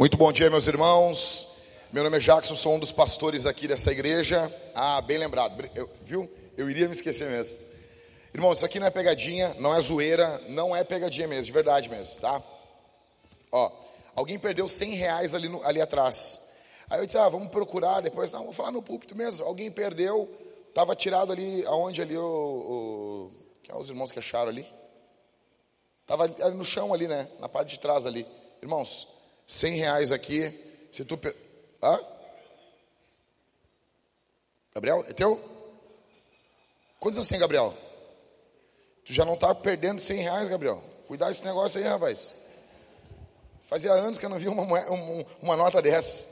Muito bom dia, meus irmãos. Meu nome é Jackson, sou um dos pastores aqui dessa igreja. Ah, bem lembrado, eu, viu? Eu iria me esquecer mesmo. Irmãos, isso aqui não é pegadinha, não é zoeira, não é pegadinha mesmo, de verdade mesmo, tá? Ó, alguém perdeu 100 reais ali, no, ali atrás. Aí eu disse, ah, vamos procurar depois. Não, vou falar no púlpito mesmo. Alguém perdeu, estava tirado ali, aonde ali o, o... Quem é os irmãos que acharam ali? Estava ali no chão ali, né? Na parte de trás ali. Irmãos, 100 reais aqui, se tu... Hã? Gabriel, é teu? Quantos anos tem, Gabriel? Tu já não está perdendo 100 reais, Gabriel. Cuidar desse negócio aí, rapaz. Fazia anos que eu não vi uma, uma, uma nota dessa.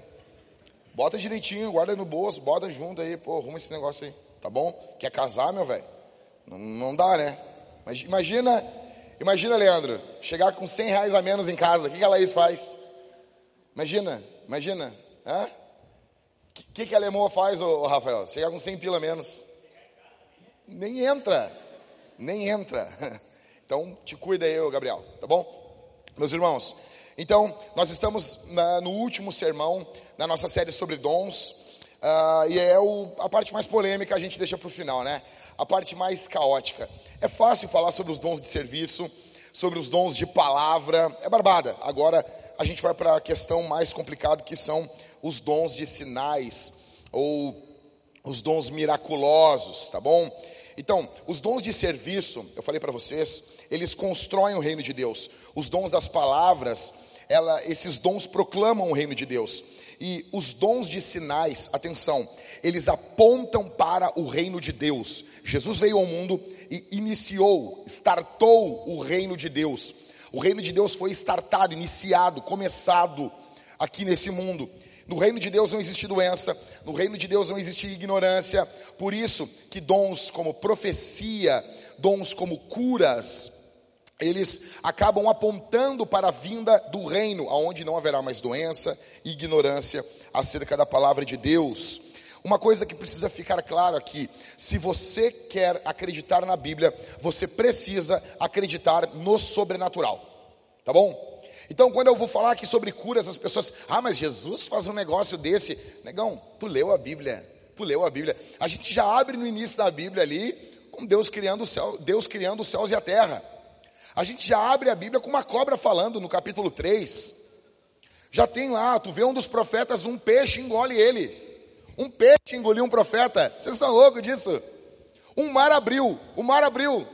Bota direitinho, guarda no bolso, bota junto aí, pô, arruma esse negócio aí, tá bom? Quer casar, meu velho? Não, não dá, né? Mas imagina, imagina, Leandro, chegar com 100 reais a menos em casa, o que, que a Laís faz? Imagina, imagina? O que, que, a Lemoa faz, ô, ô, Rafael? Chegar com 100 pila menos. Nem entra, nem entra. Então, te cuida aí, Gabriel, tá bom? Meus irmãos, então, nós estamos na, no último sermão na nossa série sobre dons, uh, e é o, a parte mais polêmica a gente deixa para o final, né? A parte mais caótica. É fácil falar sobre os dons de serviço, sobre os dons de palavra, é barbada. Agora a gente vai para a questão mais complicada que são os dons de sinais ou os dons miraculosos, tá bom? Então, os dons de serviço, eu falei para vocês, eles constroem o reino de Deus. Os dons das palavras, ela, esses dons proclamam o reino de Deus. E os dons de sinais, atenção, eles apontam para o reino de Deus. Jesus veio ao mundo e iniciou, startou o reino de Deus. O reino de Deus foi startado, iniciado, começado aqui nesse mundo. No reino de Deus não existe doença, no reino de Deus não existe ignorância. Por isso que dons como profecia, dons como curas, eles acabam apontando para a vinda do reino, aonde não haverá mais doença e ignorância acerca da palavra de Deus. Uma coisa que precisa ficar claro aqui: se você quer acreditar na Bíblia, você precisa acreditar no sobrenatural, tá bom? Então, quando eu vou falar aqui sobre curas, as pessoas, ah, mas Jesus faz um negócio desse. Negão, tu leu a Bíblia, tu leu a Bíblia. A gente já abre no início da Bíblia ali, com Deus criando o céu, Deus criando os céus e a terra. A gente já abre a Bíblia com uma cobra falando no capítulo 3. Já tem lá, tu vê um dos profetas, um peixe engole ele. Um peixe engoliu um profeta. Vocês são loucos disso? Um mar abriu, o mar abriu.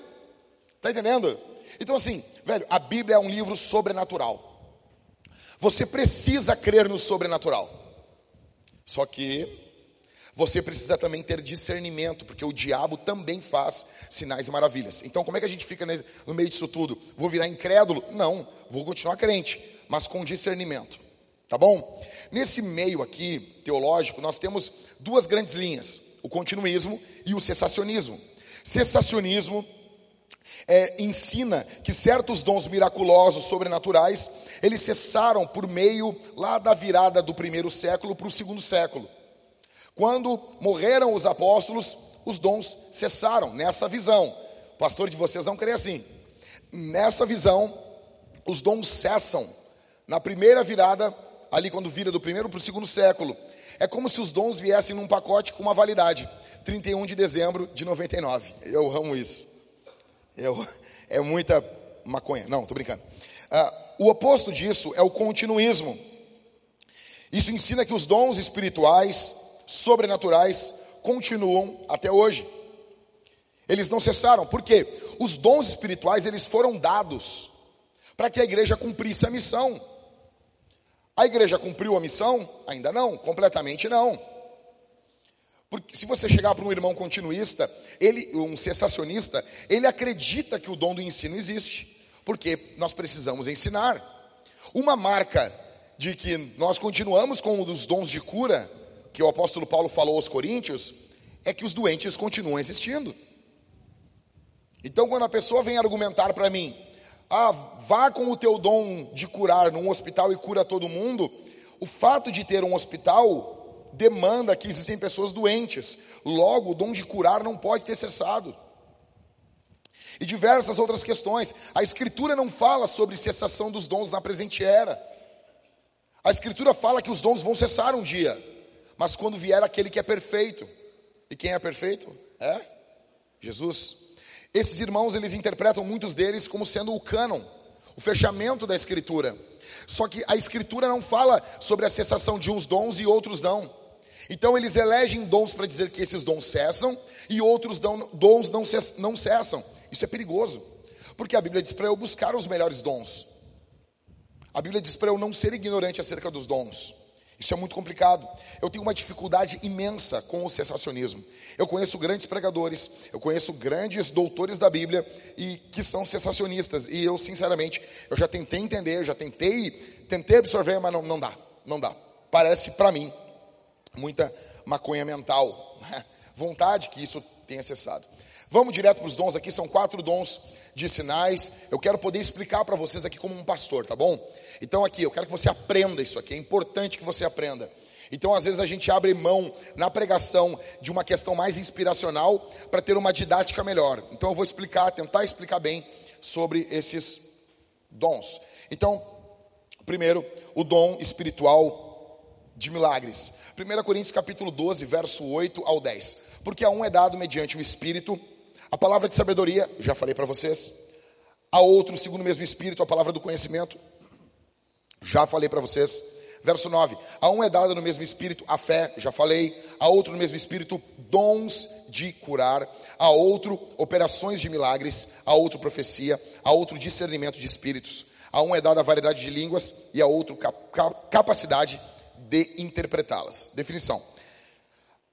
Está entendendo? Então assim, velho, a Bíblia é um livro sobrenatural. Você precisa crer no sobrenatural. Só que você precisa também ter discernimento, porque o diabo também faz sinais e maravilhas. Então, como é que a gente fica no meio disso tudo? Vou virar incrédulo? Não, vou continuar crente, mas com discernimento. Tá bom? Nesse meio aqui, teológico, nós temos duas grandes linhas: o continuismo e o cessacionismo. Cessacionismo é, ensina que certos dons miraculosos, sobrenaturais, eles cessaram por meio lá da virada do primeiro século para o segundo século. Quando morreram os apóstolos, os dons cessaram nessa visão. O pastor de vocês vão crer assim. Nessa visão, os dons cessam. Na primeira virada, ali quando vira do primeiro para o segundo século, é como se os dons viessem num pacote com uma validade. 31 de dezembro de 99. Eu amo isso. Eu, é muita maconha. Não, estou brincando. Uh, o oposto disso é o continuismo. Isso ensina que os dons espirituais sobrenaturais continuam até hoje. Eles não cessaram, porque os dons espirituais eles foram dados para que a igreja cumprisse a missão. A igreja cumpriu a missão? Ainda não, completamente não. Porque se você chegar para um irmão continuista, ele, um cessacionista, ele acredita que o dom do ensino existe, porque nós precisamos ensinar. Uma marca de que nós continuamos com os dons de cura que o apóstolo Paulo falou aos coríntios é que os doentes continuam existindo. Então, quando a pessoa vem argumentar para mim, ah, vá com o teu dom de curar num hospital e cura todo mundo, o fato de ter um hospital demanda que existem pessoas doentes. Logo, o dom de curar não pode ter cessado. E diversas outras questões. A Escritura não fala sobre cessação dos dons na presente era. A Escritura fala que os dons vão cessar um dia, mas quando vier aquele que é perfeito. E quem é perfeito? É Jesus. Esses irmãos, eles interpretam muitos deles como sendo o cânon, o fechamento da Escritura. Só que a Escritura não fala sobre a cessação de uns dons e outros não. Então eles elegem dons para dizer que esses dons cessam e outros dons não cessam. Isso é perigoso, porque a Bíblia diz para eu buscar os melhores dons. A Bíblia diz para eu não ser ignorante acerca dos dons. Isso é muito complicado. Eu tenho uma dificuldade imensa com o cessacionismo. Eu conheço grandes pregadores, eu conheço grandes doutores da Bíblia e que são cessacionistas. E eu, sinceramente, eu já tentei entender, já tentei, tentei absorver, mas não, não dá, não dá. Parece para mim muita maconha mental, vontade que isso tenha cessado. Vamos direto para os dons aqui, são quatro dons de sinais. Eu quero poder explicar para vocês aqui como um pastor, tá bom? Então aqui, eu quero que você aprenda isso aqui, é importante que você aprenda. Então, às vezes, a gente abre mão na pregação de uma questão mais inspiracional para ter uma didática melhor. Então, eu vou explicar, tentar explicar bem sobre esses dons. Então, primeiro, o dom espiritual de milagres. 1 Coríntios capítulo 12, verso 8 ao 10. Porque a um é dado mediante o Espírito a palavra de sabedoria, já falei para vocês. A outro, segundo o mesmo Espírito, a palavra do conhecimento, já falei para vocês. Verso 9: A um é dada no mesmo Espírito a fé, já falei. A outro, no mesmo Espírito, dons de curar. A outro, operações de milagres. A outro, profecia. A outro, discernimento de espíritos. A um é dada a variedade de línguas e a outro, capacidade de interpretá-las. Definição.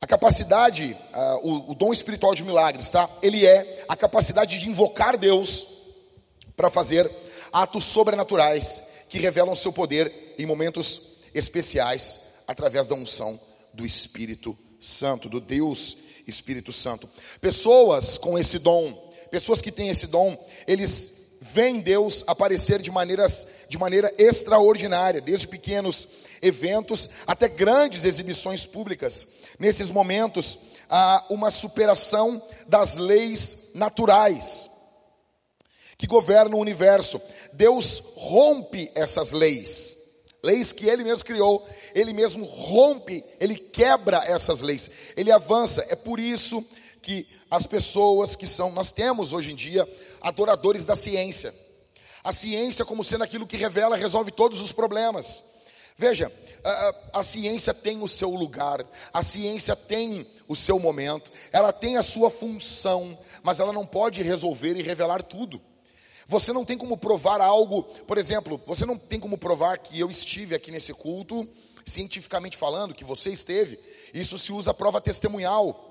A capacidade, uh, o, o, dom espiritual de milagres, tá? Ele é a capacidade de invocar Deus para fazer atos sobrenaturais que revelam seu poder em momentos especiais através da unção do Espírito Santo, do Deus Espírito Santo. Pessoas com esse dom, pessoas que têm esse dom, eles veem Deus aparecer de maneiras de maneira extraordinária, desde pequenos eventos até grandes exibições públicas. Nesses momentos, há uma superação das leis naturais que governam o universo. Deus rompe essas leis. Leis que ele mesmo criou, ele mesmo rompe, ele quebra essas leis, ele avança. É por isso que as pessoas que são, nós temos hoje em dia, adoradores da ciência. A ciência, como sendo aquilo que revela, resolve todos os problemas. Veja, a, a, ciência tem o seu lugar, a ciência tem o seu momento, ela tem a sua função, mas ela não pode resolver e revelar tudo. Você não tem como provar algo, por exemplo, você não tem como provar que eu estive aqui nesse culto, cientificamente falando, que você esteve. Isso se usa prova testemunhal.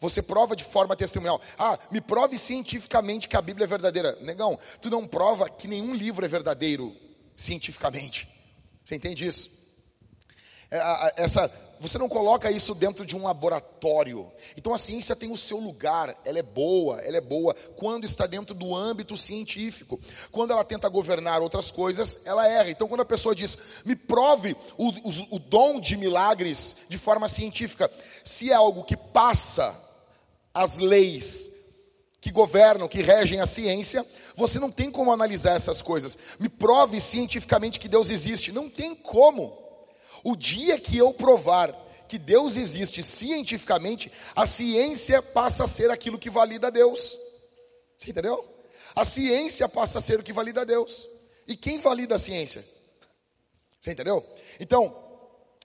Você prova de forma testemunhal. Ah, me prove cientificamente que a Bíblia é verdadeira. Negão, tu não prova que nenhum livro é verdadeiro cientificamente. Você entende isso? É, essa, você não coloca isso dentro de um laboratório. Então a ciência tem o seu lugar, ela é boa, ela é boa quando está dentro do âmbito científico. Quando ela tenta governar outras coisas, ela erra. Então quando a pessoa diz, me prove o, o, o dom de milagres de forma científica, se é algo que passa as leis que governam, que regem a ciência, você não tem como analisar essas coisas. Me prove cientificamente que Deus existe. Não tem como. O dia que eu provar que Deus existe cientificamente, a ciência passa a ser aquilo que valida Deus. Você entendeu? A ciência passa a ser o que valida Deus. E quem valida a ciência? Você entendeu? Então,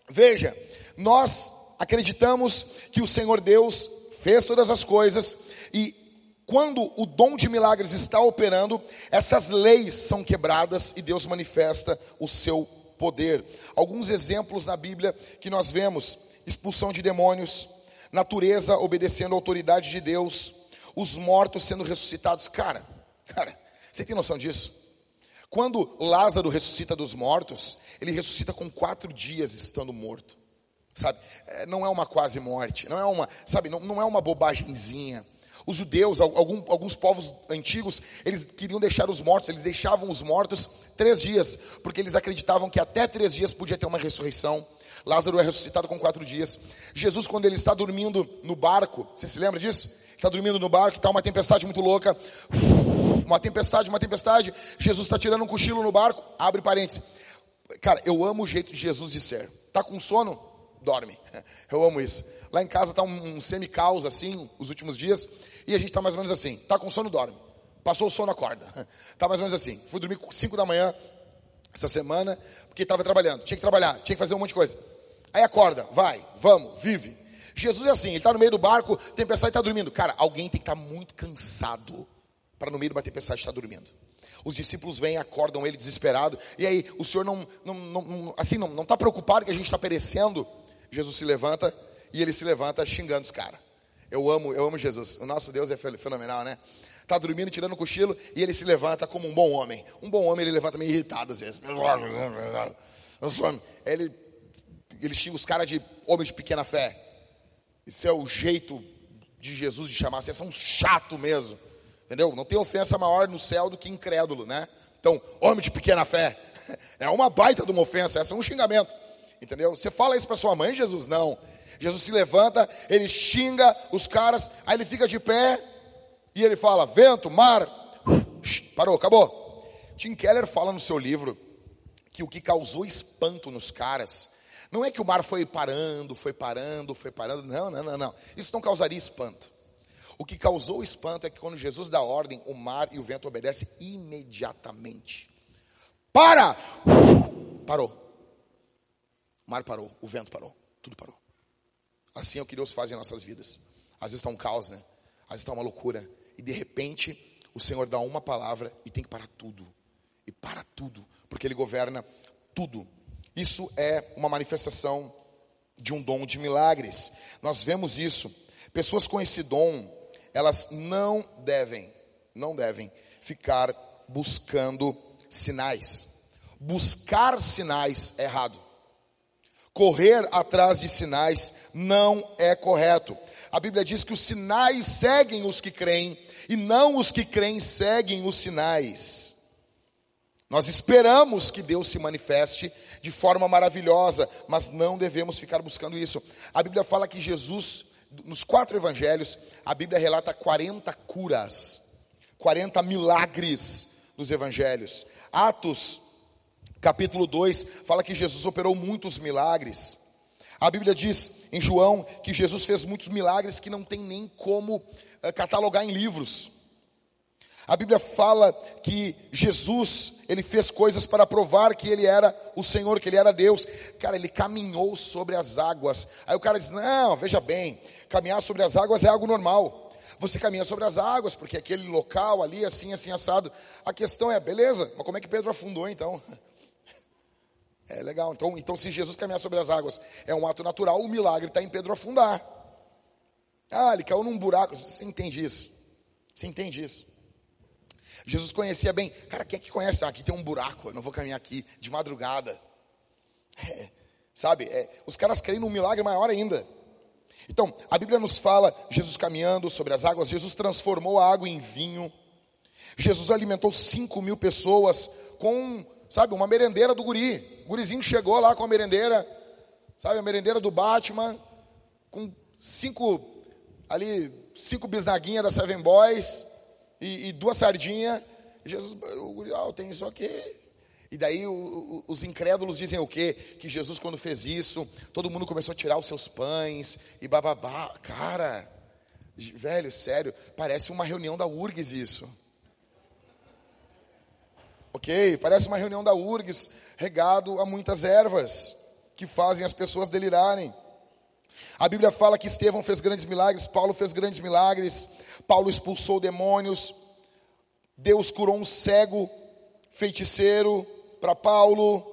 veja, nós acreditamos que o Senhor Deus fez todas as coisas e quando o dom de milagres está operando, essas leis são quebradas e Deus manifesta o seu poder. Alguns exemplos na Bíblia que nós vemos: expulsão de demônios, natureza obedecendo a autoridade de Deus, os mortos sendo ressuscitados. Cara, cara, você tem noção disso? Quando Lázaro ressuscita dos mortos, ele ressuscita com quatro dias estando morto. Sabe? É, não é uma quase morte, não é uma, sabe, não, não é uma bobagemzinha. Os judeus, algum, alguns povos antigos, eles queriam deixar os mortos, eles deixavam os mortos três dias, porque eles acreditavam que até três dias podia ter uma ressurreição. Lázaro é ressuscitado com quatro dias. Jesus, quando ele está dormindo no barco, você se lembra disso? Está dormindo no barco, está uma tempestade muito louca. Uma tempestade, uma tempestade. Jesus está tirando um cochilo no barco. Abre parênteses. Cara, eu amo o jeito de Jesus de ser. Tá com sono? Dorme. Eu amo isso. Lá em casa tá um, semi-caos assim, os últimos dias, e a gente tá mais ou menos assim. Tá com sono? Dorme. Passou o sono, acorda. Tá mais ou menos assim. Fui dormir 5 da manhã essa semana, porque estava trabalhando. Tinha que trabalhar, tinha que fazer um monte de coisa. Aí acorda, vai, vamos, vive. Jesus é assim, ele está no meio do barco, tempestade está dormindo. Cara, alguém tem que estar tá muito cansado para no meio de uma tempestade estar dormindo. Os discípulos vêm, acordam ele desesperado. E aí, o Senhor não, não, não assim, não está preocupado que a gente está perecendo. Jesus se levanta e ele se levanta xingando os caras. Eu amo, eu amo Jesus. O nosso Deus é fenomenal, né? Está dormindo, tirando o cochilo, e ele se levanta como um bom homem. Um bom homem, ele levanta meio irritado às vezes. Ele, ele xinga os caras de homens de pequena fé. Isso é o jeito de Jesus de chamar. Vocês são chato mesmo. Entendeu? Não tem ofensa maior no céu do que incrédulo, né? Então, homem de pequena fé. É uma baita de uma ofensa, essa é um xingamento. Entendeu? Você fala isso para sua mãe, Jesus? Não. Jesus se levanta, ele xinga os caras, aí ele fica de pé e ele fala: vento, mar, parou, acabou. Tim Keller fala no seu livro que o que causou espanto nos caras não é que o mar foi parando, foi parando, foi parando. Não, não, não, não. Isso não causaria espanto. O que causou espanto é que quando Jesus dá ordem, o mar e o vento obedecem imediatamente. Para! Parou. O mar parou, o vento parou, tudo parou. Assim é o que Deus faz em nossas vidas. Às vezes está um caos, né? Às vezes está uma loucura. E de repente, o Senhor dá uma palavra e tem que parar tudo. E para tudo, porque Ele governa tudo. Isso é uma manifestação de um dom de milagres. Nós vemos isso. Pessoas com esse dom, elas não devem, não devem ficar buscando sinais. Buscar sinais é errado. Correr atrás de sinais não é correto. A Bíblia diz que os sinais seguem os que creem e não os que creem seguem os sinais. Nós esperamos que Deus se manifeste de forma maravilhosa, mas não devemos ficar buscando isso. A Bíblia fala que Jesus, nos quatro evangelhos, a Bíblia relata 40 curas, 40 milagres nos evangelhos. Atos, capítulo 2, fala que Jesus operou muitos milagres. A Bíblia diz em João que Jesus fez muitos milagres que não tem nem como uh, catalogar em livros. A Bíblia fala que Jesus, ele fez coisas para provar que ele era o Senhor, que ele era Deus. Cara, ele caminhou sobre as águas. Aí o cara diz: Não, veja bem, caminhar sobre as águas é algo normal. Você caminha sobre as águas, porque aquele local ali, assim, assim, assado. A questão é, beleza, mas como é que Pedro afundou então? É legal. Então, então se Jesus caminhar sobre as águas é um ato natural, o milagre está em Pedro afundar. Ah, ele caiu num buraco. Você entende isso? Você entende isso? Jesus conhecia bem. Cara, quem é que conhece? Ah, aqui tem um buraco, eu não vou caminhar aqui de madrugada. É, sabe, é, os caras creem num milagre maior ainda. Então, a Bíblia nos fala Jesus caminhando sobre as águas, Jesus transformou a água em vinho, Jesus alimentou 5 mil pessoas com, sabe, uma merendeira do guri. O gurizinho chegou lá com a merendeira, sabe, a merendeira do Batman, com cinco, ali, cinco bisnaguinhas da Seven Boys, e, e duas sardinhas. Jesus, oh, tem isso aqui. E daí o, o, os incrédulos dizem o quê? Que Jesus, quando fez isso, todo mundo começou a tirar os seus pães e bababá. Cara, velho, sério, parece uma reunião da URGS isso. Ok? Parece uma reunião da URGS regado a muitas ervas que fazem as pessoas delirarem. A Bíblia fala que Estevão fez grandes milagres, Paulo fez grandes milagres, Paulo expulsou demônios, Deus curou um cego, feiticeiro para Paulo,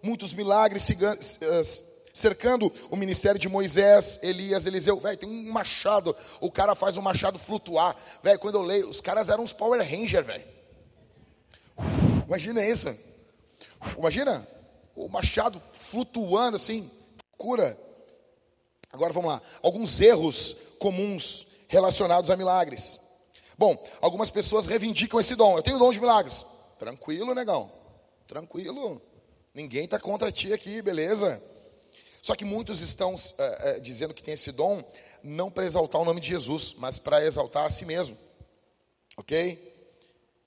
muitos milagres eh, cercando o ministério de Moisés, Elias, Eliseu. Velho, tem um machado, o cara faz um machado flutuar. Velho, quando eu leio, os caras eram uns Power Ranger, velho. Imagina isso. Imagina o machado flutuando assim, cura. Agora vamos lá. Alguns erros comuns relacionados a milagres. Bom, algumas pessoas reivindicam esse dom. Eu tenho dom de milagres. Tranquilo, negão. Tranquilo. Ninguém está contra ti aqui, beleza? Só que muitos estão é, é, dizendo que tem esse dom não para exaltar o nome de Jesus, mas para exaltar a si mesmo. Ok?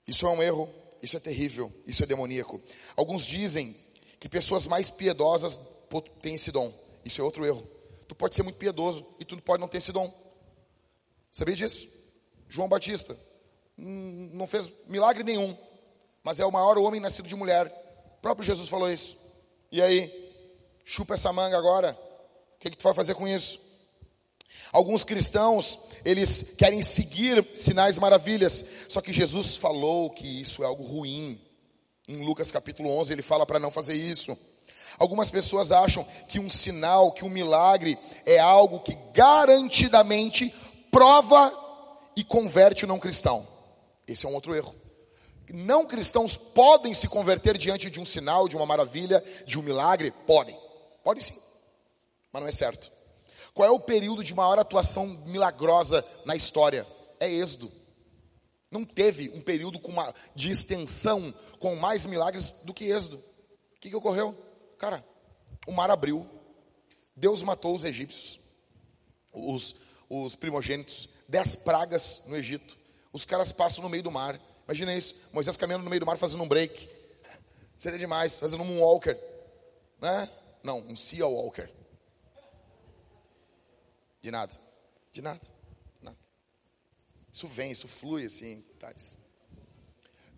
Isso é um erro, isso é terrível, isso é demoníaco. Alguns dizem que pessoas mais piedosas têm esse dom. Isso é outro erro. Tu pode ser muito piedoso e tu pode não ter esse dom. Sabia disso? João Batista não fez milagre nenhum, mas é o maior homem nascido de mulher. O próprio Jesus falou isso. E aí, chupa essa manga agora. O que, que tu vai fazer com isso? Alguns cristãos, eles querem seguir sinais maravilhas, só que Jesus falou que isso é algo ruim. Em Lucas capítulo 11, ele fala para não fazer isso. Algumas pessoas acham que um sinal, que um milagre é algo que garantidamente prova e converte o não cristão. Esse é um outro erro. Não cristãos podem se converter diante de um sinal, de uma maravilha, de um milagre? Podem. Podem sim. Mas não é certo. Qual é o período de maior atuação milagrosa na história? É Êxodo. Não teve um período uma, de extensão com mais milagres do que Êxodo. O que, que ocorreu? Cara, o mar abriu. Deus matou os egípcios, os, os primogênitos, dez pragas no Egito. Os caras passam no meio do mar. Imagina isso, Moisés caminhando no meio do mar fazendo um break. Seria demais, fazendo um walker. Né? Não, um sea walker. De nada. De nada. nada. Isso vem, isso flui assim. Tais.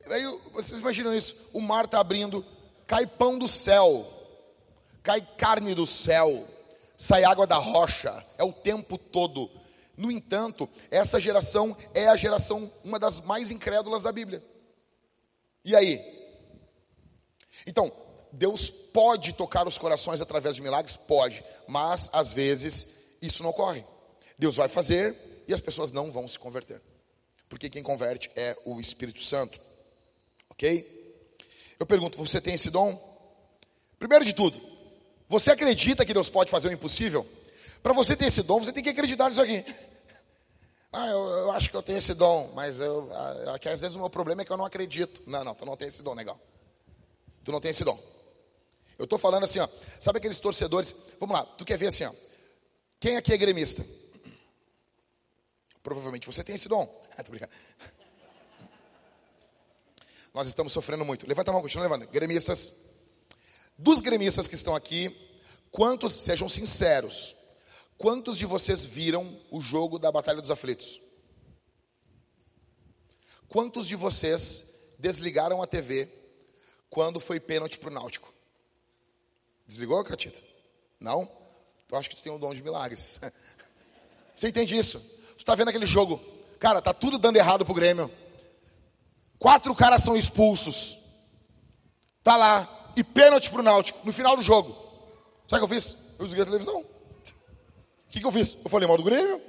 Tá? Aí vocês imaginam isso? O mar está abrindo, cai pão do céu, cai carne do céu, sai água da rocha, é o tempo todo. No entanto, essa geração é a geração, uma das mais incrédulas da Bíblia. E aí? Então, Deus pode tocar os corações através de milagres? Pode, mas às vezes isso não ocorre. Deus vai fazer e as pessoas não vão se converter. Porque quem converte é o Espírito Santo. Ok? Eu pergunto, você tem esse dom? Primeiro de tudo, você acredita que Deus pode fazer o impossível? Para você ter esse dom, você tem que acreditar nisso aqui. Ah, eu, eu acho que eu tenho esse dom, mas eu, ah, às vezes o meu problema é que eu não acredito. Não, não, tu não tem esse dom, legal. Tu não tem esse dom. Eu estou falando assim, ó. Sabe aqueles torcedores? Vamos lá, tu quer ver assim, ó. Quem aqui é gremista? Provavelmente você tem esse dom. Tô brincando. Nós estamos sofrendo muito. Levanta a mão, continua levando. Gremistas. Dos gremistas que estão aqui, quantos, sejam sinceros, Quantos de vocês viram o jogo da Batalha dos Aflitos? Quantos de vocês desligaram a TV quando foi pênalti para o Náutico? Desligou, Catita? Não? Eu acho que tu tem um dom de milagres. Você entende isso? Tu está vendo aquele jogo? Cara, tá tudo dando errado pro Grêmio. Quatro caras são expulsos. Tá lá. E pênalti pro Náutico no final do jogo. Sabe o que eu fiz? Eu desliguei a televisão que, que eu fiz? Eu falei mal do Grêmio.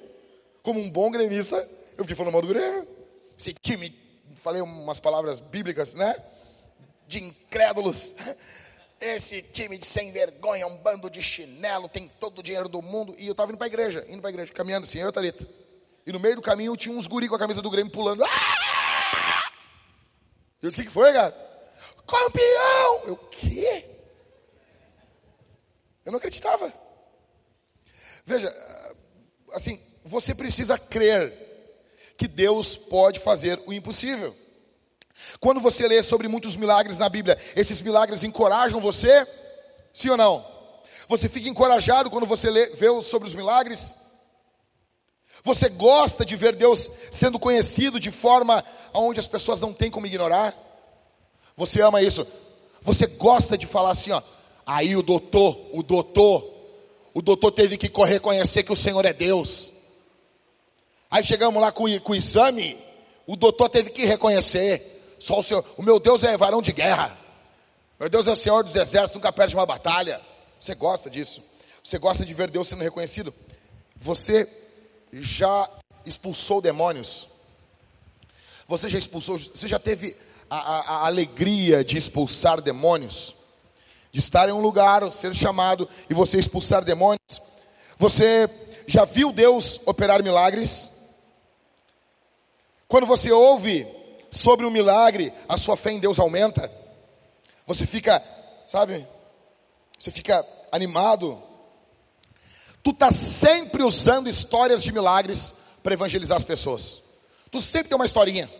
Como um bom gremista, eu fiquei falando mal do Grêmio. Esse time, falei umas palavras bíblicas, né? De incrédulos. Esse time de sem vergonha, um bando de chinelo, tem todo o dinheiro do mundo. E eu estava indo para a igreja, indo para a igreja, caminhando assim, eu e Thalita. E no meio do caminho tinha uns guri com a camisa do Grêmio pulando. Ah! Eu disse, o que, foi, cara? Campeão! Eu, quê? Eu não acreditava. Veja, assim, você precisa crer que Deus pode fazer o impossível. Quando você lê sobre muitos milagres na Bíblia, esses milagres encorajam você? Sim ou não? Você fica encorajado quando você lê, vê sobre os milagres? Você gosta de ver Deus sendo conhecido de forma onde as pessoas não têm como ignorar? Você ama isso? Você gosta de falar assim, ó, aí o doutor, o doutor o doutor teve que reconhecer que o Senhor é Deus. Aí chegamos lá com, com o exame, o doutor teve que reconhecer. Só o Senhor, o meu Deus é varão de guerra. Meu Deus é o Senhor dos exércitos, nunca perde uma batalha. Você gosta disso? Você gosta de ver Deus sendo reconhecido? Você já expulsou demônios? Você já expulsou? Você já teve a, a, a alegria de expulsar demônios? de estar em um lugar, ser chamado e você expulsar demônios. Você já viu Deus operar milagres? Quando você ouve sobre um milagre, a sua fé em Deus aumenta. Você fica, sabe? Você fica animado. Tu tá sempre usando histórias de milagres para evangelizar as pessoas. Tu sempre tem uma historinha.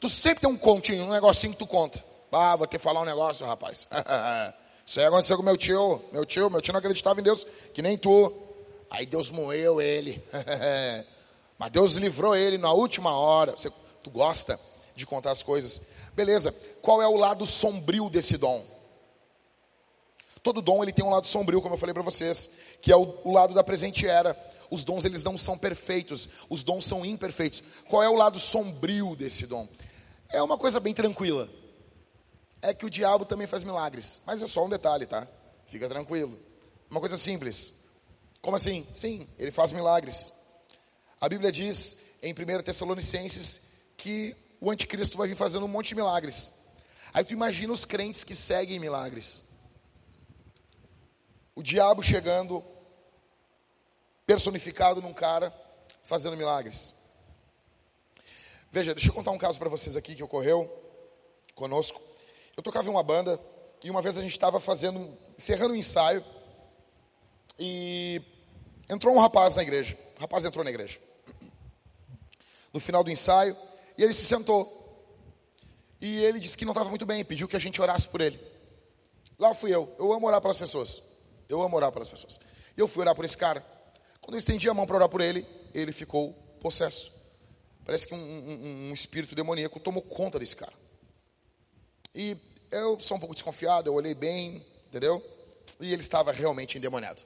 Tu sempre tem um continho, um negocinho que tu conta. Ah, vou te falar um negócio, rapaz. Isso aí aconteceu com meu tio. Meu tio, meu tio não acreditava em Deus, que nem tu. Aí Deus moeu ele. Mas Deus livrou ele na última hora. Você, tu gosta de contar as coisas. Beleza. Qual é o lado sombrio desse dom? Todo dom ele tem um lado sombrio, como eu falei para vocês, que é o, o lado da presente era. Os dons eles não são perfeitos, os dons são imperfeitos. Qual é o lado sombrio desse dom? É uma coisa bem tranquila. É que o diabo também faz milagres, mas é só um detalhe, tá? Fica tranquilo. Uma coisa simples. Como assim? Sim, ele faz milagres. A Bíblia diz em 1 Tessalonicenses que o anticristo vai vir fazendo um monte de milagres. Aí tu imagina os crentes que seguem milagres. O diabo chegando, personificado num cara, fazendo milagres. Veja, deixa eu contar um caso para vocês aqui que ocorreu conosco. Eu tocava em uma banda e uma vez a gente estava fazendo, encerrando um ensaio e entrou um rapaz na igreja. O rapaz entrou na igreja no final do ensaio, ele se sentou. E ele disse que não estava muito bem, pediu que a gente orasse por ele. Lá fui eu. Eu amo orar pelas pessoas. Eu amo orar pelas pessoas. Eu fui orar por esse cara. Quando eu estendi a mão para orar por ele, ele ficou possesso. Parece que um, um, um, espírito demoníaco tomou conta desse cara. E eu sou um pouco desconfiado, eu olhei bem, entendeu? E ele estava realmente endemoniado.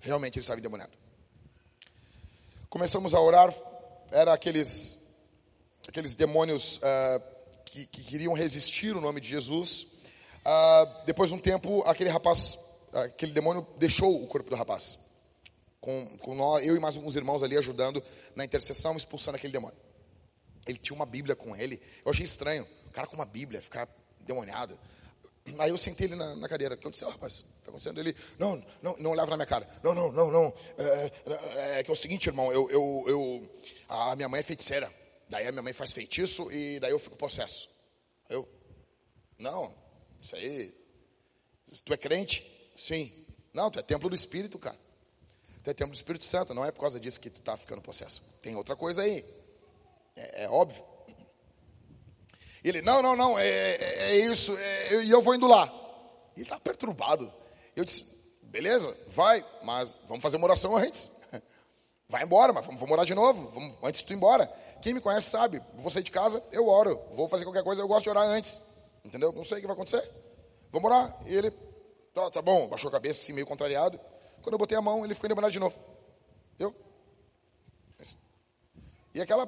Realmente ele estava endemoniado. Começamos a orar, era aqueles, aqueles demônios uh, que, que, queriam resistir o nome de Jesus. Uh, depois de um tempo, aquele rapaz, aquele demônio deixou o corpo do rapaz. Com, com nós, eu e mais alguns irmãos ali ajudando na intercessão, expulsando aquele demônio. Ele tinha uma Bíblia com ele. Eu achei estranho. O cara com uma Bíblia, ficar demoniado. Aí eu sentei ele na, na cadeira. O que aconteceu, rapaz? Está acontecendo? Ele, não, não, não olhava na minha cara. Não, não, não, não. É, é, é que é o seguinte, irmão, eu, eu, eu, a minha mãe é feiticeira. Daí a minha mãe faz feitiço e daí eu fico possesso. Eu, não, isso aí. Tu é crente? Sim. Não, tu é templo do Espírito, cara. Tu é templo do Espírito Santo. Não é por causa disso que tu está ficando possesso. Tem outra coisa aí. É, é óbvio. Ele, não, não, não, é, é, é isso, é, e eu vou indo lá. Ele está perturbado. Eu disse, beleza, vai, mas vamos fazer uma oração antes. Vai embora, mas vamos, vamos orar de novo, vamos, antes de tu ir embora. Quem me conhece sabe, vou sair de casa, eu oro. Vou fazer qualquer coisa, eu gosto de orar antes. Entendeu? Não sei o que vai acontecer. Vamos orar. E ele, tá, tá bom, baixou a cabeça, assim, meio contrariado. Quando eu botei a mão, ele ficou endemoniado de novo. Eu. E aquela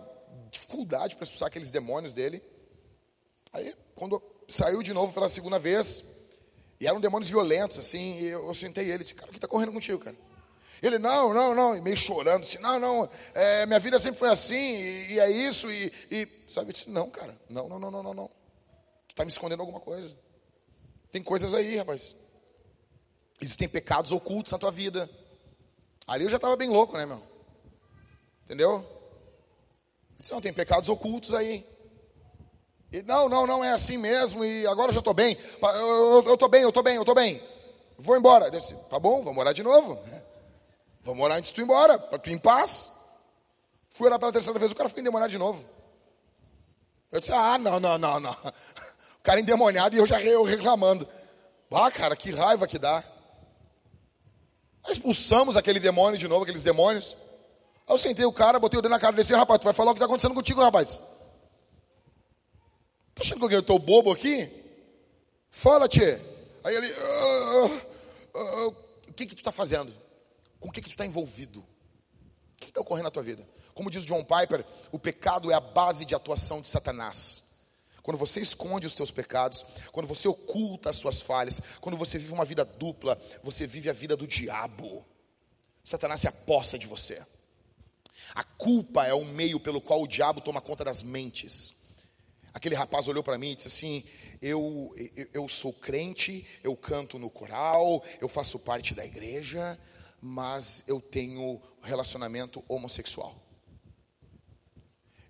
dificuldade para expulsar aqueles demônios dele. Aí, quando saiu de novo pela segunda vez, e eram demônios violentos, assim, eu, eu sentei ele disse, cara, o que está correndo contigo, cara? Ele, não, não, não, e meio chorando, assim, não, não, é, minha vida sempre foi assim, e, e é isso, e, e, sabe, eu disse, não, cara, não, não, não, não, não, não. Tu está me escondendo alguma coisa. Tem coisas aí, rapaz. Existem pecados ocultos na tua vida. Ali eu já estava bem louco, né, meu? Entendeu? Eu disse, não, tem pecados ocultos aí. E, não, não, não é assim mesmo, e agora eu já estou bem. Eu estou bem, eu estou bem, eu estou bem. Vou embora. Eu disse, tá bom, vamos orar de novo. Vamos orar antes de tu ir embora, para tu ir em paz. Fui orar pela terceira vez, o cara ficou endemoniado de novo. Eu disse, ah, não, não, não, não. O cara endemoniado e eu já eu reclamando. Ah, cara, que raiva que dá. Nós expulsamos aquele demônio de novo, aqueles demônios. Aí eu sentei o cara, botei o dedo na cara e disse, rapaz, tu vai falar o que está acontecendo contigo, rapaz. Tá achando que eu estou bobo aqui? Fala, tchê. Aí ele, uh, uh, uh, o que que tu está fazendo? Com o que que tu está envolvido? O que está ocorrendo na tua vida? Como diz John Piper, o pecado é a base de atuação de Satanás. Quando você esconde os teus pecados, quando você oculta as suas falhas, quando você vive uma vida dupla, você vive a vida do diabo. Satanás se aposta de você. A culpa é o meio pelo qual o diabo toma conta das mentes. Aquele rapaz olhou para mim e disse assim: eu, eu, eu sou crente, eu canto no coral, eu faço parte da igreja, mas eu tenho relacionamento homossexual.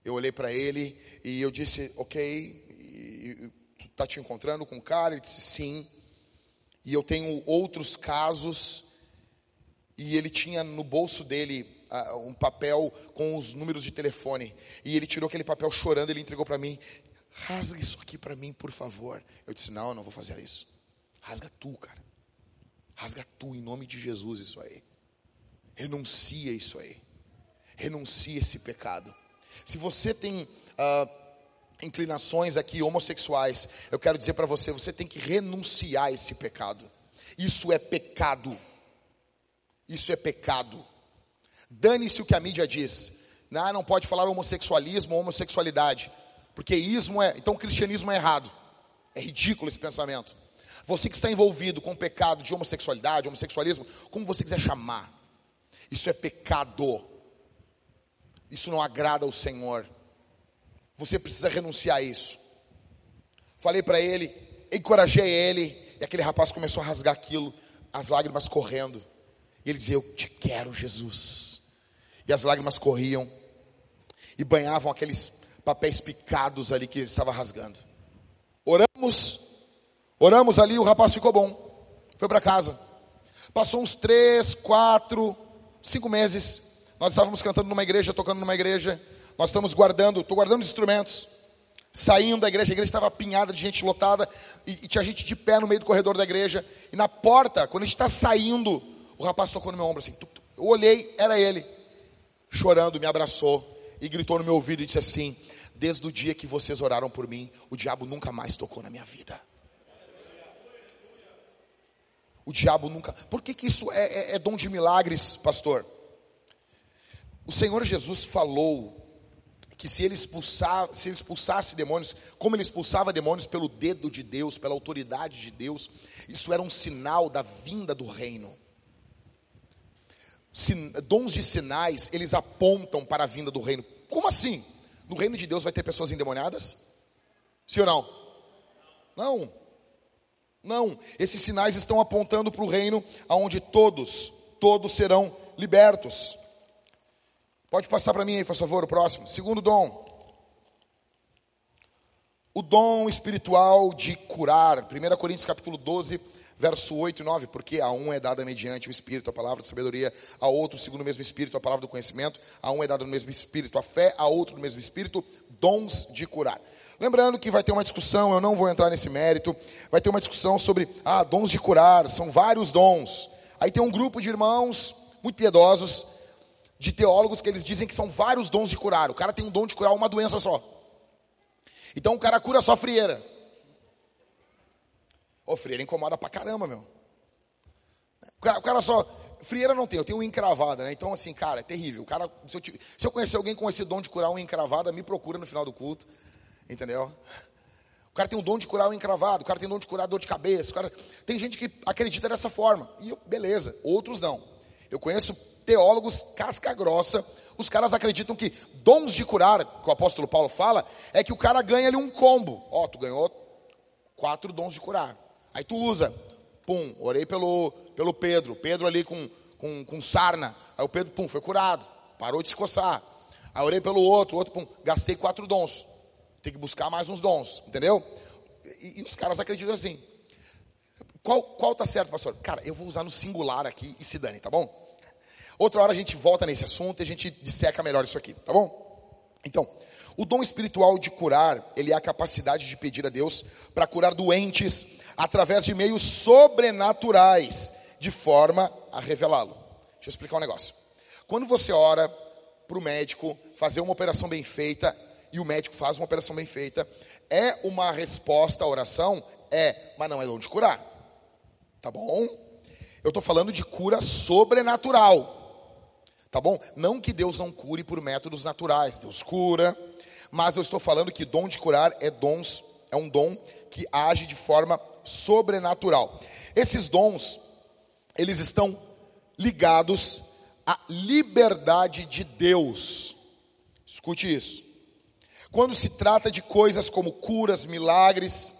Eu olhei para ele e eu disse: Ok, tu está te encontrando com um cara? Ele disse: Sim. E eu tenho outros casos. E ele tinha no bolso dele uh, um papel com os números de telefone. E ele tirou aquele papel chorando, ele entregou para mim rasgue isso aqui para mim, por favor. Eu disse, não, eu não vou fazer isso. Rasga tu, cara. Rasga tu em nome de Jesus isso aí. Renuncia isso aí. Renuncia esse pecado. Se você tem ah, inclinações aqui homossexuais, eu quero dizer para você, você tem que renunciar a esse pecado. Isso é pecado. Isso é pecado. Dane-se o que a mídia diz. Não, não pode falar homossexualismo ou homossexualidade. Porque ismo é. Então o cristianismo é errado. É ridículo esse pensamento. Você que está envolvido com o pecado de homossexualidade, homossexualismo, como você quiser chamar. Isso é pecado. Isso não agrada ao Senhor. Você precisa renunciar a isso. Falei para ele, encorajei ele, e aquele rapaz começou a rasgar aquilo, as lágrimas correndo. E ele dizia: Eu te quero, Jesus. E as lágrimas corriam e banhavam aqueles papéis picados ali que ele estava rasgando. Oramos, oramos ali, o rapaz ficou bom, foi para casa. Passou uns três, quatro, cinco meses. Nós estávamos cantando numa igreja, tocando numa igreja. Nós estamos guardando, estou guardando os instrumentos. Saindo da igreja, a igreja estava apinhada de gente lotada e, e, tinha gente de pé no meio do corredor da igreja. E na porta, quando a gente está saindo, o rapaz tocou no meu ombro assim. Eu olhei, era ele, chorando, me abraçou e gritou no meu ouvido e disse assim: Desde o dia que vocês oraram por mim, o diabo nunca mais tocou na minha vida. O diabo nunca. Por que, que isso é, é, é dom de milagres, pastor? O Senhor Jesus falou que se ele, expulsar, se ele expulsasse demônios, como ele expulsava demônios pelo dedo de Deus, pela autoridade de Deus, isso era um sinal da vinda do reino. Sin, dons de sinais, eles apontam para a vinda do reino. Como assim? No reino de Deus vai ter pessoas endemoniadas? Sim ou não? Não. Não. Esses sinais estão apontando para o reino aonde todos, todos serão libertos. Pode passar para mim aí, por favor, o próximo. Segundo dom. O dom espiritual de curar. 1 Coríntios capítulo 12, verso 8 e 9. Porque a um é dada mediante o Espírito a palavra de sabedoria, a outro, segundo o mesmo Espírito, a palavra do conhecimento, a um é dada no mesmo Espírito a fé, a outro no mesmo Espírito, dons de curar. Lembrando que vai ter uma discussão, eu não vou entrar nesse mérito, vai ter uma discussão sobre, ah, dons de curar, são vários dons. Aí tem um grupo de irmãos muito piedosos de teólogos que eles dizem que são vários dons de curar. O cara tem um dom de curar uma doença só. Então o cara cura só frieira. Ô, frieira incomoda pra caramba, meu. O cara, o cara, só. Frieira não tem, eu tenho encravada, né? Então, assim, cara, é terrível. O cara, se eu, se eu conhecer alguém com esse dom de curar unha encravada, me procura no final do culto. Entendeu? O cara tem um dom de curar o encravado, o cara tem um dom de curar dor de cabeça. O cara... Tem gente que acredita dessa forma. E eu, beleza, outros não. Eu conheço teólogos casca grossa, os caras acreditam que dons de curar, que o apóstolo Paulo fala, é que o cara ganha ali um combo. Ó, oh, tu ganhou quatro dons de curar. Aí tu usa, pum, orei pelo, pelo Pedro, Pedro ali com, com, com sarna. Aí o Pedro, pum, foi curado, parou de se coçar. Aí orei pelo outro, outro, pum, gastei quatro dons. Tem que buscar mais uns dons, entendeu? E, e os caras acreditam assim. Qual, qual tá certo, pastor? Cara, eu vou usar no singular aqui e se dane, tá bom? Outra hora a gente volta nesse assunto e a gente disseca melhor isso aqui, tá bom? Então, o dom espiritual de curar, ele é a capacidade de pedir a Deus para curar doentes através de meios sobrenaturais, de forma a revelá-lo. Deixa eu explicar um negócio. Quando você ora para o médico fazer uma operação bem feita, e o médico faz uma operação bem feita, é uma resposta à oração? É, mas não é dom de curar. Tá bom? Eu estou falando de cura sobrenatural. Tá bom? Não que Deus não cure por métodos naturais, Deus cura, mas eu estou falando que dom de curar é dons, é um dom que age de forma sobrenatural. Esses dons, eles estão ligados à liberdade de Deus. Escute isso. Quando se trata de coisas como curas, milagres,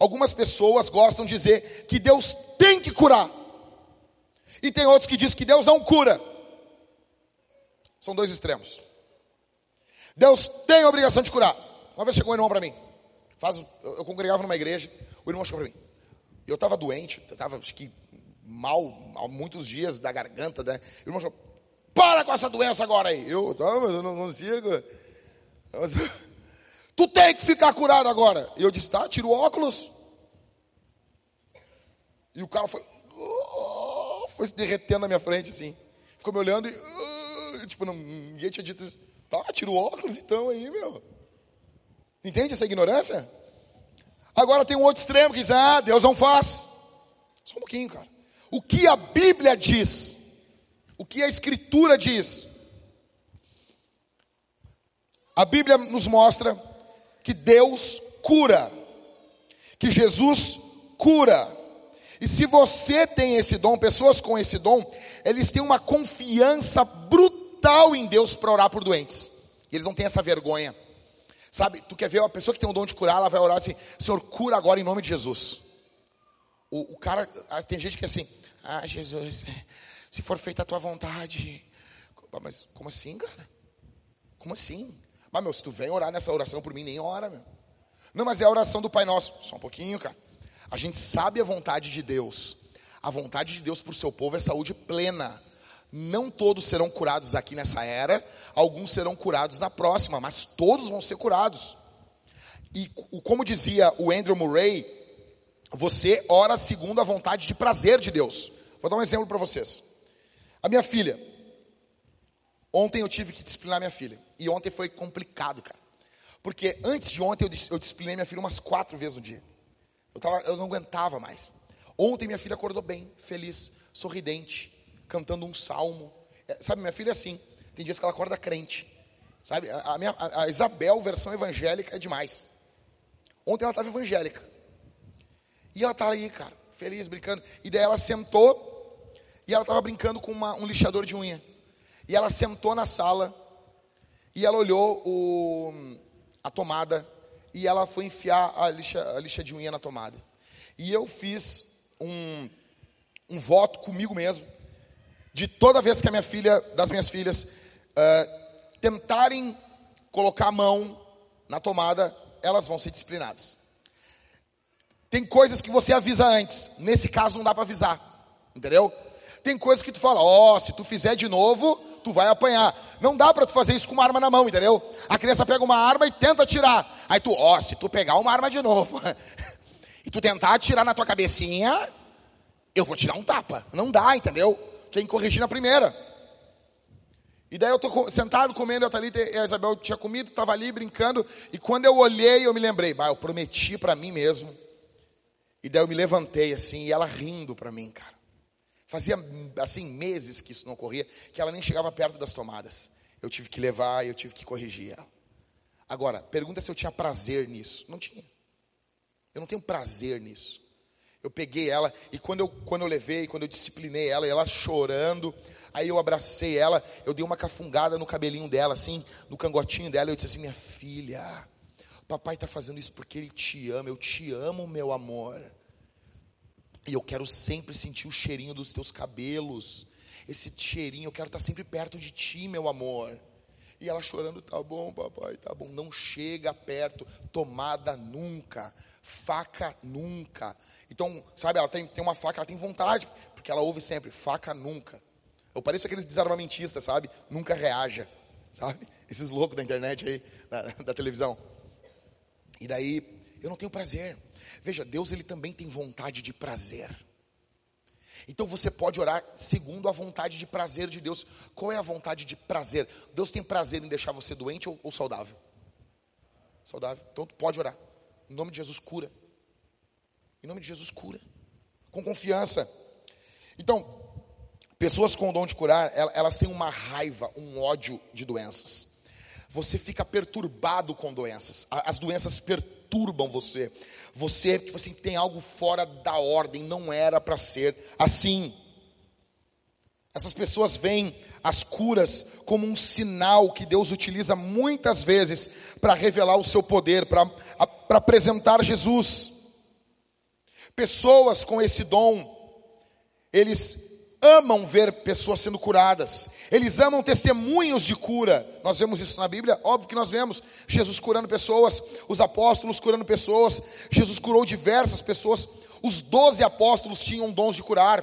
algumas pessoas gostam de dizer que Deus tem que curar. E tem outros que dizem que Deus não cura. São dois extremos. Deus tem a obrigação de curar. Uma vez chegou um irmão para mim. Faz, eu, eu congregava numa igreja, o irmão chegou para mim. Eu estava doente, estava que mal, há muitos dias da garganta, né? O irmão chegou, para com essa doença agora aí. Eu, tá, mas eu não consigo. tu tem que ficar curado agora. E eu disse, tá, tira o óculos. E o cara foi, oh, foi se derretendo na minha frente, assim. Ficou me olhando e, oh, tipo, não, ninguém tinha dito isso. Tá, tira o óculos então aí, meu. Entende essa ignorância? Agora tem um outro extremo que diz, ah, Deus não faz. Só um pouquinho, cara. O que a Bíblia diz, o que a Escritura diz. A Bíblia nos mostra que Deus cura, que Jesus cura. E se você tem esse dom, pessoas com esse dom, eles têm uma confiança brutal em Deus para orar por doentes. Eles não têm essa vergonha. Sabe, tu quer ver uma pessoa que tem o dom de curar, ela vai orar assim: Senhor, cura agora em nome de Jesus. O, o cara, ah, tem gente que é assim: Ah, Jesus, se for feita a tua vontade. Mas como assim, cara? Como assim? Mas, meu, se tu vem orar nessa oração por mim, nem ora, meu. Não, mas é a oração do Pai Nosso. Só um pouquinho, cara. A gente sabe a vontade de Deus. A vontade de Deus para o seu povo é saúde plena. Não todos serão curados aqui nessa era, alguns serão curados na próxima, mas todos vão ser curados. E como dizia o Andrew Murray, você ora segundo a vontade de prazer de Deus. Vou dar um exemplo para vocês. A minha filha. Ontem eu tive que disciplinar minha filha. E ontem foi complicado, cara. Porque antes de ontem eu, disciplinei minha filha umas quatro vezes no dia. Eu, tava, eu não aguentava mais. Ontem minha filha acordou bem, feliz, sorridente, cantando um salmo. É, sabe, minha filha é assim. Tem dias que ela acorda crente. Sabe, a, minha, a Isabel, versão evangélica, é demais. Ontem ela estava evangélica. E ela tá aí, cara, feliz, brincando. E daí ela sentou e ela estava brincando com uma, um lixador de unha. E ela sentou na sala e ela olhou o, a tomada e ela foi enfiar a lixa, a lixa de unha na tomada. E eu fiz um, um voto comigo mesmo, de toda vez que a minha filha, das minhas filhas, uh, tentarem colocar a mão na tomada, elas vão ser disciplinadas. Tem coisas que você avisa antes, nesse caso não dá para avisar, entendeu? Tem coisas que tu fala, ó, oh, se tu fizer de novo, tu vai apanhar. Não dá para tu fazer isso com uma arma na mão, entendeu? A criança pega uma arma e tenta atirar. Aí tu, ó, oh, se tu pegar uma arma de novo e tu tentar atirar na tua cabecinha, eu vou tirar um tapa. Não dá, entendeu? Tem que corrigir na primeira. E daí eu tô sentado comendo, a Thalita e a Isabel tinha comido, estava ali brincando, e quando eu olhei, eu me lembrei, bah, eu prometi para mim mesmo. E daí eu me levantei assim, e ela rindo para mim, cara. Fazia, assim, meses que isso não ocorria, que ela nem chegava perto das tomadas. Eu tive que levar, eu tive que corrigir ela. Agora, pergunta se eu tinha prazer nisso. Não tinha. Eu não tenho prazer nisso. Eu peguei ela e quando eu, quando eu levei, quando eu disciplinei ela, ela chorando, aí eu abracei ela, eu dei uma cafungada no cabelinho dela, assim, no cangotinho dela, eu disse assim, minha filha, papai está fazendo isso porque ele te ama, eu te amo, meu amor. E eu quero sempre sentir o cheirinho dos teus cabelos. Esse cheirinho, eu quero estar sempre perto de ti, meu amor. E ela chorando, tá bom, papai, tá bom. Não chega perto, tomada nunca, faca nunca. Então, sabe, ela tem, tem uma faca, ela tem vontade, porque ela ouve sempre, faca nunca. Eu pareço aqueles desarmamentistas, sabe? Nunca reaja, sabe? Esses loucos da internet aí, da, da televisão. E daí, eu não tenho prazer. Veja, Deus ele também tem vontade de prazer. Então você pode orar segundo a vontade de prazer de Deus. Qual é a vontade de prazer? Deus tem prazer em deixar você doente ou, ou saudável? Saudável. Então tu pode orar. Em nome de Jesus cura. Em nome de Jesus cura. Com confiança. Então, pessoas com o dom de curar, elas têm uma raiva, um ódio de doenças. Você fica perturbado com doenças. As doenças perturbam perturbam você. Você, tipo assim, tem algo fora da ordem, não era para ser assim. Essas pessoas veem as curas como um sinal que Deus utiliza muitas vezes para revelar o seu poder, para apresentar Jesus. Pessoas com esse dom, eles amam ver pessoas sendo curadas. Eles amam testemunhos de cura. Nós vemos isso na Bíblia, óbvio que nós vemos Jesus curando pessoas, os apóstolos curando pessoas. Jesus curou diversas pessoas. Os doze apóstolos tinham dons de curar.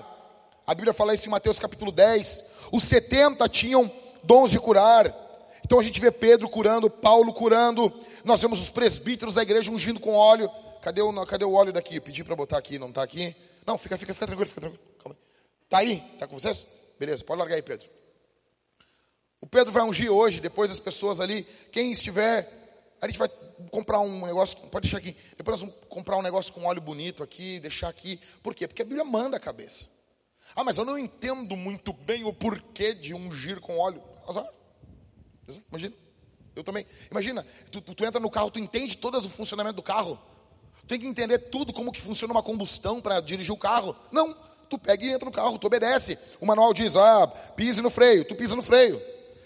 A Bíblia fala isso em Mateus capítulo 10. Os 70 tinham dons de curar. Então a gente vê Pedro curando, Paulo curando. Nós vemos os presbíteros da igreja ungindo com óleo. Cadê o, cadê o óleo daqui? Eu pedi para botar aqui, não está aqui? Não, fica, fica, fica tranquilo, fica tranquilo. Calma aí. Tá aí? Tá com vocês? Beleza, pode largar aí, Pedro. O Pedro vai ungir hoje, depois as pessoas ali, quem estiver, a gente vai comprar um negócio, pode deixar aqui. Depois nós vamos comprar um negócio com óleo bonito aqui, deixar aqui. Por quê? Porque a Bíblia manda a cabeça. Ah, mas eu não entendo muito bem o porquê de ungir com óleo. Azar. Imagina. Eu também. Imagina, tu, tu, tu entra no carro, tu entende todo o funcionamento do carro. Tu tem que entender tudo, como que funciona uma combustão para dirigir o carro. Não, tu pega e entra no carro, tu obedece. O manual diz, ah, pise no freio, tu pisa no freio.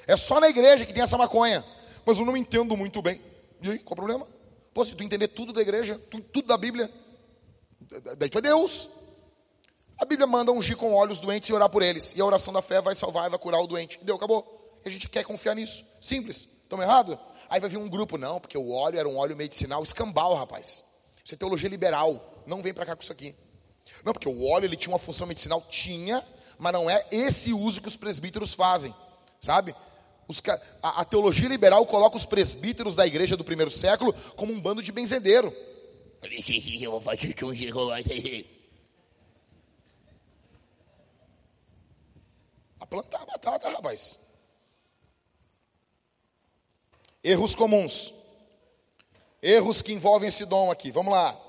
É só na igreja que tem essa maconha. Mas eu não entendo muito bem. E aí, qual o problema? Pô, se tu entender tudo da igreja, tu, tudo da Bíblia, daí tu é Deus. A Bíblia manda ungir com olhos doentes e orar por eles. E a oração da fé vai salvar e vai curar o doente. Deu, acabou. E a gente quer confiar nisso. Simples. Estamos errado? Aí vai vir um grupo, não, porque o óleo era um óleo medicinal escambau, rapaz. Isso é teologia liberal. Não vem para cá com isso aqui. Não, porque o óleo ele tinha uma função medicinal, tinha, mas não é esse uso que os presbíteros fazem, sabe? Os, a, a, teologia liberal coloca os presbíteros da igreja do primeiro século como um bando de benzedeiro. A plantar a batata, rapaz. Erros comuns. Erros que envolvem esse dom aqui. Vamos lá.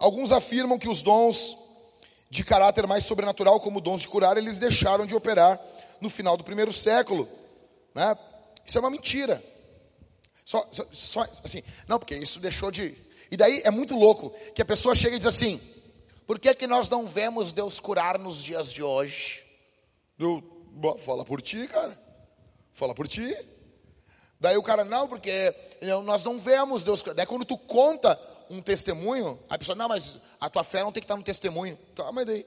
Alguns afirmam que os dons de caráter mais sobrenatural, como dons de curar, eles deixaram de operar no final do primeiro século. Né? Isso é uma mentira. Só, só, só, assim, não, porque isso deixou de. E daí é muito louco que a pessoa chega e diz assim: por que, que nós não vemos Deus curar nos dias de hoje? Eu, fala por ti, cara. Fala por ti. Daí o cara, não, porque nós não vemos Deus. Daí quando tu conta um testemunho, a pessoa, não, mas a tua fé não tem que estar no testemunho. Tá, mas daí.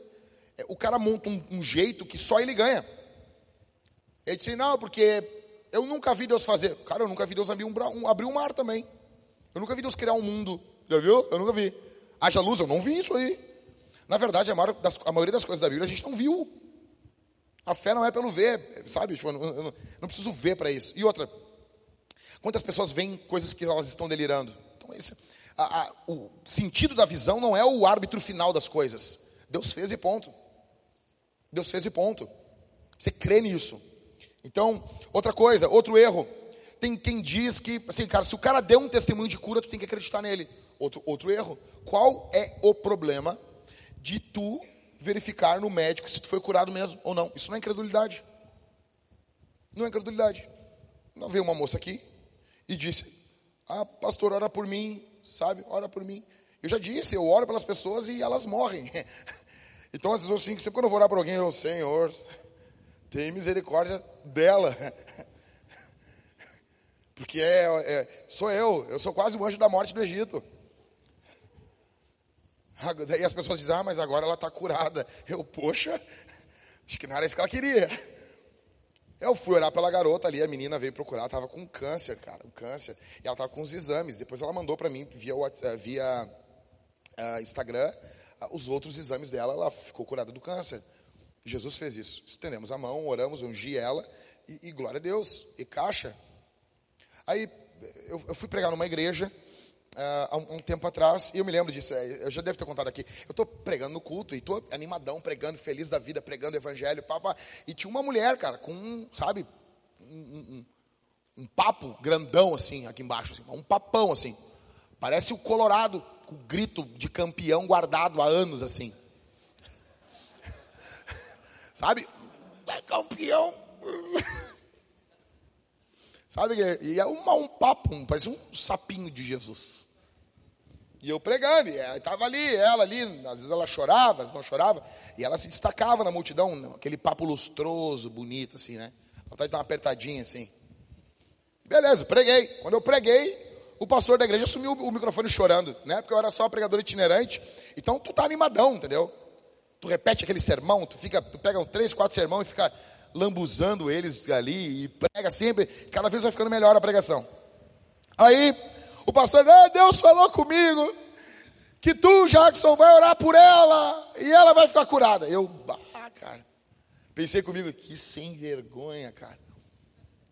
É, o cara monta um, um jeito que só ele ganha. Ele disse, não, porque eu nunca vi Deus fazer. Cara, eu nunca vi Deus abrir um, um, abrir um mar também. Eu nunca vi Deus criar um mundo. Já viu? Eu nunca vi. Haja luz, eu não vi isso aí. Na verdade, a, maior das, a maioria das coisas da Bíblia a gente não viu. A fé não é pelo ver, sabe? Tipo, eu não, eu não preciso ver para isso. E outra, Quantas pessoas veem coisas que elas estão delirando? Então, esse, a, a, o sentido da visão não é o árbitro final das coisas. Deus fez e ponto. Deus fez e ponto. Você crê nisso. Então, outra coisa, outro erro. Tem quem diz que, assim, cara, se o cara deu um testemunho de cura, tu tem que acreditar nele. Outro, outro erro. Qual é o problema de tu verificar no médico se tu foi curado mesmo ou não? Isso não é incredulidade. Não é incredulidade. Não veio uma moça aqui, e disse: Ah, pastor, ora por mim, sabe? Ora por mim. Eu já disse, eu oro pelas pessoas e elas morrem. Então, às vezes, eu sinto que sempre quando eu vou orar por alguém, eu, Senhor, tem misericórdia dela. Porque é, é, sou eu, eu sou quase o anjo da morte do Egito. E as pessoas dizem, ah, mas agora ela está curada. Eu, poxa, acho que não era isso que ela queria. Eu fui orar pela garota ali, a menina veio procurar, estava com câncer, cara, um câncer. E ela estava com os exames. Depois ela mandou para mim via, eh, via uh, Instagram uh, os outros exames dela. Ela ficou curada do câncer. Jesus fez isso. Estendemos a mão, oramos, ungi ela e, e glória a Deus. E caixa. Aí eu, eu fui pregar numa igreja uh, há um, um, tempo atrás, e eu me lembro disso, é, eu já devo ter contado aqui. Eu estou pregando no culto, e estou animadão, pregando, feliz da vida, pregando o evangelho, pá, e tinha uma mulher, cara, com, sabe, um, um, um, papo grandão assim, aqui embaixo, assim, um papão assim. Parece o Colorado, com o grito de campeão guardado há anos, assim. sabe? É campeão. Sabe? E é uma, um papo, um, parece um sapinho de Jesus. E eu pregando, e estava ali, ela ali, às vezes ela chorava, às vezes não chorava, e ela se destacava na multidão, aquele papo lustroso, bonito, assim, né? Vontade de dar uma apertadinha, assim. Beleza, preguei. Quando eu preguei, o pastor da igreja assumiu o microfone chorando, né? Porque eu era só pregador itinerante. Então tu tá animadão, entendeu? Tu repete aquele sermão, tu fica, tu pega um três, quatro sermão e fica lambuzando eles ali e prega sempre, cada vez vai ficando melhor a pregação. Aí o pastor, ah, Deus falou comigo que tu, Jackson, vai orar por ela e ela vai ficar curada. Eu, ah, cara, pensei comigo, que sem vergonha, cara,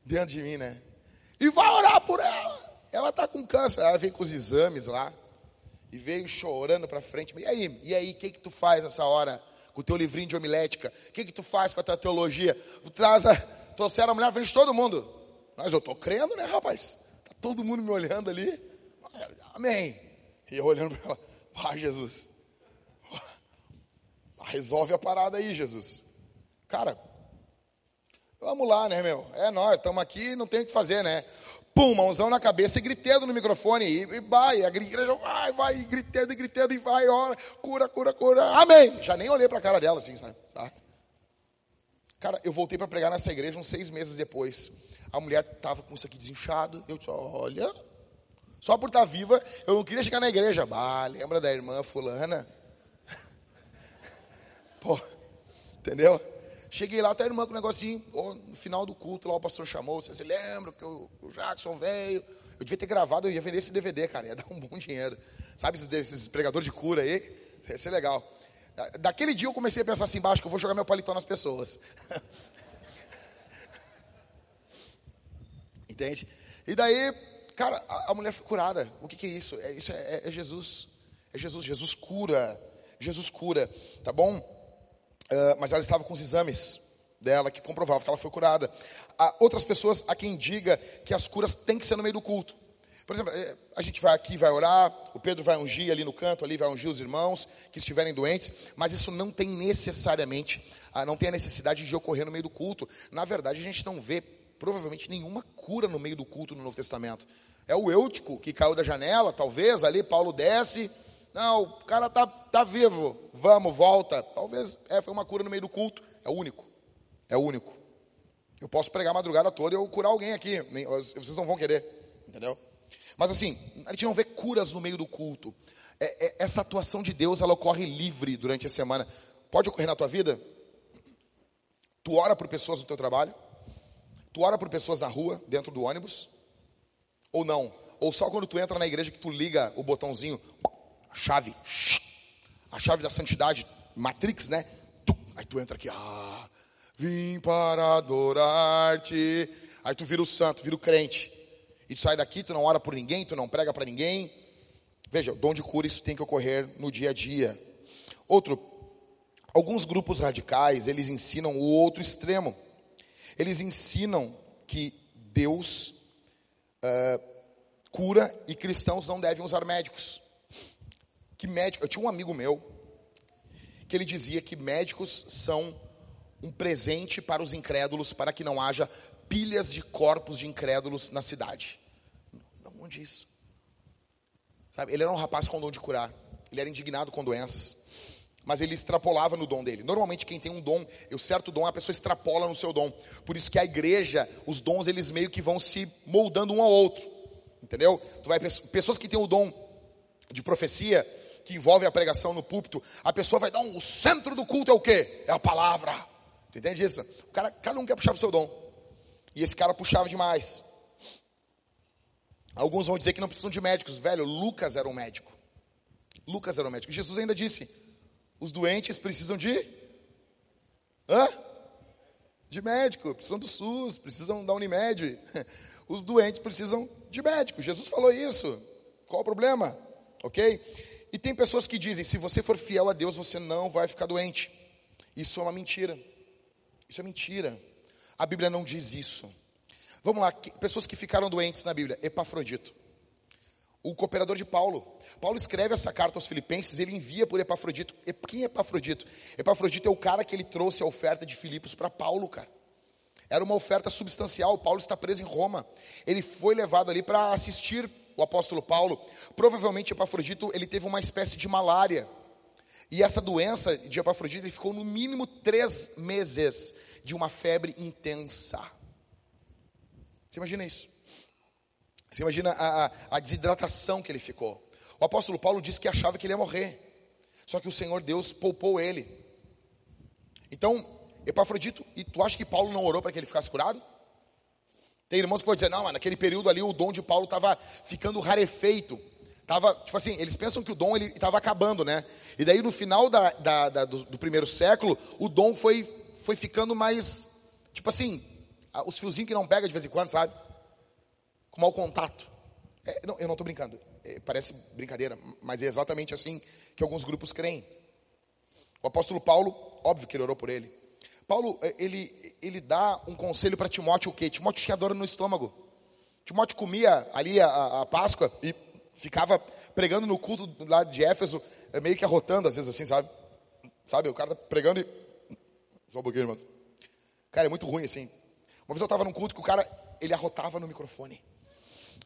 dentro de mim, né? E vai orar por ela. Ela está com câncer, ela vem com os exames lá. e veio chorando para frente. E aí, e aí, o que que tu faz nessa hora com o teu livrinho de homilética? O que que tu faz com a tua teologia? Traz a, trouxeram a mulher frente de todo mundo. Mas eu estou crendo, né, rapaz? Tá todo mundo me olhando ali. Amém. E eu olhando para ela, ah, Jesus. Resolve a parada aí, Jesus. Cara, vamos lá, né, meu? É nós, estamos aqui, não tem o que fazer, né? Pum, mãozão na cabeça e gritando no microfone. E, e vai, a igreja vai, vai, e gritando, e gritando, e vai, ora, cura, cura, cura, amém. Já nem olhei para a cara dela assim, sabe? Tá? Cara, eu voltei para pregar nessa igreja uns seis meses depois. A mulher estava com isso aqui desinchado. Eu disse, olha, só por estar tá viva, eu não queria chegar na igreja. Bah, lembra da irmã fulana? Pô, entendeu? Cheguei lá, tá irmã com um negocinho, no final do culto, lá o pastor chamou, você se lembra que o, o Jackson veio? Eu devia ter gravado, eu ia vender esse DVD, cara, ia dar um bom dinheiro. Sabe esses, esses pregadores de cura aí? Ia ser legal. Daquele dia eu comecei a pensar assim embaixo, que eu vou jogar meu paletó nas pessoas. Entende? E daí, cara, a, a, mulher foi curada. O que, que é isso? É, isso é, é Jesus. É Jesus. Jesus cura. Jesus cura. Tá bom? Uh, mas ela estava com os exames dela que comprovavam que ela foi curada. Há outras pessoas a quem diga que as curas têm que ser no meio do culto. Por exemplo, eh, a gente vai aqui, vai orar, o Pedro vai ungir ali no canto, ali vai ungir os irmãos que estiverem doentes, mas isso não tem necessariamente, ah, não tem a necessidade de ocorrer no meio do culto. Na verdade, a gente não vê provavelmente nenhuma cura no meio do culto no Novo Testamento. É o Eutico que caiu da janela, talvez, ali Paulo desce, não, o cara tá, tá vivo. Vamos, volta. Talvez é, foi uma cura no meio do culto. É o único. É o único. Eu posso pregar a madrugada toda e eu curar alguém aqui. Vocês não vão querer. Entendeu? Mas assim, a gente não vê curas no meio do culto. É, é, essa atuação de Deus, ela ocorre livre durante a semana. Pode ocorrer na tua vida? Tu ora por pessoas no teu trabalho? Tu ora por pessoas na rua, dentro do ônibus? Ou não? Ou só quando tu entra na igreja que tu liga o botãozinho, a chave, a chave da santidade, Matrix, né? Aí tu entra aqui, ah, vim para adorar-te. Aí tu vira o santo, vira o crente. E tu sai daqui, tu não ora por ninguém, tu não prega para ninguém. Veja, o dom de cura, isso tem que ocorrer no dia a dia. Outro, alguns grupos radicais, eles ensinam o outro extremo. Eles ensinam que Deus uh, cura e cristãos não devem usar médicos que médico, eu tinha um amigo meu que ele dizia que médicos são um presente para os incrédulos, para que não haja pilhas de corpos de incrédulos na cidade. Não, onde isso? Sabe, ele era um rapaz com dom de curar. Ele era indignado com doenças. Mas ele extrapolava no dom dele. Normalmente quem tem um dom, o certo dom, a pessoa extrapola no seu dom. Por isso que a igreja, os dons, eles meio que vão se moldando um ao outro. Entendeu? Tu vai, pessoas que têm o dom de profecia, que envolve a pregação no púlpito, a pessoa vai dar um, o centro do culto é o quê? É a palavra. Você entende isso? O cara, cada um quer puxar o seu dom. E esse cara puxava demais. Alguns vão dizer que não precisam de médicos. Velho, Lucas era um médico. Lucas era um médico. Jesus ainda disse: os doentes precisam de. Hã? De médico, precisam do SUS, precisam da Unimed. Os doentes precisam de médico. Jesus falou isso. Qual o problema? Ok? E tem pessoas que dizem: se você for fiel a Deus, você não vai ficar doente. Isso é uma mentira. Isso é mentira. A Bíblia não diz isso. Vamos lá, pessoas que ficaram doentes na Bíblia. Epafrodito, o cooperador de Paulo. Paulo escreve essa carta aos Filipenses, ele envia por Epafrodito. E quem é Epafrodito? Epafrodito é o cara que ele trouxe a oferta de Filipos para Paulo, cara. Era uma oferta substancial. Paulo está preso em Roma. Ele foi levado ali para assistir o apóstolo Paulo, provavelmente Epafrodito ele teve uma espécie de malária. E essa doença de Epafrodito ele ficou no mínimo três meses de uma febre intensa. Você imagina isso? Você imagina a, a, a desidratação que ele ficou. O apóstolo Paulo disse que achava que ele ia morrer. Só que o Senhor Deus poupou ele. Então, Epafrodito, e tu acha que Paulo não orou para que ele ficasse curado? Tem irmãos que vão dizer, não, mas naquele período ali o dom de Paulo estava ficando rarefeito. Tava, tipo assim, eles pensam que o dom estava acabando, né? E daí no final da, da, da, do, do, primeiro século, o dom foi, foi ficando mais, tipo assim, os fiozinhos que não pega de vez em quando, sabe? Com mau contato. É, não, eu não estou brincando. é, parece brincadeira, mas é exatamente assim que alguns grupos creem. O apóstolo Paulo, óbvio que ele orou por ele. Paulo, é, ele, ele dá um conselho para Timóteo o quê? Timóteo tinha dor no estômago. Timóteo comia ali a, a Páscoa e ficava pregando no culto lá de Éfeso, é, meio que arrotando às vezes assim, sabe? Sabe, o cara tá pregando e... Só um pouquinho, irmãos. Cara, é muito ruim assim. Uma vez eu estava num culto que o cara, ele arrotava no microfone.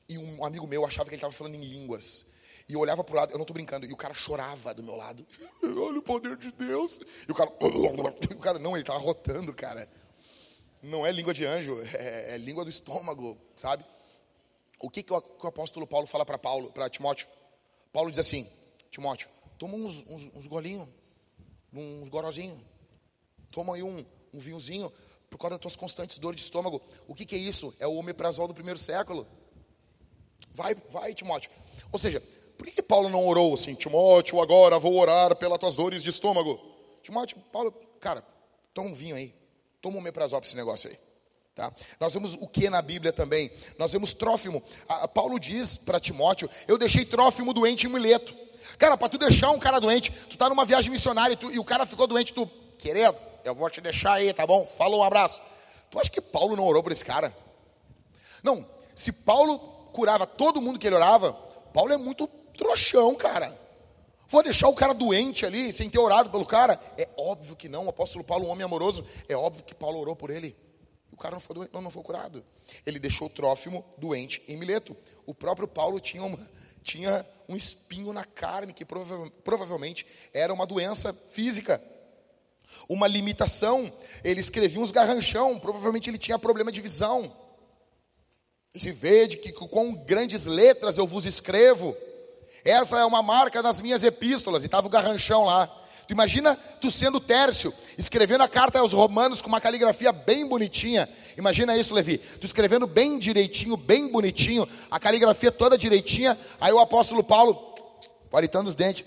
E um amigo meu achava que ele estava falando em línguas. E eu olhava pro lado, eu não estou brincando, e o cara chorava do meu lado. Olha o poder de Deus. E o cara, o cara não, ele estava rotando, cara. Não é língua de anjo, é, é língua do estômago, sabe? O que, que, o, que o apóstolo Paulo fala para Paulo, para Timóteo? Paulo diz assim: Timóteo, toma uns, uns, uns golinhos, uns gorozinhos. Toma aí um, um vinhozinho por causa das tuas constantes dores de estômago. O que, que é isso? É o omeprazol do primeiro século. Vai, vai, Timóteo. Ou seja, por que, Paulo não orou assim? Timóteo, agora vou orar pelas tuas dores de estômago. Timóteo, Paulo, cara, toma um vinho aí. Toma um omeprazol para esse negócio aí. Tá? Nós vemos o que na Bíblia também? Nós vemos Trófimo. A, Paulo diz para Timóteo: Eu deixei Trófimo doente em Mileto. Cara, para tu deixar um cara doente, tu tá numa viagem missionária e, tu, e o cara ficou doente, tu, querido, eu vou te deixar aí, tá bom? Falou, um abraço. Tu acha que Paulo não orou por esse cara? Não, se Paulo curava todo mundo que ele orava, Paulo é muito trouxão, cara. Vou deixar o cara doente ali, sem ter orado pelo cara? É óbvio que não. O apóstolo Paulo, um homem amoroso, é óbvio que Paulo orou por ele. O cara não foi, doente, não, não foi curado. Ele deixou Trófimo doente em Mileto. O próprio Paulo tinha, uma, tinha um espinho na carne, que prova, provavelmente era uma doença física. Uma limitação. Ele escrevia uns garranchão, provavelmente ele tinha problema de visão. Se vê de que com grandes letras eu vos escrevo. Essa é uma marca das minhas epístolas. E estava o garranchão lá. Tu imagina tu sendo Tércio, escrevendo a carta aos romanos com uma caligrafia bem bonitinha. Imagina isso, Levi. Tu escrevendo bem direitinho, bem bonitinho, a caligrafia toda direitinha. Aí o apóstolo Paulo, palitando os dentes.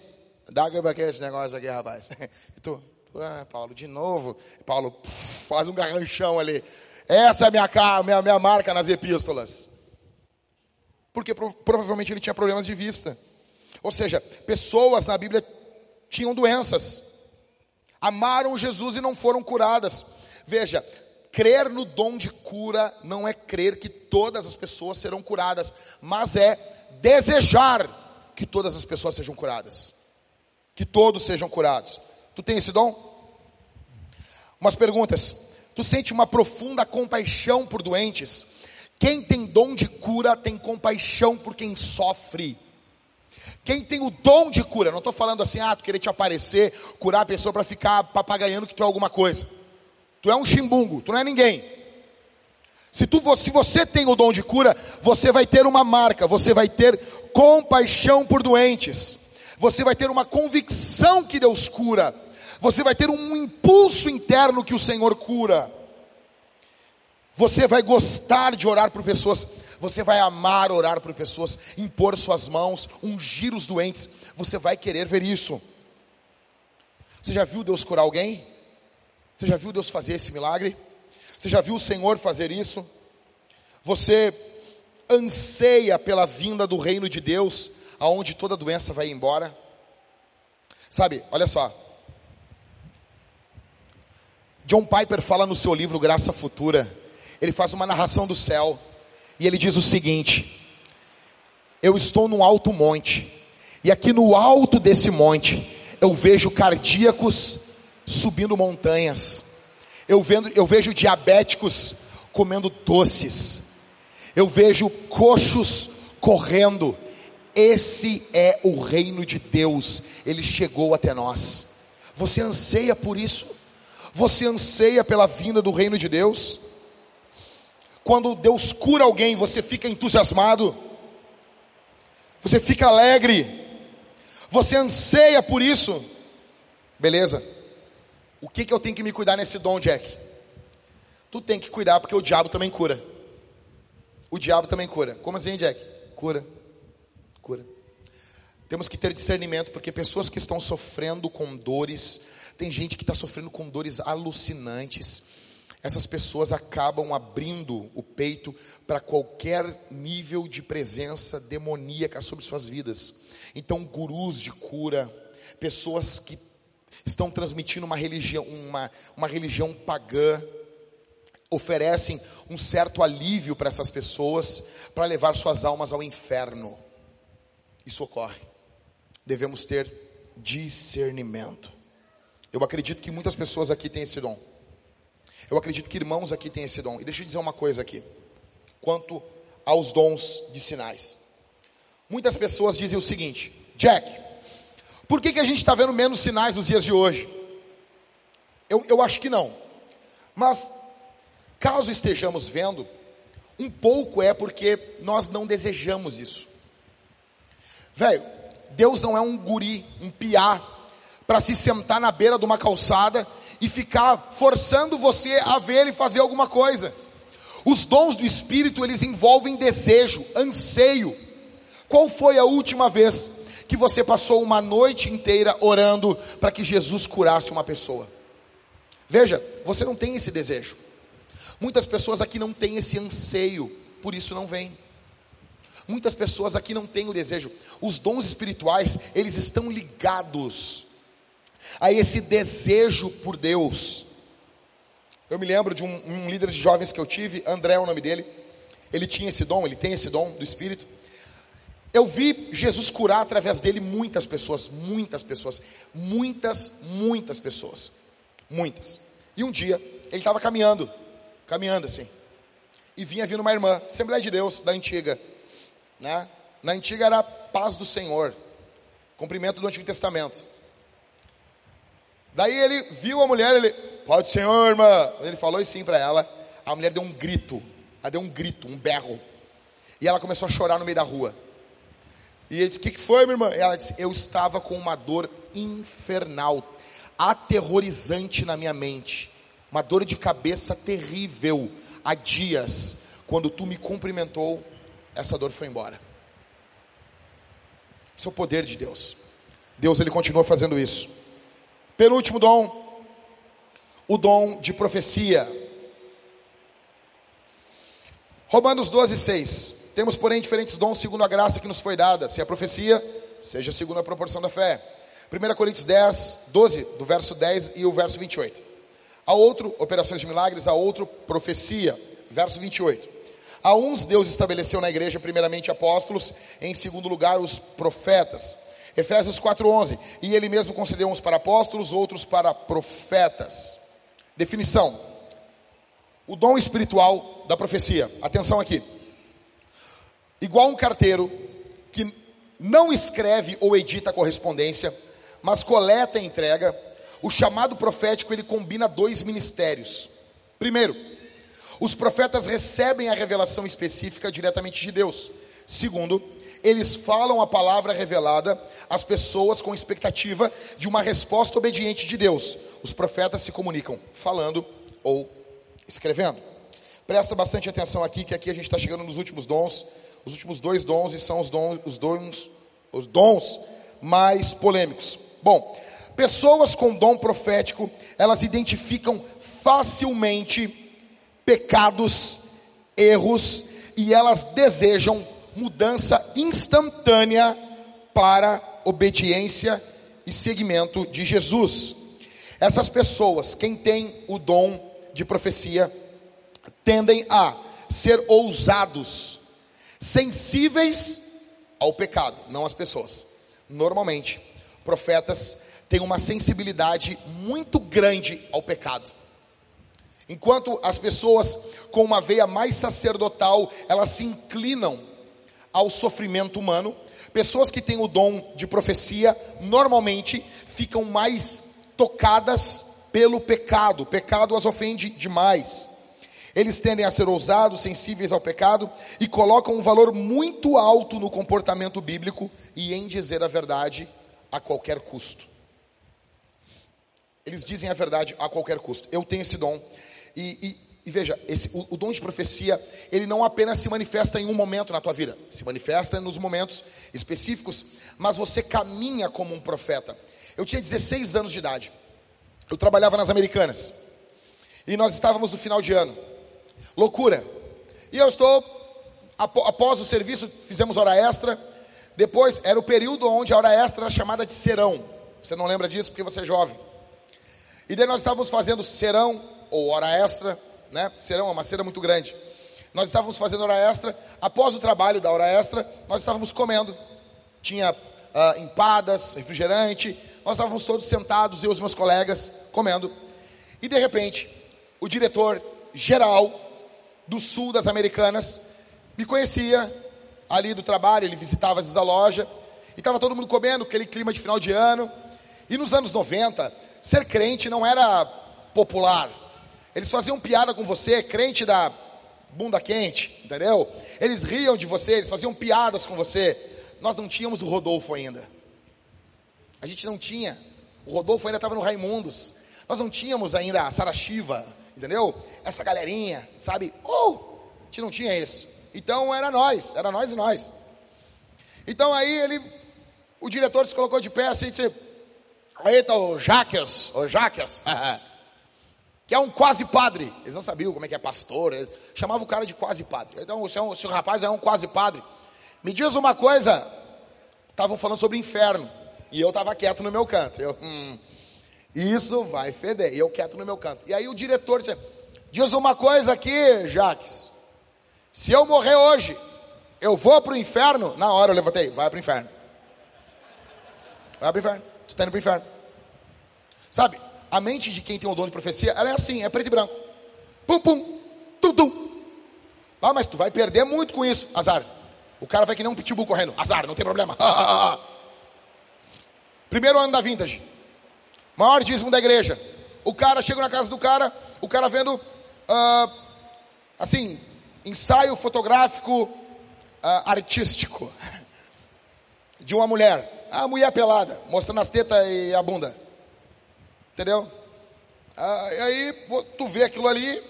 Dá aqui esse negócio aqui, rapaz. E tu, ah, Paulo, de novo. Paulo, pff, faz um garranchão ali. Essa é a minha, minha, minha marca nas epístolas. Porque provavelmente ele tinha problemas de vista. Ou seja, pessoas na Bíblia tinham doenças, amaram Jesus e não foram curadas. Veja, crer no dom de cura não é crer que todas as pessoas serão curadas, mas é desejar que todas as pessoas sejam curadas, que todos sejam curados. Tu tem esse dom? Umas perguntas. Tu sente uma profunda compaixão por doentes? Quem tem dom de cura tem compaixão por quem sofre. Quem tem o dom de cura, não estou falando assim, ah, tu querer te aparecer, curar a pessoa para ficar papagaiando que tu é alguma coisa. Tu é um chimbungo, tu não é ninguém. Se, tu, se você tem o dom de cura, você vai ter uma marca, você vai ter compaixão por doentes, você vai ter uma convicção que Deus cura, você vai ter um impulso interno que o Senhor cura. Você vai gostar de orar por pessoas, você vai amar orar por pessoas, impor suas mãos, ungir os doentes. Você vai querer ver isso. Você já viu Deus curar alguém? Você já viu Deus fazer esse milagre? Você já viu o Senhor fazer isso? Você anseia pela vinda do reino de Deus, aonde toda doença vai embora? Sabe, olha só. John Piper fala no seu livro Graça Futura ele faz uma narração do céu e ele diz o seguinte: Eu estou num alto monte, e aqui no alto desse monte eu vejo cardíacos subindo montanhas, eu, vendo, eu vejo diabéticos comendo doces, eu vejo coxos correndo. Esse é o reino de Deus, ele chegou até nós. Você anseia por isso? Você anseia pela vinda do reino de Deus? Quando Deus cura alguém, você fica entusiasmado, você fica alegre, você anseia por isso. Beleza? O que, que eu tenho que me cuidar nesse dom, Jack? Tu tem que cuidar porque o diabo também cura. O diabo também cura. Como assim, Jack? Cura. Cura. Temos que ter discernimento porque pessoas que estão sofrendo com dores, tem gente que está sofrendo com dores alucinantes essas pessoas acabam abrindo o peito para qualquer nível de presença demoníaca sobre suas vidas. Então, gurus de cura, pessoas que estão transmitindo uma religião, uma, uma religião pagã, oferecem um certo alívio para essas pessoas para levar suas almas ao inferno. Isso ocorre. Devemos ter discernimento. Eu acredito que muitas pessoas aqui têm esse dom. Eu acredito que irmãos aqui têm esse dom. E deixa eu dizer uma coisa aqui, quanto aos dons de sinais. Muitas pessoas dizem o seguinte: Jack, por que, que a gente está vendo menos sinais nos dias de hoje? Eu, eu acho que não. Mas, caso estejamos vendo, um pouco é porque nós não desejamos isso. Velho, Deus não é um guri, um piá, para se sentar na beira de uma calçada e ficar forçando você a ver ele fazer alguma coisa. Os dons do Espírito, eles envolvem desejo, anseio. Qual foi a última vez que você passou uma noite inteira orando para que Jesus curasse uma pessoa? Veja, você não tem esse desejo. Muitas pessoas aqui não têm esse anseio, por isso não vêm. Muitas pessoas aqui não têm o desejo. Os dons espirituais, eles estão ligados a esse desejo por Deus. Eu me lembro de um, um, líder de jovens que eu tive, André é o nome dele. Ele tinha esse dom, ele tem esse dom do Espírito. Eu vi Jesus curar através dele muitas pessoas, muitas pessoas, muitas, muitas pessoas, muitas. E um dia ele estava caminhando, caminhando assim, e vinha vindo uma irmã, Assembleia de Deus da antiga, né? Na antiga era paz do Senhor, cumprimento do Antigo Testamento. Daí ele viu a mulher, ele, pode Senhor, irmã. Ele falou assim para ela, a mulher deu um grito, ela deu um grito, um berro. E ela começou a chorar no meio da rua. E ele disse: O que, que foi, minha irmã? E ela disse: Eu estava com uma dor infernal, aterrorizante na minha mente, uma dor de cabeça terrível há dias. Quando tu me cumprimentou, essa dor foi embora. Esse é o poder de Deus. Deus ele continua fazendo isso. Penúltimo dom, o dom de profecia. Romanos 12, 6. Temos, porém, diferentes dons segundo a graça que nos foi dada. Se a profecia, seja segundo a proporção da fé. 1 Coríntios 10, 12, do verso 10 e o verso 28. A outro, operações de milagres, a outro, profecia. Verso 28. A uns Deus estabeleceu na igreja, primeiramente apóstolos, em segundo lugar os profetas Efésios 4:11, e ele mesmo concedeu uns para apóstolos, outros para profetas. Definição: o dom espiritual da profecia. Atenção aqui. Igual um carteiro que não escreve ou edita a correspondência, mas coleta e entrega, o chamado profético ele combina dois ministérios. Primeiro, os profetas recebem a revelação específica diretamente de Deus. Segundo, eles falam a palavra revelada às pessoas com expectativa de uma resposta obediente de Deus. Os profetas se comunicam falando ou escrevendo. Presta bastante atenção aqui, que aqui a gente está chegando nos últimos dons. Os últimos dois dons e são os dons, os dons, os dons mais polêmicos. Bom, pessoas com dom profético, elas identificam facilmente pecados, erros e elas desejam mudança instantânea para obediência e seguimento de Jesus. Essas pessoas, quem tem o dom de profecia, tendem a ser ousados, sensíveis ao pecado, não as pessoas. Normalmente, profetas têm uma sensibilidade muito grande ao pecado. Enquanto as pessoas com uma veia mais sacerdotal, elas se inclinam ao sofrimento humano. Pessoas que têm o dom de profecia normalmente ficam mais tocadas pelo pecado. O pecado as ofende demais. Eles tendem a ser ousados, sensíveis ao pecado e colocam um valor muito alto no comportamento bíblico e em dizer a verdade a qualquer custo. Eles dizem a verdade a qualquer custo. Eu tenho esse dom. E, e, e veja, esse, o, o, dom de profecia, ele não apenas se manifesta em um momento na tua vida, se manifesta nos momentos específicos, mas você caminha como um profeta. Eu tinha 16 anos de idade, eu trabalhava nas Americanas. E nós estávamos no final de ano. Loucura. E eu estou, após o serviço, fizemos hora extra. Depois, era o período onde a hora extra era chamada de serão. Você não lembra disso porque você é jovem. E daí nós estávamos fazendo serão, ou hora extra, né? Serão uma cera muito grande. Nós estávamos fazendo hora extra. Após o trabalho da hora extra, nós estávamos comendo. Tinha uh, empadas, refrigerante. Nós estávamos todos sentados, eu e os meus colegas, comendo. E de repente, o diretor geral do sul das Americanas me conhecia ali do trabalho, ele visitava às vezes a loja. E estava todo mundo comendo, aquele clima de final de ano. E nos anos 90, ser crente não era popular. Eles faziam piada com você, crente da bunda quente, entendeu? Eles riam de você, eles faziam piadas com você. Nós não tínhamos o Rodolfo ainda. A gente não tinha. O Rodolfo ainda estava no Raimundos. Nós não tínhamos ainda a Sara Shiva, entendeu? Essa galerinha, sabe? Oh, a gente não tinha isso. Então era nós, era nós e nós. Então aí ele, o diretor se colocou de pé assim e disse: tá o Jaques, o Jaques, que é um quase padre. Eles não sabiam como é que é pastor, eles chamavam o cara de quase padre. Então, o seu, o rapaz é um quase padre. Me diz uma coisa, estavam falando sobre inferno, e eu estava quieto no meu canto. Eu, hum, isso vai feder, e eu quieto no meu canto. E aí o diretor disse, diz uma coisa aqui, Jaques, se eu morrer hoje, eu vou para o inferno? Na hora eu levantei, vai para o inferno. Vai para o inferno. Tu está indo para o inferno. Sabe, a mente de quem tem o dom de profecia, ela é assim, é preto e branco. Pum, pum, tum, tum. Ah, mas tu vai perder muito com isso. Azar. O cara vai que nem um pitbull correndo. Azar, não tem problema. Primeiro ano da vintage. Maior dízimo da igreja. O cara chega na casa do cara, o cara vendo, uh, assim, ensaio fotográfico uh, artístico de uma mulher a mulher pelada, mostrando as tetas e a bunda. Entendeu? Ah, aí tu vê aquilo ali.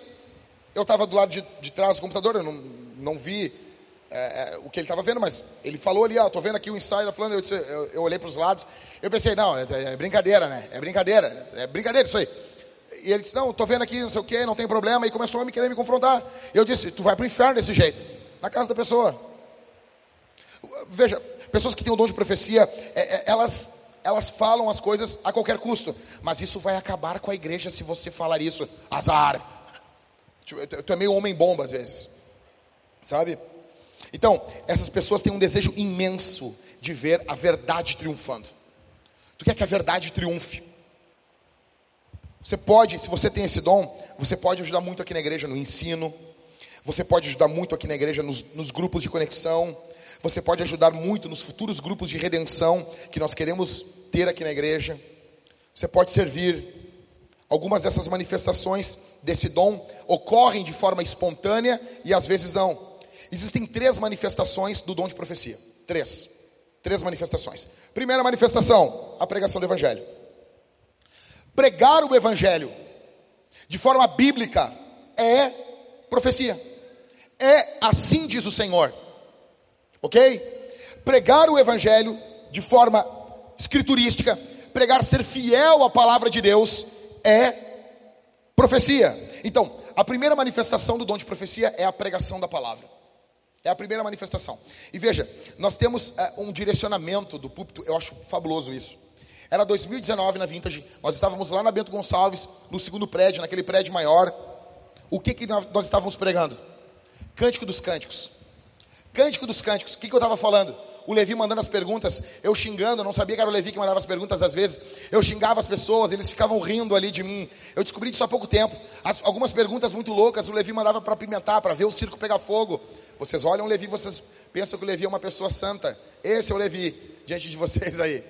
Eu estava do lado de, de, trás do computador, eu não, não vi é, é, o que ele estava vendo, mas ele falou ali, ó, ah, tô vendo aqui o ensaio, falando, eu, disse, eu, eu olhei para os lados, eu pensei, não, é, é, brincadeira, né? É brincadeira, é brincadeira isso aí. E ele disse, não, tô vendo aqui, não sei o que, não tem problema, e começou a me querer me confrontar. Eu disse, tu vai para o inferno desse jeito, na casa da pessoa. Veja, pessoas que têm o dom de profecia, é, é, elas, elas falam as coisas a qualquer custo. Mas isso vai acabar com a igreja se você falar isso. Azar. Tu é meio homem-bomba às vezes. Sabe? Então, essas pessoas têm um desejo imenso de ver a verdade triunfando. Tu quer que a verdade triunfe? Você pode, se você tem esse dom, você pode ajudar muito aqui na igreja no ensino. Você pode ajudar muito aqui na igreja nos, nos grupos de conexão. Você pode ajudar muito nos futuros grupos de redenção que nós queremos ter aqui na igreja. Você pode servir. Algumas dessas manifestações desse dom ocorrem de forma espontânea e às vezes não. Existem três manifestações do dom de profecia. Três. Três manifestações. Primeira manifestação, a pregação do evangelho. Pregar o evangelho de forma bíblica é profecia. É assim diz o Senhor. Ok? Pregar o Evangelho de forma escriturística, pregar ser fiel à palavra de Deus é profecia. Então, a primeira manifestação do dom de profecia é a pregação da palavra. É a primeira manifestação. E veja, nós temos é, um direcionamento do púlpito, eu acho fabuloso isso. Era 2019 na Vintage, nós estávamos lá na Bento Gonçalves, no segundo prédio, naquele prédio maior. O que, que nós estávamos pregando? Cântico dos Cânticos. Cântico dos Cânticos, o que, que eu estava falando? O Levi mandando as perguntas, eu xingando, eu não sabia que era o Levi que mandava as perguntas às vezes. Eu xingava as pessoas, eles ficavam rindo ali de mim. Eu descobri disso há pouco tempo. As, algumas perguntas muito loucas, o Levi mandava para apimentar, para ver o circo pegar fogo. Vocês olham o Levi, vocês pensam que o Levi é uma pessoa santa. Esse é o Levi, diante de vocês aí.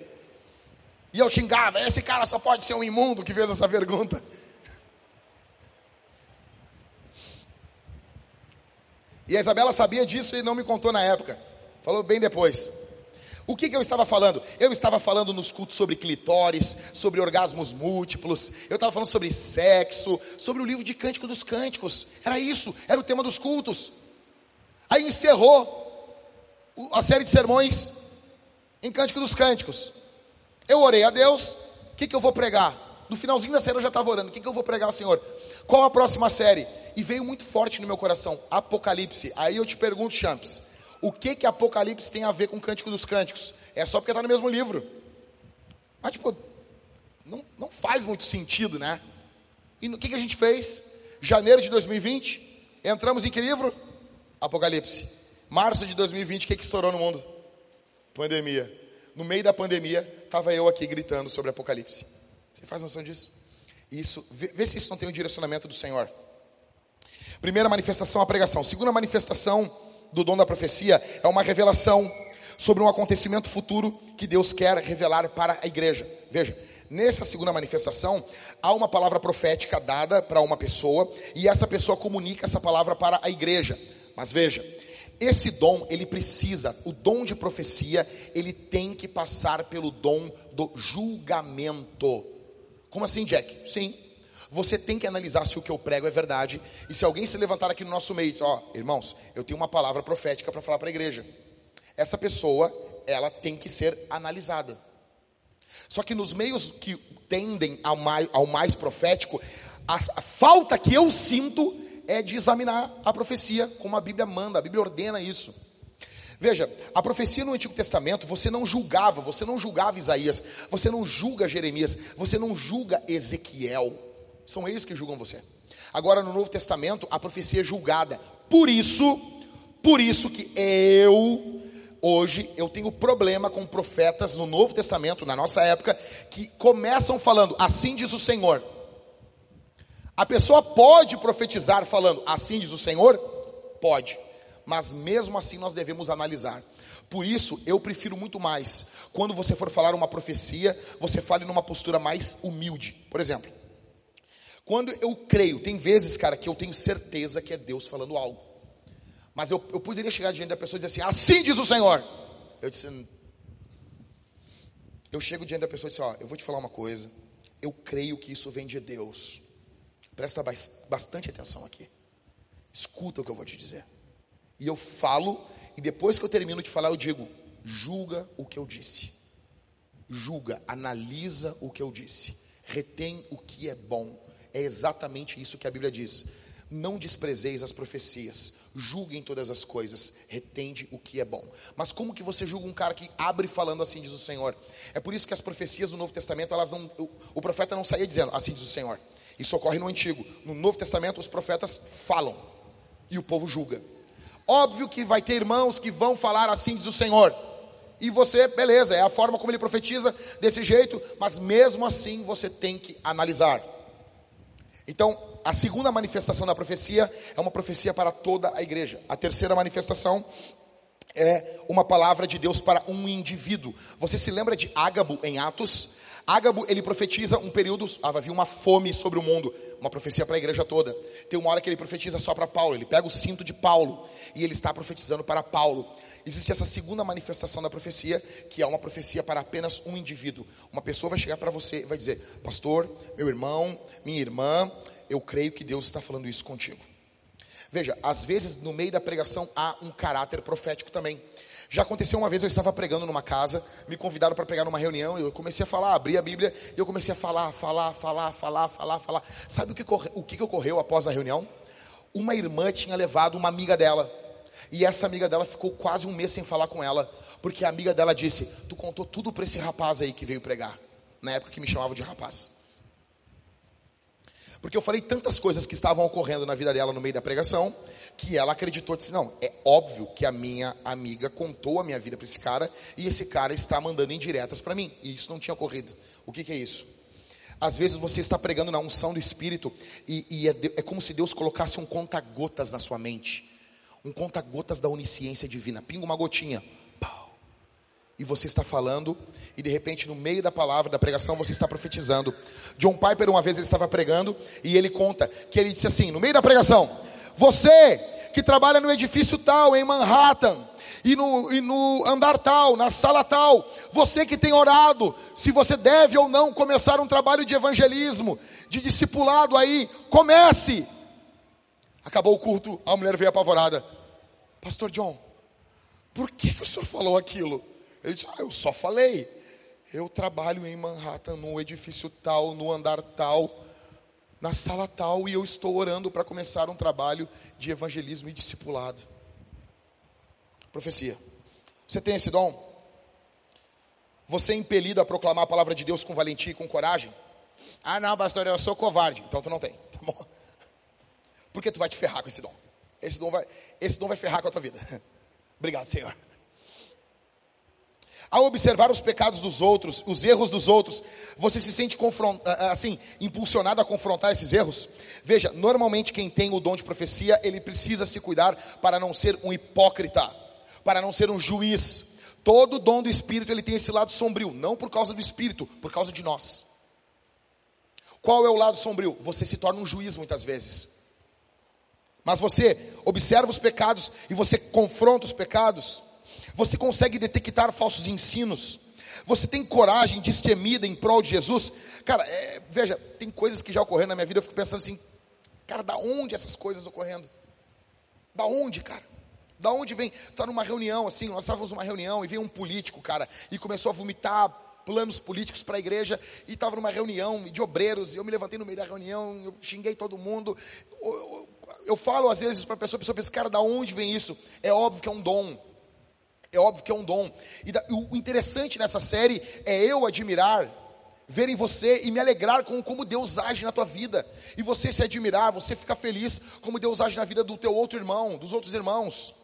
E eu xingava, esse cara só pode ser um imundo que fez essa pergunta. E a Isabela sabia disso e não me contou na época. Falou bem depois. O que, que, eu estava falando? Eu estava falando nos cultos sobre clitóris, sobre orgasmos múltiplos, eu estava falando sobre sexo, sobre o livro de Cântico dos Cânticos. Era isso, era o tema dos cultos. Aí encerrou a série de sermões em Cântico dos Cânticos. Eu orei a Deus, o que, que eu vou pregar? No finalzinho da série eu já estava orando. O que, que eu vou pregar, Senhor? Qual a próxima série? E veio muito forte no meu coração, Apocalipse. Aí eu te pergunto, Champs, o que que Apocalipse tem a ver com Cântico dos Cânticos? É só porque está no mesmo livro. Mas, tipo, não, não faz muito sentido, né? E o que, que a gente fez? Janeiro de 2020, entramos em que livro? Apocalipse. Março de 2020, o que, que estourou no mundo? Pandemia. No meio da pandemia, estava eu aqui gritando sobre Apocalipse. Você faz noção disso? Isso, vê, vê, se isso não tem um direcionamento do Senhor. Primeira manifestação, a pregação. Segunda manifestação do dom da profecia é uma revelação sobre um acontecimento futuro que Deus quer revelar para a igreja. Veja, nessa segunda manifestação, há uma palavra profética dada para uma pessoa e essa pessoa comunica essa palavra para a igreja. Mas veja, esse dom, ele precisa, o dom de profecia, ele tem que passar pelo dom do julgamento. Como assim, Jack? Sim. Você tem que analisar se o que eu prego é verdade. E se alguém se levantar aqui no nosso meio e dizer, ó, oh, irmãos, eu tenho uma palavra profética para falar para a igreja. Essa pessoa, ela tem que ser analisada. Só que nos meios que tendem ao mais, ao mais profético, a, a falta que eu sinto é de examinar a profecia, como a Bíblia manda, a Bíblia ordena isso. Veja, a profecia no Antigo Testamento, você não julgava, você não julgava Isaías, você não julga Jeremias, você não julga Ezequiel. São eles que julgam você. Agora no Novo Testamento, a profecia é julgada. Por isso, por isso que eu hoje eu tenho problema com profetas no Novo Testamento, na nossa época, que começam falando: "Assim diz o Senhor". A pessoa pode profetizar falando, assim diz o Senhor? Pode. Mas mesmo assim nós devemos analisar. Por isso, eu prefiro muito mais, quando você for falar uma profecia, você fale numa postura mais humilde. Por exemplo, quando eu creio, tem vezes, cara, que eu tenho certeza que é Deus falando algo. Mas eu, eu poderia chegar diante da pessoa e dizer assim, assim diz o Senhor. Eu disse, eu chego diante da pessoa e disse, ó, eu vou te falar uma coisa. Eu creio que isso vem de Deus. Presta bastante atenção aqui. Escuta o que eu vou te dizer. E eu falo, e depois que eu termino de falar, eu digo: julga o que eu disse. Julga, analisa o que eu disse. Retém o que é bom. É exatamente isso que a Bíblia diz. Não desprezeis as profecias, julguem todas as coisas, retende o que é bom. Mas como que você julga um cara que abre falando assim diz o Senhor? É por isso que as profecias do Novo Testamento, elas não, o, o profeta não saía dizendo assim diz o Senhor. Isso ocorre no Antigo. No Novo Testamento, os profetas falam e o povo julga. Óbvio que vai ter irmãos que vão falar assim, diz o Senhor. E você, beleza, é a forma como ele profetiza desse jeito, mas mesmo assim você tem que analisar. Então, a segunda manifestação da profecia é uma profecia para toda a igreja. A terceira manifestação é uma palavra de Deus para um indivíduo. Você se lembra de Ágabo em Atos? Ágabo, ele profetiza um período, havia uma fome sobre o mundo, uma profecia para a igreja toda. Tem uma hora que ele profetiza só para Paulo, ele pega o cinto de Paulo e ele está profetizando para Paulo. Existe essa segunda manifestação da profecia, que é uma profecia para apenas um indivíduo. Uma pessoa vai chegar para você e vai dizer: Pastor, meu irmão, minha irmã, eu creio que Deus está falando isso contigo. Veja, às vezes no meio da pregação há um caráter profético também. Já aconteceu uma vez, eu estava pregando numa casa, me convidaram para pregar numa reunião, eu comecei a falar, abri a Bíblia, e eu comecei a falar, falar, falar, falar, falar, falar. Sabe o que, o que ocorreu após a reunião? Uma irmã tinha levado uma amiga dela, e essa amiga dela ficou quase um mês sem falar com ela, porque a amiga dela disse: Tu contou tudo para esse rapaz aí que veio pregar, na época que me chamavam de rapaz. Porque eu falei tantas coisas que estavam ocorrendo na vida dela no meio da pregação, que ela acreditou, disse, não, é óbvio que a minha amiga contou a minha vida para esse cara, e esse cara está mandando indiretas para mim, e isso não tinha ocorrido. O que, que, é isso? Às vezes você está pregando na unção do Espírito, e, e é, é como se Deus colocasse um conta-gotas na sua mente, um conta-gotas da onisciência divina, pinga uma gotinha, e você está falando, e de repente no meio da palavra, da pregação, você está profetizando. John Piper, uma vez ele estava pregando, e ele conta que ele disse assim, no meio da pregação: Você que trabalha no edifício tal, em Manhattan, e no, e no andar tal, na sala tal, você que tem orado, se você deve ou não começar um trabalho de evangelismo, de discipulado aí, comece. Acabou o culto, a mulher veio apavorada. Pastor John, por que, que o senhor falou aquilo? Ele disse: Ah, eu só falei. Eu trabalho em Manhattan, no edifício tal, no andar tal, na sala tal, e eu estou orando para começar um trabalho de evangelismo e discipulado. Profecia. Você tem esse dom? Você é impelido a proclamar a palavra de Deus com valentia e com coragem? Ah, não, pastor, eu sou covarde. Então tu não tem, tá bom? Porque tu vai te ferrar com esse dom. Esse dom vai, esse dom vai ferrar com a tua vida. Obrigado, Senhor. Ao observar os pecados dos outros, os erros dos outros, você se sente assim, impulsionado a confrontar esses erros? Veja, normalmente quem tem o dom de profecia, ele precisa se cuidar para não ser um hipócrita, para não ser um juiz. Todo dom do Espírito, ele tem esse lado sombrio, não por causa do Espírito, por causa de nós. Qual é o lado sombrio? Você se torna um juiz muitas vezes. Mas você observa os pecados e você confronta os pecados você consegue detectar falsos ensinos? Você tem coragem, destemida em prol de Jesus? Cara, é, veja, tem coisas que já ocorreram na minha vida, eu fico pensando assim, cara, da onde essas coisas ocorrendo? Da onde, cara? Da onde vem? Está numa reunião, assim, nós estávamos numa reunião e veio um político, cara, e começou a vomitar planos políticos para a igreja, e estava numa reunião de obreiros, e eu me levantei no meio da reunião, eu xinguei todo mundo. Eu, eu, eu falo às vezes para a pessoa, a pessoa pensa, cara, da onde vem isso? É óbvio que é um dom. É óbvio que é um dom. E da, o interessante nessa série é eu admirar, ver em você e me alegrar com como Deus age na tua vida. E você se admirar, você ficar feliz como Deus age na vida do teu outro irmão, dos outros irmãos.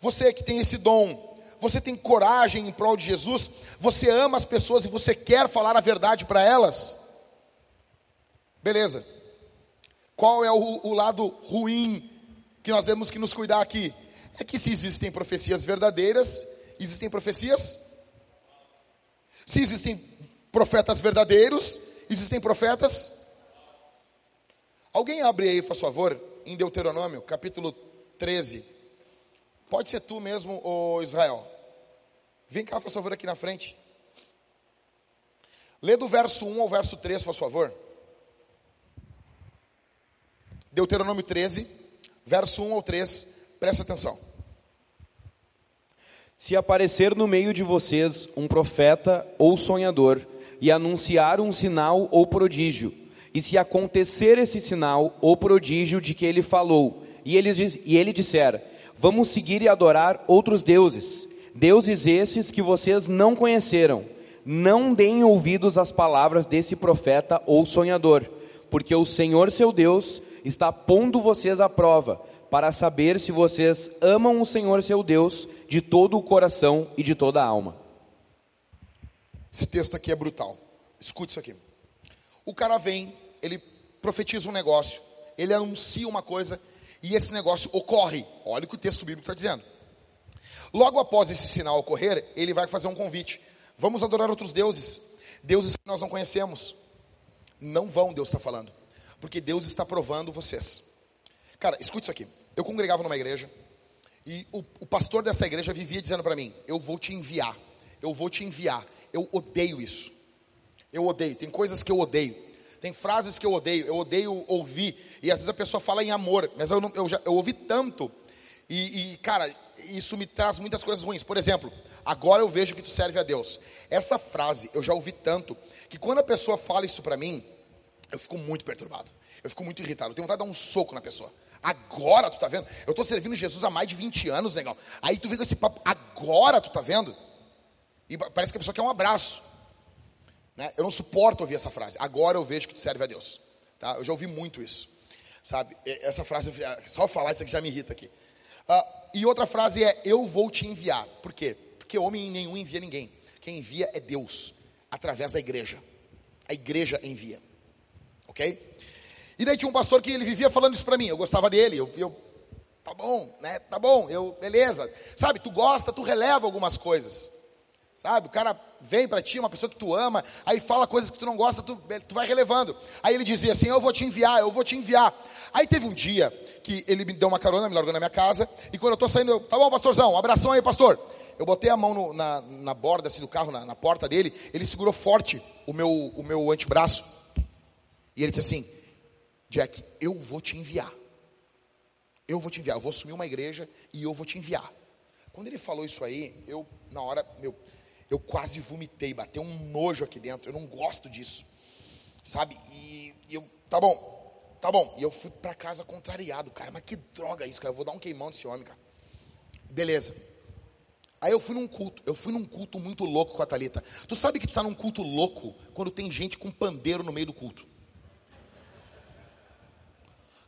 Você que tem esse dom, você tem coragem em prol de Jesus, você ama as pessoas e você quer falar a verdade para elas. Beleza. Qual é o, o lado ruim que nós temos que nos cuidar aqui? É que se existem profecias verdadeiras, existem profecias. Se existem profetas verdadeiros, existem profetas. Alguém abre aí, por favor, em Deuteronômio, capítulo 13. Pode ser tu mesmo, ô Israel. Vem cá, por favor, aqui na frente. Lê do verso 1 ao verso 3, por favor. Deuteronômio 13, verso 1 ao 3. Presta atenção. Se aparecer no meio de vocês um profeta ou sonhador e anunciar um sinal ou prodígio, e se acontecer esse sinal ou prodígio de que ele falou, e ele, e ele disser: Vamos seguir e adorar outros deuses, deuses esses que vocês não conheceram, não deem ouvidos às palavras desse profeta ou sonhador, porque o Senhor seu Deus está pondo vocês à prova para saber se vocês amam o Senhor seu Deus de todo o coração e de toda a alma. Esse texto aqui é brutal. Escute isso aqui. O cara vem, ele profetiza um negócio, ele anuncia uma coisa e esse negócio ocorre. Olha o que o texto bíblico está dizendo. Logo após esse sinal ocorrer, ele vai fazer um convite. Vamos adorar outros deuses, deuses que nós não conhecemos. Não vão, Deus está falando, porque Deus está provando vocês. Cara, escute isso aqui. Eu congregava numa igreja e o, o pastor dessa igreja vivia dizendo para mim: Eu vou te enviar, eu vou te enviar. Eu odeio isso. Eu odeio. Tem coisas que eu odeio. Tem frases que eu odeio. Eu odeio ouvir. E às vezes a pessoa fala em amor, mas eu, não, eu, já, eu ouvi tanto. E, e, cara, isso me traz muitas coisas ruins. Por exemplo, agora eu vejo que tu serve a Deus. Essa frase eu já ouvi tanto que quando a pessoa fala isso para mim, eu fico muito perturbado. Eu fico muito irritado. Eu tenho vontade de dar um soco na pessoa. Agora tu tá vendo? Eu estou servindo Jesus há mais de 20 anos, legal. Aí tu vem com esse papo, agora tu tá vendo? E parece que a pessoa quer um abraço. Né? Eu não suporto ouvir essa frase. Agora eu vejo que tu serve a Deus. Tá? Eu já ouvi muito isso. Sabe? Essa frase, só falar isso aqui já me irrita aqui. Uh, e outra frase é: Eu vou te enviar. Por quê? Porque homem nenhum envia ninguém. Quem envia é Deus, através da igreja. A igreja envia. Ok? E daí tinha um pastor que ele vivia falando isso para mim. Eu gostava dele. Eu, eu, tá bom, né? Tá bom. Eu, beleza. Sabe? Tu gosta, tu releva algumas coisas. Sabe? O cara vem para ti, uma pessoa que tu ama, aí fala coisas que tu não gosta, tu, tu vai relevando. Aí ele dizia assim: Eu vou te enviar, eu vou te enviar. Aí teve um dia que ele me deu uma carona, me largou na minha casa, e quando eu tô saindo, eu, tá bom, pastorzão, um abração aí, pastor. Eu botei a mão no, na, na borda assim, do carro, na, na porta dele, ele segurou forte o meu, o meu antebraço. E ele disse assim: Jack, eu vou te enviar. Eu vou te enviar. Eu vou assumir uma igreja e eu vou te enviar. Quando ele falou isso aí, eu, na hora, meu, eu quase vomitei, bateu um nojo aqui dentro. Eu não gosto disso, sabe? E, e eu, tá bom, tá bom. E eu fui para casa contrariado, cara. Mas que droga isso, cara. Eu vou dar um queimão desse homem, cara. Beleza. Aí eu fui num culto, eu fui num culto muito louco com a Thalita. Tu sabe que tu tá num culto louco quando tem gente com pandeiro no meio do culto.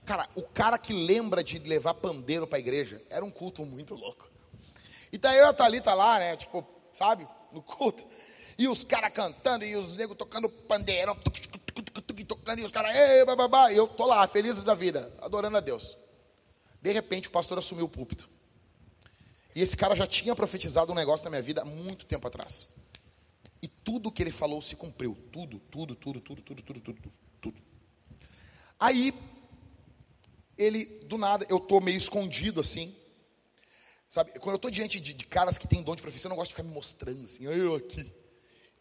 Cara, o cara que lembra de levar pandeiro para a igreja era um culto muito louco. E tá eu e a Thalita lá, né, tipo, sabe, no culto. E os caras cantando, e os negros tocando pandeiro, tocando, e os caras. E eu tô lá, feliz da vida, adorando a Deus. De repente o pastor assumiu o púlpito. E esse cara já tinha profetizado um negócio na minha vida há muito tempo atrás. E tudo que ele falou se cumpriu. Tudo, tudo, tudo, tudo, tudo, tudo, tudo, tudo. Aí, ele, do nada, eu tô meio escondido assim. Sabe, quando eu tô diante de, de caras que têm dom de profecia, eu não gosto de ficar me mostrando assim, eu aqui.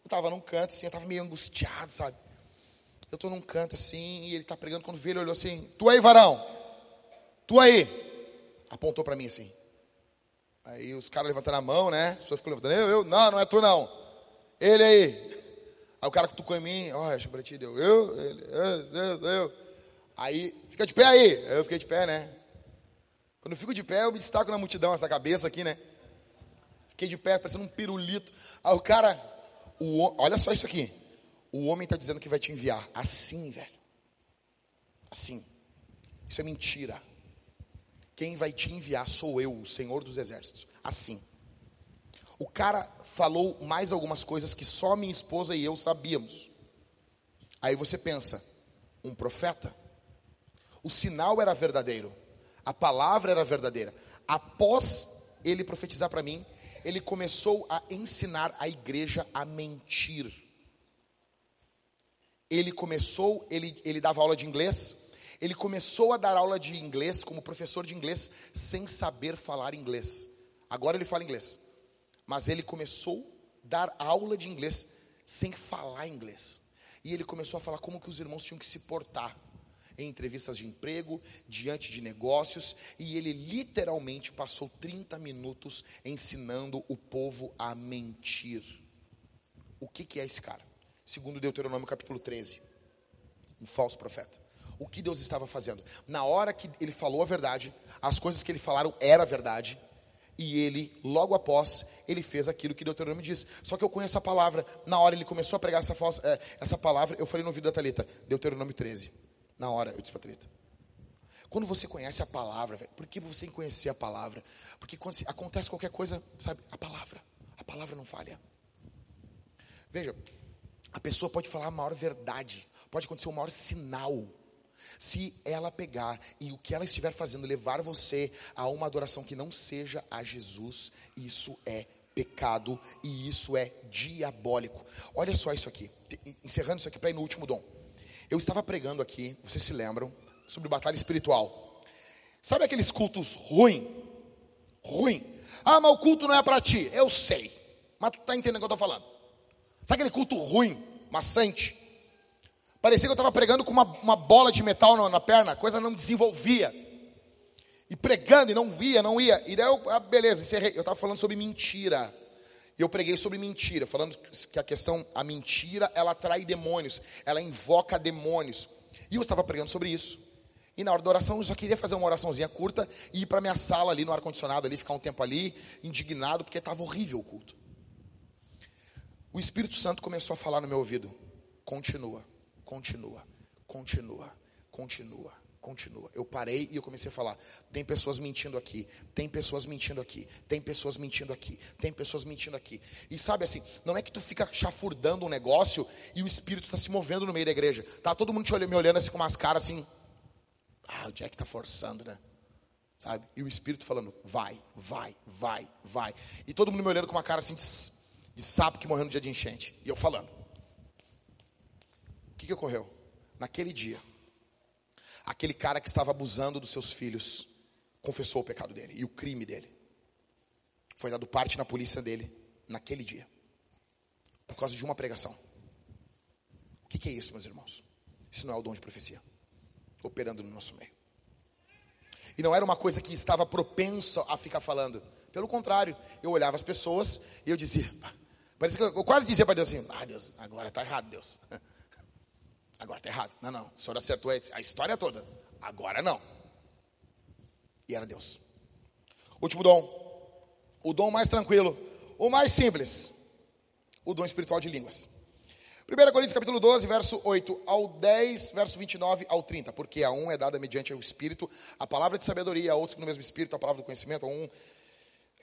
Eu tava num canto assim, eu tava meio angustiado, sabe? Eu tô num canto assim, e ele tá pregando, quando veio ele olhou assim, tu aí, varão, tu aí. Apontou para mim assim. Aí os caras levantando a mão, né? As pessoas ficam levantando. Eu, eu, não, não é tu não. Ele aí. Aí o cara que tocou em mim, ó, oh, pra ti, deu. Eu, ele, eu, eu, eu. Aí, fica de pé aí. Eu fiquei de pé, né? Quando eu fico de pé, eu me destaco na multidão, essa cabeça aqui, né? Fiquei de pé, parecendo um pirulito. Aí o cara, o, olha só isso aqui. O homem está dizendo que vai te enviar. Assim, velho. Assim. Isso é mentira. Quem vai te enviar sou eu, o Senhor dos Exércitos. Assim. O cara falou mais algumas coisas que só minha esposa e eu sabíamos. Aí você pensa, um profeta? O sinal era verdadeiro, a palavra era verdadeira. Após ele profetizar para mim, ele começou a ensinar a igreja a mentir. Ele começou, ele, ele dava aula de inglês, ele começou a dar aula de inglês como professor de inglês sem saber falar inglês. Agora ele fala inglês. Mas ele começou a dar aula de inglês sem falar inglês. E ele começou a falar como que os irmãos tinham que se portar em entrevistas de emprego, diante de negócios, e ele literalmente passou 30 minutos ensinando o povo a mentir. O que, que é esse cara? Segundo Deuteronômio capítulo 13, um falso profeta o que Deus estava fazendo. Na hora que ele falou a verdade, as coisas que ele falaram era verdade, e ele, logo após, ele fez aquilo que Deuteronômio diz. Só que eu conheço a palavra. Na hora ele começou a pregar essa, falsa, é, essa palavra, eu falei no vídeo da Talita, Deuteronômio 13. Na hora, eu disse para a Talita. Quando você conhece a palavra, por que você conhecer a palavra? Porque quando acontece qualquer coisa, sabe, a palavra, a palavra não falha. Veja, a pessoa pode falar a maior verdade, pode acontecer o maior sinal, se ela pegar e o que ela estiver fazendo levar você a uma adoração que não seja a Jesus, isso é pecado e isso é diabólico. Olha só isso aqui, encerrando isso aqui para ir no último dom. Eu estava pregando aqui, vocês se lembram, sobre batalha espiritual. Sabe aqueles cultos ruim? Ruim. Ah, mas o culto não é para ti. Eu sei. Mas tu está entendendo o que eu estou falando. Sabe aquele culto ruim, maçante? Parecia que eu estava pregando com uma, uma bola de metal na, na, perna, a coisa não desenvolvia. E pregando e não via, não ia. E daí eu, ah, beleza, encerrei. Eu estava falando sobre mentira. E eu preguei sobre mentira, falando que a questão, a mentira, ela atrai demônios, ela invoca demônios. E eu estava pregando sobre isso. E na hora da oração eu só queria fazer uma oraçãozinha curta e ir para minha sala ali no ar condicionado ali, ficar um tempo ali, indignado porque estava horrível o culto. O Espírito Santo começou a falar no meu ouvido: "Continua continua, continua, continua, continua. Eu parei e eu comecei a falar: tem pessoas mentindo aqui, tem pessoas mentindo aqui, tem pessoas mentindo aqui, tem pessoas mentindo aqui. E sabe assim, não é que tu fica chafurdando um negócio e o espírito está se movendo no meio da igreja. Tá todo mundo te olhando, me olhando assim com umas caras assim. Ah, o Jack está forçando, né? Sabe? E o espírito falando: vai, vai, vai, vai. E todo mundo me olhando com uma cara assim de, de sapo que morreu no dia de enchente. E eu falando que ocorreu? Naquele dia, aquele cara que estava abusando dos seus filhos confessou o pecado dele e o crime dele. Foi dado parte na polícia dele naquele dia, por causa de uma pregação. O que, é isso, meus irmãos? Isso não é o dom de profecia operando no nosso meio. E não era uma coisa que estava propensa a ficar falando. Pelo contrário, eu olhava as pessoas e eu dizia: que eu quase dizia para Deus assim: Ah, Deus, agora está errado, Deus. Agora está errado. Não, não, o senhor acertou a história toda. Agora não. E era Deus. Último dom. O dom mais tranquilo. O mais simples. O dom espiritual de línguas. 1 Coríntios capítulo 12, verso 8 ao 10, verso 29 ao 30. Porque a um é dada mediante o Espírito a palavra de sabedoria, a outros no mesmo Espírito a palavra do conhecimento, a um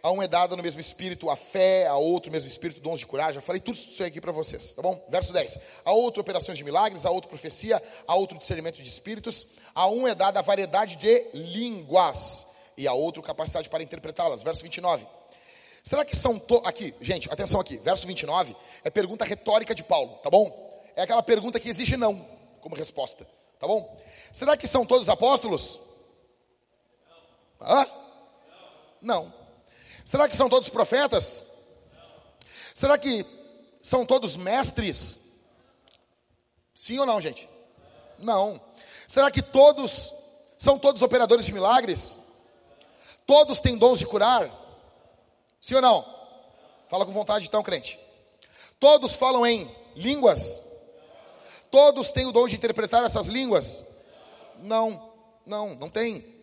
a um é dada no mesmo espírito a fé, a outro mesmo espírito dons de curar. Já falei tudo isso aqui para vocês, tá bom? Verso 10. A outro operações de milagres, a outro profecia, a outro discernimento de espíritos. A um é dada a variedade de línguas e a outro capacidade para interpretá-las. Verso 29. Será que são to... aqui, gente, atenção aqui. Verso 29 é pergunta retórica de Paulo, tá bom? É aquela pergunta que exige não como resposta, tá bom? Será que são todos apóstolos? Hã? Não. Será que são todos profetas? Será que são todos mestres? Sim ou não, gente? Não. Será que todos são todos operadores de milagres? Todos têm dons de curar? Sim ou não? Fala com vontade então, crente. Todos falam em línguas? Todos têm o dom de interpretar essas línguas? Não, não, não tem.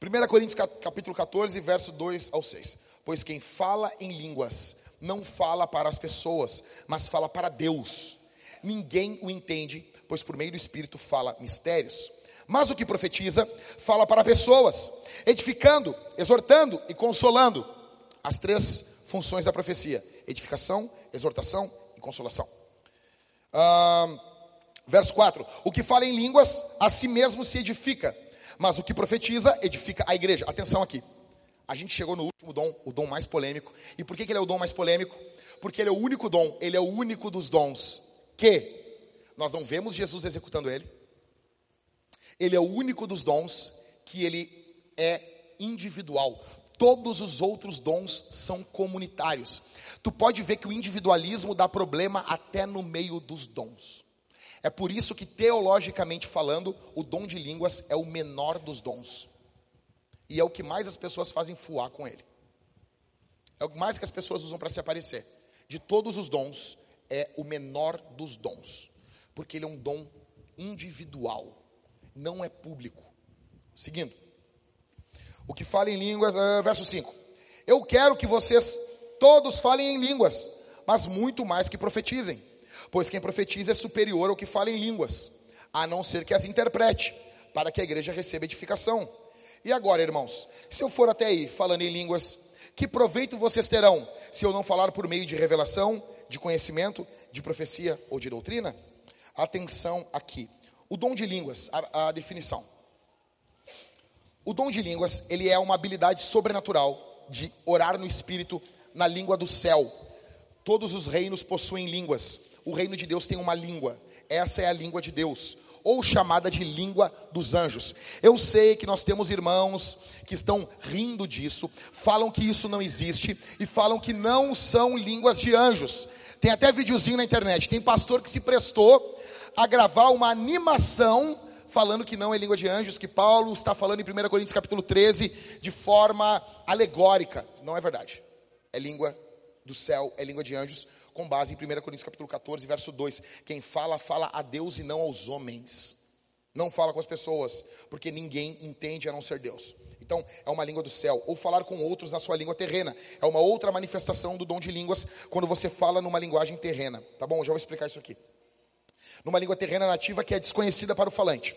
1 Coríntios capítulo 14, verso 2 ao 6. Pois quem fala em línguas não fala para as pessoas, mas fala para Deus. Ninguém o entende, pois por meio do Espírito fala mistérios. Mas o que profetiza, fala para pessoas, edificando, exortando e consolando. As três funções da profecia: edificação, exortação e consolação. Ah, verso 4: O que fala em línguas, a si mesmo se edifica mas o que profetiza edifica a igreja. Atenção aqui. A gente chegou no último dom, o dom mais polêmico. E por que, que ele é o dom mais polêmico? Porque ele é o único dom, ele é o único dos dons que nós não vemos Jesus executando ele. Ele é o único dos dons que ele é individual. Todos os outros dons são comunitários. Tu pode ver que o individualismo dá problema até no meio dos dons. É por isso que, teologicamente falando, o dom de línguas é o menor dos dons. E é o que mais as pessoas fazem fuar com ele. É o mais que as pessoas usam para se aparecer. De todos os dons, é o menor dos dons. Porque ele é um dom individual, não é público. Seguindo. O que fala em línguas, uh, verso 5. Eu quero que vocês todos falem em línguas, mas muito mais que profetizem Pois quem profetiza é superior ao que fala em línguas, a não ser que as interprete, para que a igreja receba edificação. E agora, irmãos, se eu for até aí falando em línguas, que proveito vocês terão se eu não falar por meio de revelação, de conhecimento, de profecia ou de doutrina? Atenção aqui. O dom de línguas, a, a definição. O dom de línguas, ele é uma habilidade sobrenatural de orar no espírito na língua do céu. Todos os reinos possuem línguas o reino de Deus tem uma língua. Essa é a língua de Deus, ou chamada de língua dos anjos. Eu sei que nós temos irmãos que estão rindo disso, falam que isso não existe e falam que não são línguas de anjos. Tem até videozinho na internet. Tem pastor que se prestou a gravar uma animação falando que não é língua de anjos, que Paulo está falando em 1 Coríntios capítulo 13 de forma alegórica. Não é verdade. É língua do céu, é língua de anjos, com base em 1 Coríntios capítulo 14, verso 2. Quem fala, fala a Deus e não aos homens. Não fala com as pessoas, porque ninguém entende a não ser Deus. Então, é uma língua do céu. Ou falar com outros na sua língua terrena. É uma outra manifestação do dom de línguas quando você fala numa linguagem terrena. Tá bom? Já vou explicar isso aqui. Numa língua terrena nativa que é desconhecida para o falante.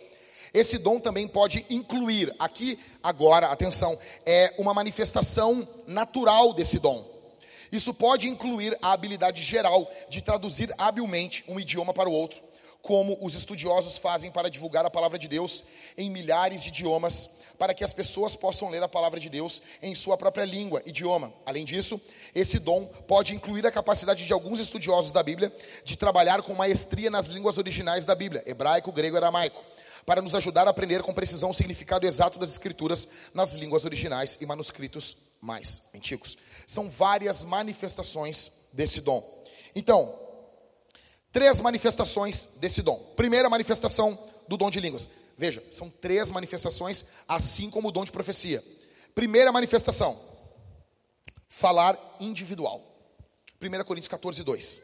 Esse dom também pode incluir, aqui, agora, atenção, é uma manifestação natural desse dom. Isso pode incluir a habilidade geral de traduzir habilmente um idioma para o outro, como os estudiosos fazem para divulgar a palavra de Deus em milhares de idiomas, para que as pessoas possam ler a palavra de Deus em sua própria língua, idioma. Além disso, esse dom pode incluir a capacidade de alguns estudiosos da Bíblia de trabalhar com maestria nas línguas originais da Bíblia, hebraico, grego e aramaico para nos ajudar a aprender com precisão o significado exato das escrituras nas línguas originais e manuscritos mais antigos. São várias manifestações desse dom. Então, três manifestações desse dom. Primeira manifestação do dom de línguas. Veja, são três manifestações, assim como o dom de profecia. Primeira manifestação: falar individual. 1 Coríntios 14, 2.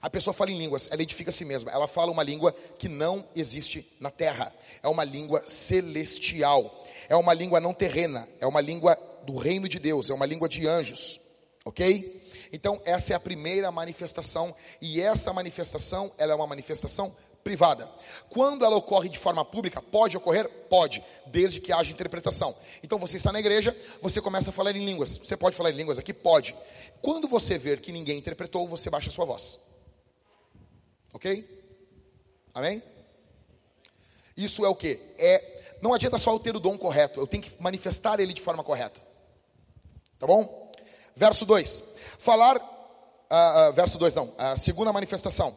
A pessoa fala em línguas, ela edifica a si mesma. Ela fala uma língua que não existe na terra. É uma língua celestial. É uma língua não terrena. É uma língua do reino de Deus. É uma língua de anjos. Ok? Então, essa é a primeira manifestação. E essa manifestação, ela é uma manifestação privada. Quando ela ocorre de forma pública, pode ocorrer? Pode, desde que haja interpretação. Então você está na igreja, você começa a falar em línguas. Você pode falar em línguas aqui? Pode. Quando você ver que ninguém interpretou, você baixa a sua voz. Ok? Amém? Isso é o que? É, não adianta só eu ter o dom correto, eu tenho que manifestar ele de forma correta. Tá bom? Verso 2. Falar, uh, uh, verso 2 não, a segunda manifestação.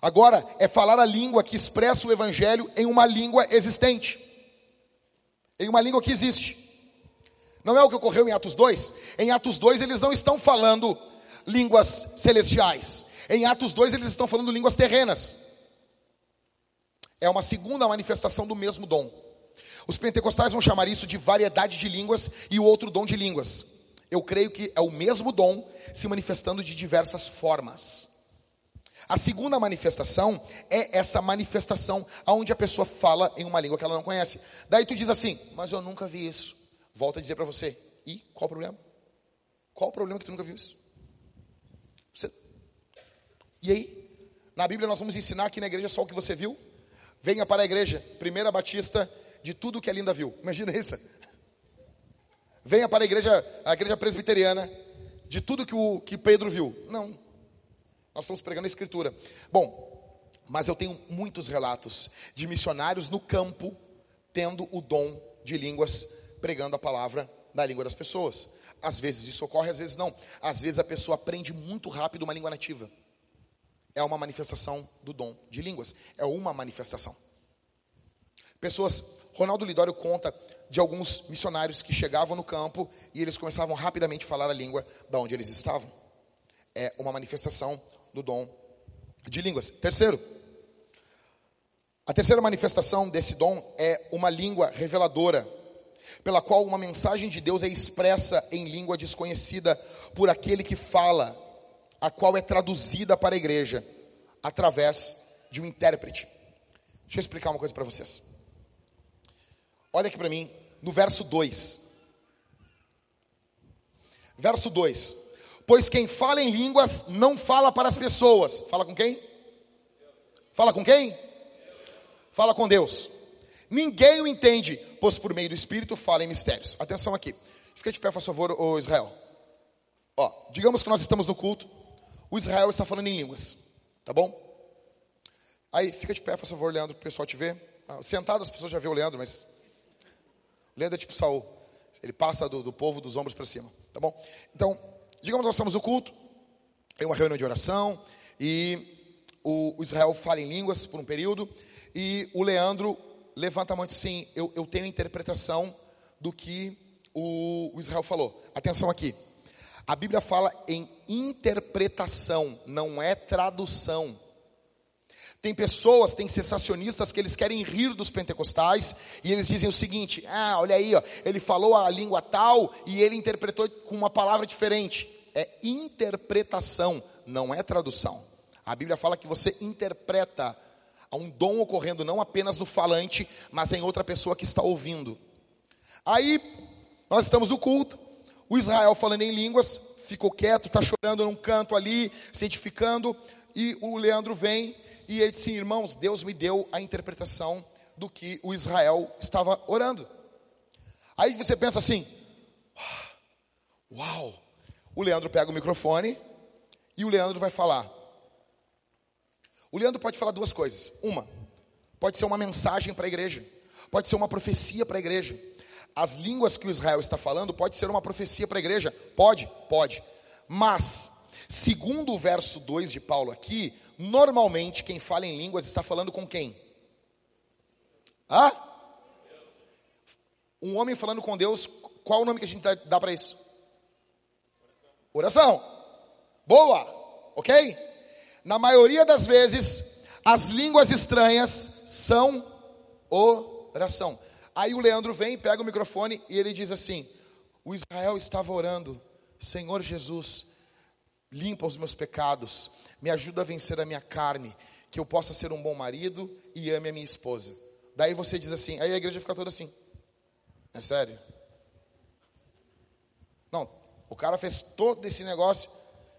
Agora é falar a língua que expressa o evangelho em uma língua existente. Em uma língua que existe. Não é o que ocorreu em Atos 2? Em Atos 2 eles não estão falando línguas celestiais. Em Atos 2 eles estão falando línguas terrenas. É uma segunda manifestação do mesmo dom. Os pentecostais vão chamar isso de variedade de línguas e o outro dom de línguas. Eu creio que é o mesmo dom se manifestando de diversas formas. A segunda manifestação é essa manifestação onde a pessoa fala em uma língua que ela não conhece. Daí tu diz assim, mas eu nunca vi isso. Volta a dizer para você, e qual o problema? Qual o problema que tu nunca viu isso? Você... E aí? Na Bíblia nós vamos ensinar aqui na igreja só o que você viu. Venha para a igreja, primeira batista de tudo que a Linda viu. Imagina isso. Venha para a igreja, a igreja presbiteriana, de tudo que o que Pedro viu. Não. Nós estamos pregando a escritura. Bom, mas eu tenho muitos relatos de missionários no campo tendo o dom de línguas, pregando a palavra na língua das pessoas. Às vezes isso ocorre, às vezes não. Às vezes a pessoa aprende muito rápido uma língua nativa. É uma manifestação do dom de línguas. É uma manifestação. Pessoas, Ronaldo Lidório conta de alguns missionários que chegavam no campo e eles começavam rapidamente a falar a língua da onde eles estavam. É uma manifestação do dom de línguas. Terceiro, a terceira manifestação desse dom é uma língua reveladora, pela qual uma mensagem de Deus é expressa em língua desconhecida por aquele que fala, a qual é traduzida para a igreja através de um intérprete. Deixa eu explicar uma coisa para vocês. Olha aqui para mim, no verso 2. Verso 2. Pois quem fala em línguas não fala para as pessoas. Fala com quem? Fala com quem? Fala com Deus. Ninguém o entende, pois por meio do Espírito fala em mistérios. Atenção aqui. Fica de pé, por favor, o Israel. Ó, digamos que nós estamos no culto. O Israel está falando em línguas. Tá bom? Aí, fica de pé, por favor, Leandro, para o pessoal te ver. Ah, sentado as pessoas já vê o Leandro, mas... É tipo Saul. Ele passa do, do povo dos ombros para cima. Tá bom? Então, Digamos, nós estamos no culto, tem uma reunião de oração, e o, o, Israel fala em línguas por um período, e o Leandro levanta a mão e diz assim: Eu, eu tenho a interpretação do que o, o Israel falou. Atenção aqui. A Bíblia fala em interpretação, não é tradução. Tem pessoas, tem sensacionistas que eles querem rir dos pentecostais e eles dizem o seguinte: ah, olha aí, ó, ele falou a língua tal e ele interpretou com uma palavra diferente é interpretação, não é tradução. A Bíblia fala que você interpreta há um dom ocorrendo não apenas no falante, mas em outra pessoa que está ouvindo. Aí, nós estamos no culto, o Israel falando em línguas, ficou quieto, está chorando num canto ali, se edificando, e o Leandro vem e ele disse: Irmãos, Deus me deu a interpretação do que o Israel estava orando. Aí você pensa assim: Uau, o Leandro pega o microfone e o Leandro vai falar. O Leandro pode falar duas coisas. Uma, pode ser uma mensagem para a igreja, pode ser uma profecia para a igreja. As línguas que o Israel está falando pode ser uma profecia para a igreja? Pode, pode. Mas, segundo o verso 2 de Paulo aqui, normalmente quem fala em línguas está falando com quem? Hã? Um homem falando com Deus, qual o nome que a gente dá para isso? Oração. Boa, ok? Na maioria das vezes, as línguas estranhas são oração. Aí o Leandro vem, pega o microfone e ele diz assim: O Israel estava orando, Senhor Jesus, limpa os meus pecados, me ajuda a vencer a minha carne, que eu possa ser um bom marido e ame a minha esposa. Daí você diz assim, aí a igreja fica toda assim. É sério? Não, o cara fez todo esse negócio.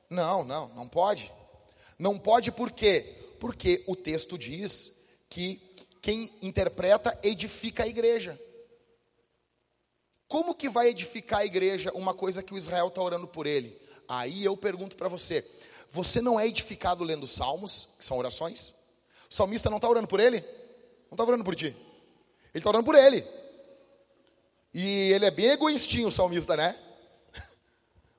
Não, não, não pode. Não pode por quê? Porque o texto diz que quem interpreta edifica a igreja. Como que vai edificar a igreja uma coisa que o Israel está orando por ele? Aí eu pergunto para você: você não é edificado lendo salmos, que são orações? O salmista não está orando por ele? Não está orando por ti. Ele está orando por ele. E ele é bem egoístinho, o salmista, né?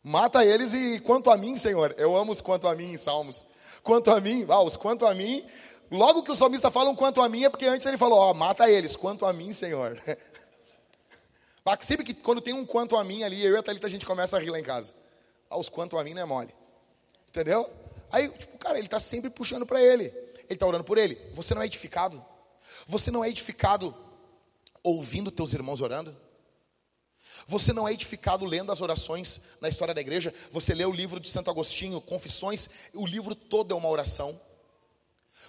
Mata eles e quanto a mim, Senhor, eu amo os quanto a mim em salmos. Quanto a mim, ah, os quanto a mim, logo que o salmista fala um quanto a mim é porque antes ele falou, ó, mata eles, quanto a mim, Senhor. Sempre que quando tem um quanto a mim ali, eu e a Thalita a gente começa a rir lá em casa. Ah, os quanto a mim não é mole. Entendeu? Aí, tipo, cara, ele está sempre puxando para ele. Ele está orando por ele. Você não é edificado? Você não é edificado ouvindo teus irmãos orando? Você não é edificado lendo as orações na história da igreja? Você lê o livro de Santo Agostinho, Confissões, o livro todo é uma oração.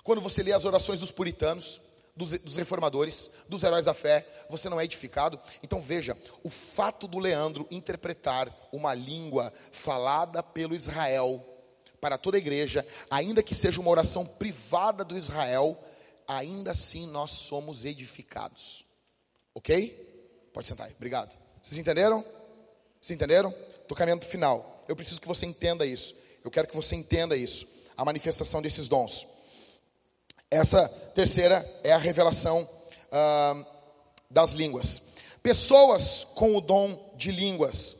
Quando você lê as orações dos puritanos, dos, dos, reformadores, dos heróis da fé, você não é edificado. Então veja, o fato do Leandro interpretar uma língua falada pelo Israel para toda a igreja, ainda que seja uma oração privada do Israel, ainda assim nós somos edificados. Ok? Pode sentar aí, obrigado. Vocês entenderam? Vocês entenderam? Estou caminhando para o final. Eu preciso que você entenda isso. Eu quero que você entenda isso. A manifestação desses dons. Essa terceira é a revelação ah, das línguas. Pessoas com o dom de línguas,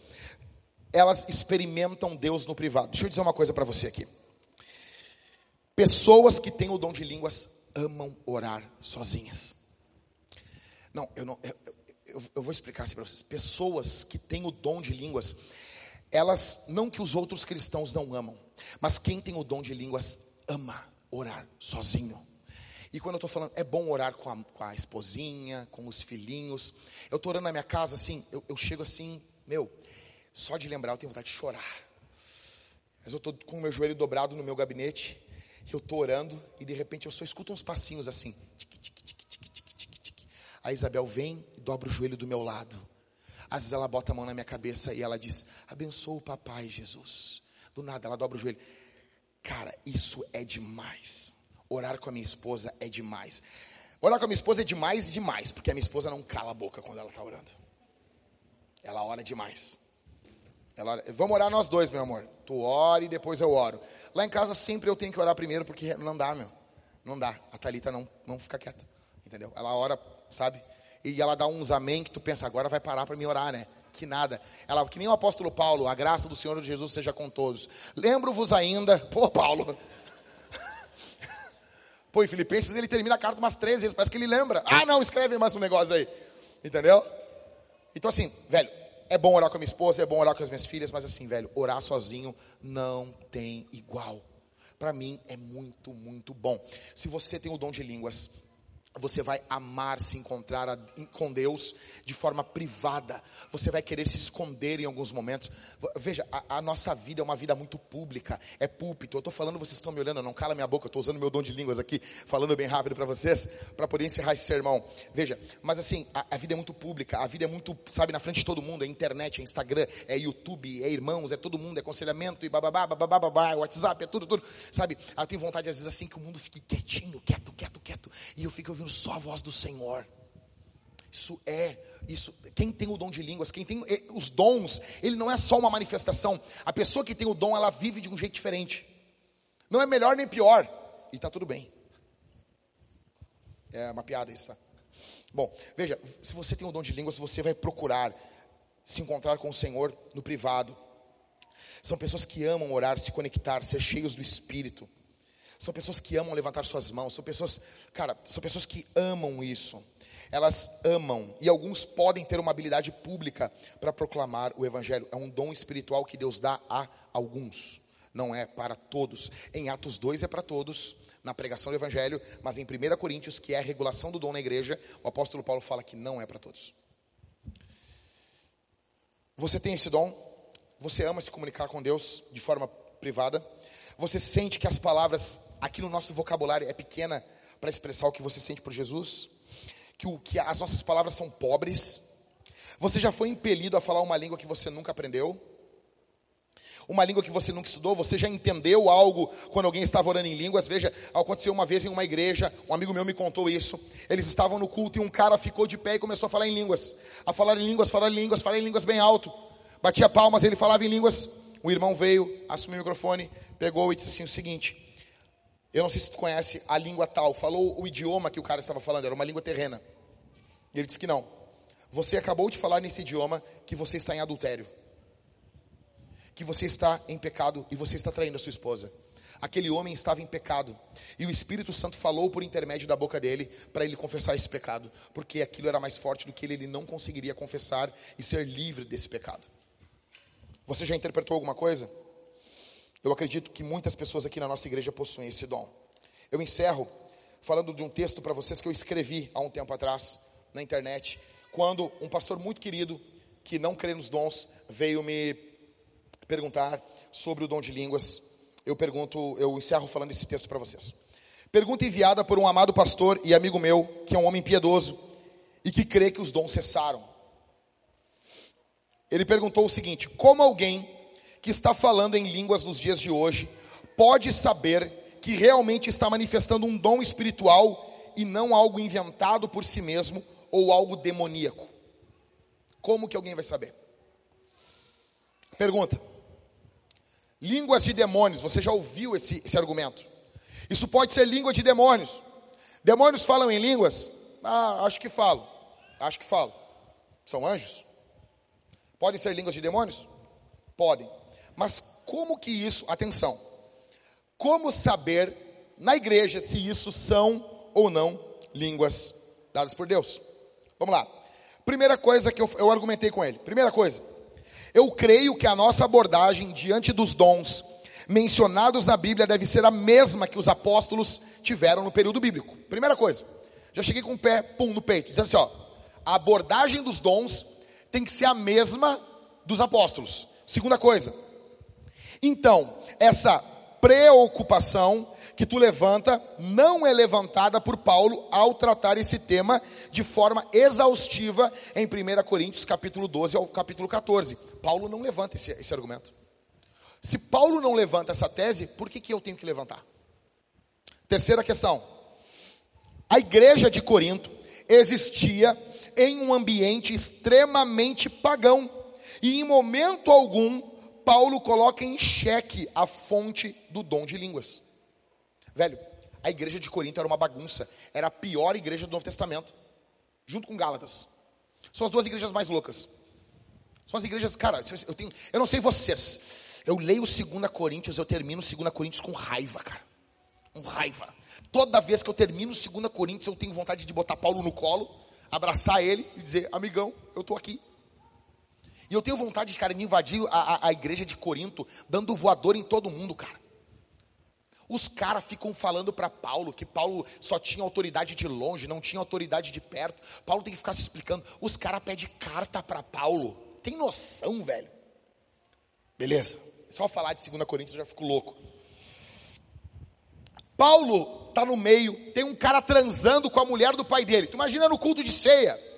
elas experimentam Deus no privado. Deixa eu dizer uma coisa para você aqui. Pessoas que têm o dom de línguas amam orar sozinhas. Não, eu não. Eu, eu, eu vou explicar assim para vocês. Pessoas que têm o dom de línguas, elas não que os outros cristãos não amam, mas quem tem o dom de línguas ama orar sozinho. E quando eu estou falando, é bom orar com a, com a, esposinha, com os filhinhos. Eu estou orando na minha casa, assim, eu, eu, chego assim, meu, só de lembrar eu tenho vontade de chorar. Mas eu estou com o meu joelho dobrado no meu gabinete, eu estou orando, e de repente eu só escuto uns passinhos assim. A Isabel vem e dobra o joelho do meu lado. Às vezes ela bota a mão na minha cabeça e ela diz: Abençoa o papai, Jesus. Do nada ela dobra o joelho. Cara, isso é demais. Orar com a minha esposa é demais. Orar com a minha esposa é demais demais, porque a minha esposa não cala a boca quando ela está orando. Ela ora demais. Ela ora, vamos orar nós dois, meu amor. Tu ora e depois eu oro. Lá em casa sempre eu tenho que orar primeiro, porque não dá, meu. Não dá. A Thalita não, não fica quieta. Entendeu? Ela ora, sabe? E ela dá uns amém que tu pensa, agora vai parar para me orar, né? Que nada. Ela, que nem o apóstolo Paulo, a graça do Senhor Jesus seja com todos. Lembro-vos ainda, pô, Paulo, Pô, em Filipenses ele termina a carta umas três vezes, parece que ele lembra. Ah, não, escreve mais um negócio aí. Entendeu? Então, assim, velho, é bom orar com a minha esposa, é bom orar com as minhas filhas, mas assim, velho, orar sozinho não tem igual. Para mim é muito, muito bom. Se você tem o dom de línguas, você vai amar se encontrar a, com Deus de forma privada. Você vai querer se esconder em alguns momentos. Veja, a, a nossa vida é uma vida muito pública. É púlpito. Eu estou falando, vocês estão me olhando, não cala minha boca. Eu estou usando meu dom de línguas aqui, falando bem rápido para vocês, para poder encerrar esse sermão. Veja, mas assim, a, a, vida é muito pública. A vida é muito, sabe, na frente de todo mundo. É internet, é Instagram, é YouTube, é irmãos, é todo mundo, é aconselhamento e bababá, bababá, babá, WhatsApp, é tudo, tudo. Sabe, eu tenho vontade às vezes assim que o mundo fique quietinho, quieto, quieto, quieto. E eu fico ouvindo só a voz do Senhor. Isso é, isso. Quem tem o dom de línguas, quem tem eh, os dons, ele não é só uma manifestação. A pessoa que tem o dom, ela vive de um jeito diferente. Não é melhor nem pior. E está tudo bem. É uma piada isso, tá? Bom, veja, se você tem o dom de línguas, você vai procurar se encontrar com o Senhor no privado. São pessoas que amam orar, se conectar, ser cheios do Espírito. São pessoas que amam levantar suas mãos, são pessoas, cara, são pessoas que amam isso. Elas amam e alguns podem ter uma habilidade pública para proclamar o evangelho. É um dom espiritual que Deus dá a alguns, não é para todos. Em Atos 2 é para todos, na pregação do evangelho, mas em 1 Coríntios, que é a regulação do dom na igreja, o apóstolo Paulo fala que não é para todos. Você tem esse dom? Você ama se comunicar com Deus de forma privada. Você sente que as palavras aqui no nosso vocabulário é pequena para expressar o que você sente por Jesus? Que, o, que as nossas palavras são pobres? Você já foi impelido a falar uma língua que você nunca aprendeu? uma língua que você nunca estudou, você já entendeu algo quando alguém estava orando em línguas. Veja, aconteceu uma vez em uma igreja, um amigo meu me contou isso. Eles estavam no culto e um cara ficou de pé e começou a falar em línguas, a falar em línguas, falar em línguas, falar em línguas bem alto. Batia palmas, ele falava em línguas. O irmão veio, assumiu o microfone, pegou e disse assim: o seguinte, eu não sei se tu conhece a língua tal, falou o idioma que o cara estava falando, era uma língua terrena. E ele disse que não. Você acabou de falar nesse idioma que você está em adultério que você está em pecado e você está traindo a sua esposa. Aquele homem estava em pecado e o Espírito Santo falou por intermédio da boca dele para ele confessar esse pecado, porque aquilo era mais forte do que ele, ele não conseguiria confessar e ser livre desse pecado. Você já interpretou alguma coisa? Eu acredito que muitas pessoas aqui na nossa igreja possuem esse dom. Eu encerro falando de um texto para vocês que eu escrevi há um tempo atrás na internet, quando um pastor muito querido que não crê nos dons veio me perguntar sobre o dom de línguas, eu pergunto, eu encerro falando esse texto para vocês. Pergunta enviada por um amado pastor e amigo meu, que é um homem piedoso e que crê que os dons cessaram. Ele perguntou o seguinte: como alguém que está falando em línguas nos dias de hoje pode saber que realmente está manifestando um dom espiritual e não algo inventado por si mesmo ou algo demoníaco? Como que alguém vai saber? Pergunta: Línguas de demônios, você já ouviu esse, esse argumento? Isso pode ser língua de demônios. Demônios falam em línguas? Ah, acho que falam. Acho que falam. São anjos? Podem ser línguas de demônios? Podem. Mas como que isso, atenção, como saber na igreja se isso são ou não línguas dadas por Deus? Vamos lá. Primeira coisa que eu, eu argumentei com ele. Primeira coisa, eu creio que a nossa abordagem diante dos dons mencionados na Bíblia deve ser a mesma que os apóstolos tiveram no período bíblico. Primeira coisa, já cheguei com o pé, pum, no peito, dizendo assim: ó, a abordagem dos dons tem que ser a mesma dos apóstolos. Segunda coisa, então, essa preocupação que tu levanta não é levantada por Paulo ao tratar esse tema de forma exaustiva em 1 Coríntios capítulo 12 ao capítulo 14. Paulo não levanta esse, esse argumento. Se Paulo não levanta essa tese, por que, que eu tenho que levantar? Terceira questão. A igreja de Corinto existia em um ambiente extremamente pagão. E em momento algum, Paulo coloca em xeque a fonte do dom de línguas. Velho, a igreja de Corinto era uma bagunça. Era a pior igreja do Novo Testamento. Junto com Gálatas. São as duas igrejas mais loucas. São as igrejas, cara, eu tenho, eu não sei vocês. Eu leio 2 Coríntios, eu termino 2 Coríntios com raiva, cara. Com raiva. Toda vez que eu termino 2 Coríntios, eu tenho vontade de botar Paulo no colo, abraçar ele e dizer, amigão, eu estou aqui. E eu tenho vontade, cara, de invadir a, a, a igreja de Corinto, dando voador em todo mundo, cara. Os caras ficam falando para Paulo que Paulo só tinha autoridade de longe, não tinha autoridade de perto. Paulo tem que ficar se explicando. Os caras pedem carta para Paulo. Tem noção, velho? Beleza. Só falar de 2 Coríntios eu já fico louco. Paulo tá no meio, tem um cara transando com a mulher do pai dele. Tu imagina no culto de ceia.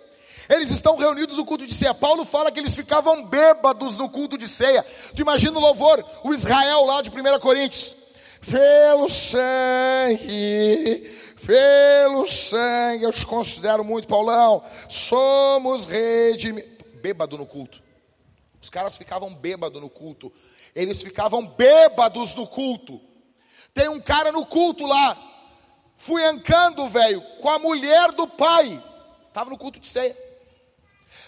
Eles estão reunidos no culto de ceia. Paulo fala que eles ficavam bêbados no culto de ceia. Tu imagina o louvor, o Israel lá de 1 Coríntios pelo sangue, pelo sangue, eu te considero muito, Paulão, somos redimidos. Bêbado no culto. Os caras ficavam bêbados no culto. Eles ficavam bêbados no culto. Tem um cara no culto lá, fui ancando, velho, com a mulher do pai. Estava no culto de ceia.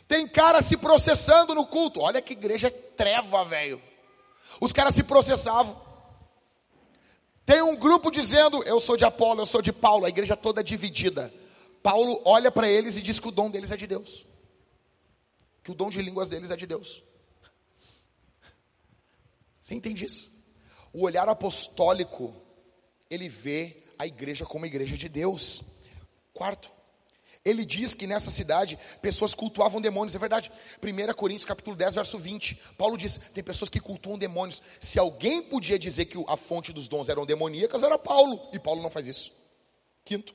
Tem cara se processando no culto. Olha que igreja treva, velho. Os caras se processavam. Tem um grupo dizendo, eu sou de Apolo, eu sou de Paulo, a igreja toda é dividida. Paulo olha para eles e diz que o dom deles é de Deus. Que o dom de línguas deles é de Deus. Você entende isso? O olhar apostólico, ele vê a igreja como a igreja de Deus. Quarto, Ele diz que nessa cidade pessoas cultuavam demônios, é verdade. 1 Coríntios capítulo 10, verso 20. Paulo diz: tem pessoas que cultuam demônios. Se alguém podia dizer que a fonte dos dons eram demoníacas, era Paulo. E Paulo não faz isso. Quinto.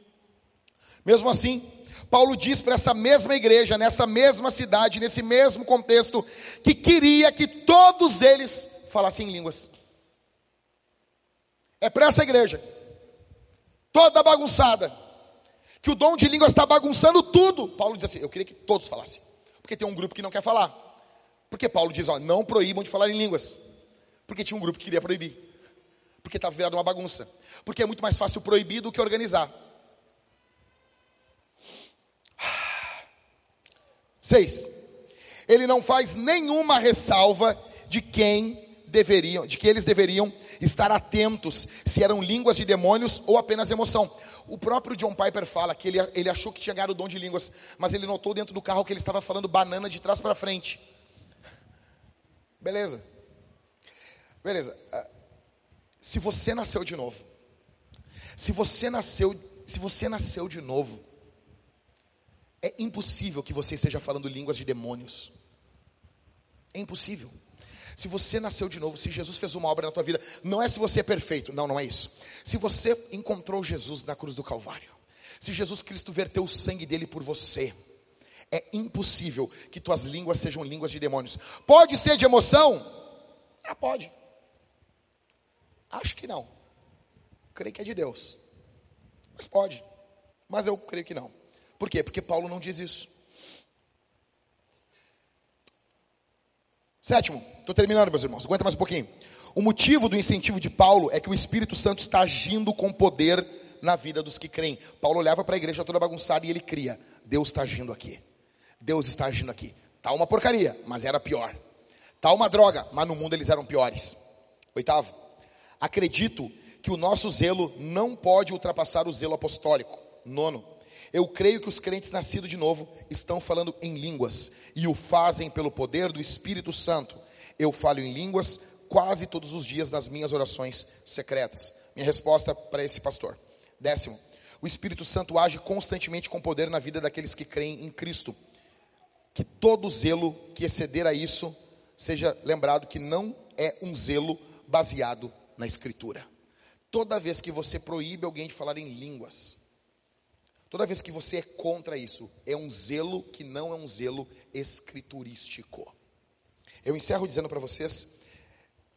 Mesmo assim, Paulo diz para essa mesma igreja, nessa mesma cidade, nesse mesmo contexto, que queria que todos eles falassem em línguas. É para essa igreja, toda bagunçada que o dom de línguas está bagunçando tudo. Paulo diz assim: Eu queria que todos falassem, porque tem um grupo que não quer falar. Porque Paulo diz: ó, Não proíbam de falar em línguas, porque tinha um grupo que queria proibir, porque estava virado uma bagunça, porque é muito mais fácil proibir do que organizar. Seis, ele não faz nenhuma ressalva de quem deveriam, de que eles deveriam estar atentos se eram línguas de demônios ou apenas emoção. O próprio John Piper fala que ele, ele achou que tinha ganhado o dom de línguas, mas ele notou dentro do carro que ele estava falando banana de trás para frente. Beleza. Beleza. Ah, se você nasceu de novo, se você nasceu, se você nasceu de novo, é impossível que você esteja falando línguas de demônios. É impossível. Se você nasceu de novo, se Jesus fez uma obra na tua vida, não é se você é perfeito, não, não é isso. Se você encontrou Jesus na cruz do Calvário, se Jesus Cristo verteu o sangue dele por você, é impossível que tuas línguas sejam línguas de demônios. Pode ser de emoção? Ah, pode. Acho que não. Creio que é de Deus. Mas pode. Mas eu creio que não. Por quê? Porque Paulo não diz isso. Sétimo, estou terminando, meus irmãos, aguenta mais um pouquinho. O motivo do incentivo de Paulo é que o Espírito Santo está agindo com poder na vida dos que creem. Paulo olhava para a igreja toda bagunçada e ele cria: Deus está agindo aqui. Deus está agindo aqui. Tá uma porcaria, mas era pior. Tá uma droga, mas no mundo eles eram piores. Oitavo, acredito que o nosso zelo não pode ultrapassar o zelo apostólico. Nono, eu creio que os crentes nascidos de novo estão falando em línguas e o fazem pelo poder do Espírito Santo. Eu falo em línguas quase todos os dias nas minhas orações secretas. Minha resposta para esse pastor. Décimo, o Espírito Santo age constantemente com poder na vida daqueles que creem em Cristo. Que todo zelo que exceder a isso seja lembrado que não é um zelo baseado na Escritura. Toda vez que você proíbe alguém de falar em línguas, Toda vez que você é contra isso, é um zelo que não é um zelo escriturístico. Eu encerro dizendo para vocês,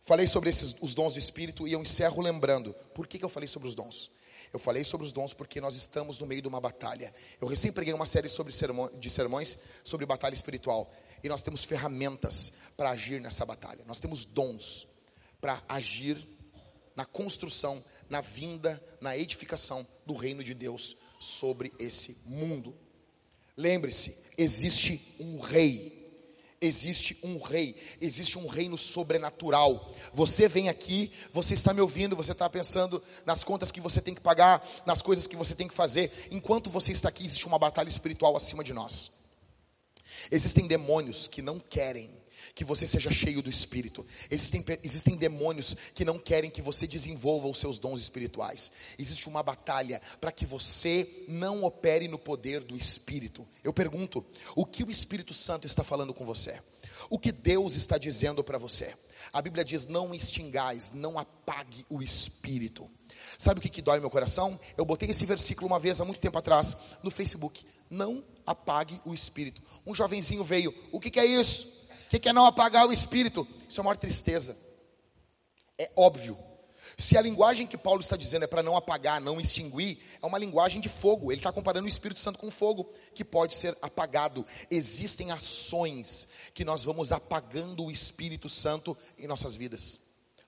falei sobre esses, os dons do Espírito e eu encerro lembrando, por que, que eu falei sobre os dons? Eu falei sobre os dons porque nós estamos no meio de uma batalha. Eu recém preguei uma série sobre de sermões sobre batalha espiritual. E nós temos ferramentas para agir nessa batalha. Nós temos dons para agir na construção, na vinda, na edificação do reino de Deus sobre esse mundo. Lembre-se, existe um rei. Existe um rei, existe um reino sobrenatural. Você vem aqui, você está me ouvindo, você está pensando nas contas que você tem que pagar, nas coisas que você tem que fazer. Enquanto você está aqui, existe uma batalha espiritual acima de nós. Existem demônios que não querem que você seja cheio do Espírito. Existem, existem demônios que não querem que você desenvolva os seus dons espirituais. Existe uma batalha para que você não opere no poder do Espírito. Eu pergunto: o que o Espírito Santo está falando com você? O que Deus está dizendo para você? A Bíblia diz: não extingais, não apague o Espírito. Sabe o que, que dói meu coração? Eu botei esse versículo uma vez há muito tempo atrás no Facebook. Não apague o Espírito. Um jovenzinho veio: o que, que é isso? O que é não apagar o espírito? Isso é uma maior tristeza. É óbvio. Se a linguagem que Paulo está dizendo é para não apagar, não extinguir, é uma linguagem de fogo. Ele está comparando o Espírito Santo com fogo, que pode ser apagado. Existem ações que nós vamos apagando o Espírito Santo em nossas vidas.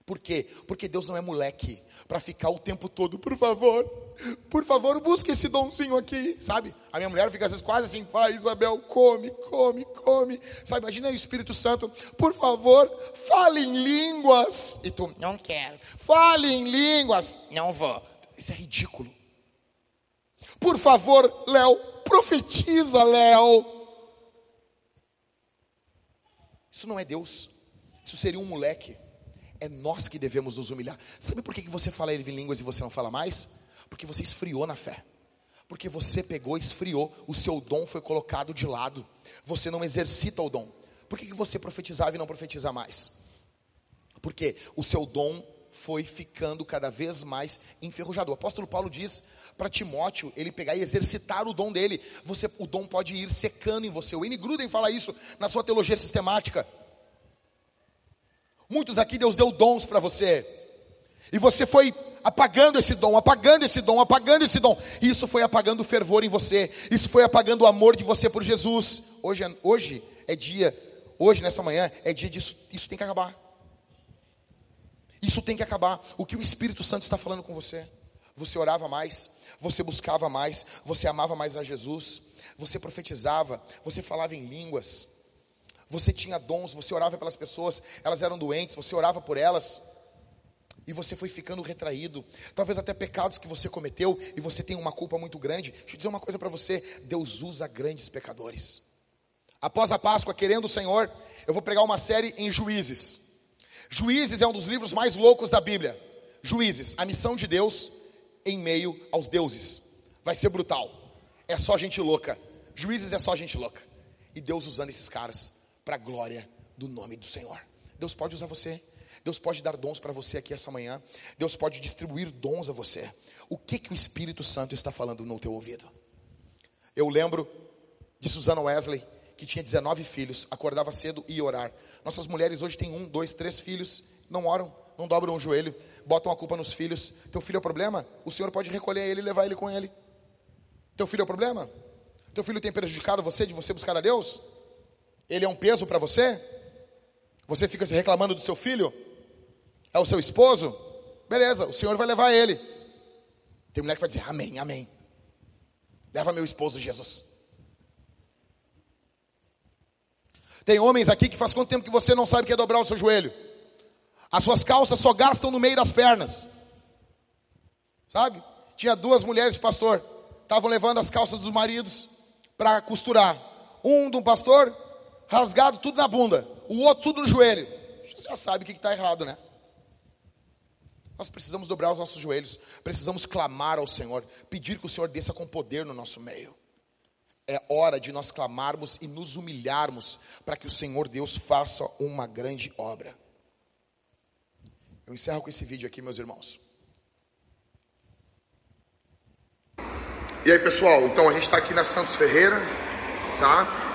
Por quê? Porque Deus não é moleque para ficar o tempo todo, por favor, por favor, busque esse donzinho aqui, sabe? A minha mulher fica às vezes quase assim, vai Isabel, come, come, come, sabe? Imagina o Espírito Santo, por favor, fale em línguas, e tu, não quero, fale em línguas, não vou, isso é ridículo. Por favor, Léo, profetiza, Léo. Isso não é Deus, isso seria um moleque. É nós que devemos nos humilhar. Sabe por que você fala em línguas e você não fala mais? Porque você esfriou na fé. Porque você pegou, esfriou, o seu dom foi colocado de lado. Você não exercita o dom. Por que, você profetizava e não profetiza mais? Porque o seu dom foi ficando cada vez mais enferrujado. O apóstolo Paulo diz para Timóteo ele pegar e exercitar o dom dele. Você, o dom pode ir secando em você. O N. Gruden fala isso na sua teologia sistemática. Muitos aqui Deus deu dons para você. E você foi apagando esse dom, apagando esse dom, apagando esse dom. E isso foi apagando o fervor em você. Isso foi apagando o amor de você por Jesus. Hoje, é, hoje é dia, hoje nessa manhã é dia disso. Isso tem que acabar. Isso tem que acabar. O que o Espírito Santo está falando com você? Você orava mais, você buscava mais, você amava mais a Jesus, você profetizava, você falava em línguas, você tinha dons, você orava pelas pessoas, elas eram doentes, você orava por elas. E você foi ficando retraído, talvez até pecados que você cometeu e você tem uma culpa muito grande. Deixa eu dizer uma coisa para você: Deus usa grandes pecadores. Após a Páscoa, querendo o Senhor, eu vou pregar uma série em Juízes. Juízes é um dos livros mais loucos da Bíblia. Juízes, a missão de Deus em meio aos deuses. Vai ser brutal. É só gente louca. Juízes é só gente louca. E Deus usando esses caras para a glória do nome do Senhor. Deus pode usar você. Deus pode dar dons para você aqui essa manhã. Deus pode distribuir dons a você. O que que o Espírito Santo está falando no teu ouvido? Eu lembro de Susana Wesley, que tinha 19 filhos, acordava cedo e ia orar. Nossas mulheres hoje têm um, dois, três filhos, não oram, não dobram o joelho, botam a culpa nos filhos. Teu filho é o problema? O Senhor pode recolher ele e levar ele com ele. Teu filho é o problema? Teu filho tem prejudicado você de você buscar a Deus? Ele é um peso para você? Você fica se reclamando do seu filho? É o seu esposo? Beleza, o Senhor vai levar ele. Tem mulher que vai dizer: Amém, Amém. Leva meu esposo, Jesus. Tem homens aqui que faz quanto tempo que você não sabe o que é dobrar o seu joelho? As suas calças só gastam no meio das pernas. Sabe? Tinha duas mulheres, pastor, estavam levando as calças dos maridos para costurar. Um de um pastor, rasgado tudo na bunda. O outro tudo no joelho. Você já sabe o que está errado, né? Nós precisamos dobrar os nossos joelhos, precisamos clamar ao Senhor, pedir que o Senhor desça com poder no nosso meio. É hora de nós clamarmos e nos humilharmos para que o Senhor Deus faça uma grande obra. Eu encerro com esse vídeo aqui, meus irmãos. E aí, pessoal, então a gente está aqui na Santos Ferreira, tá?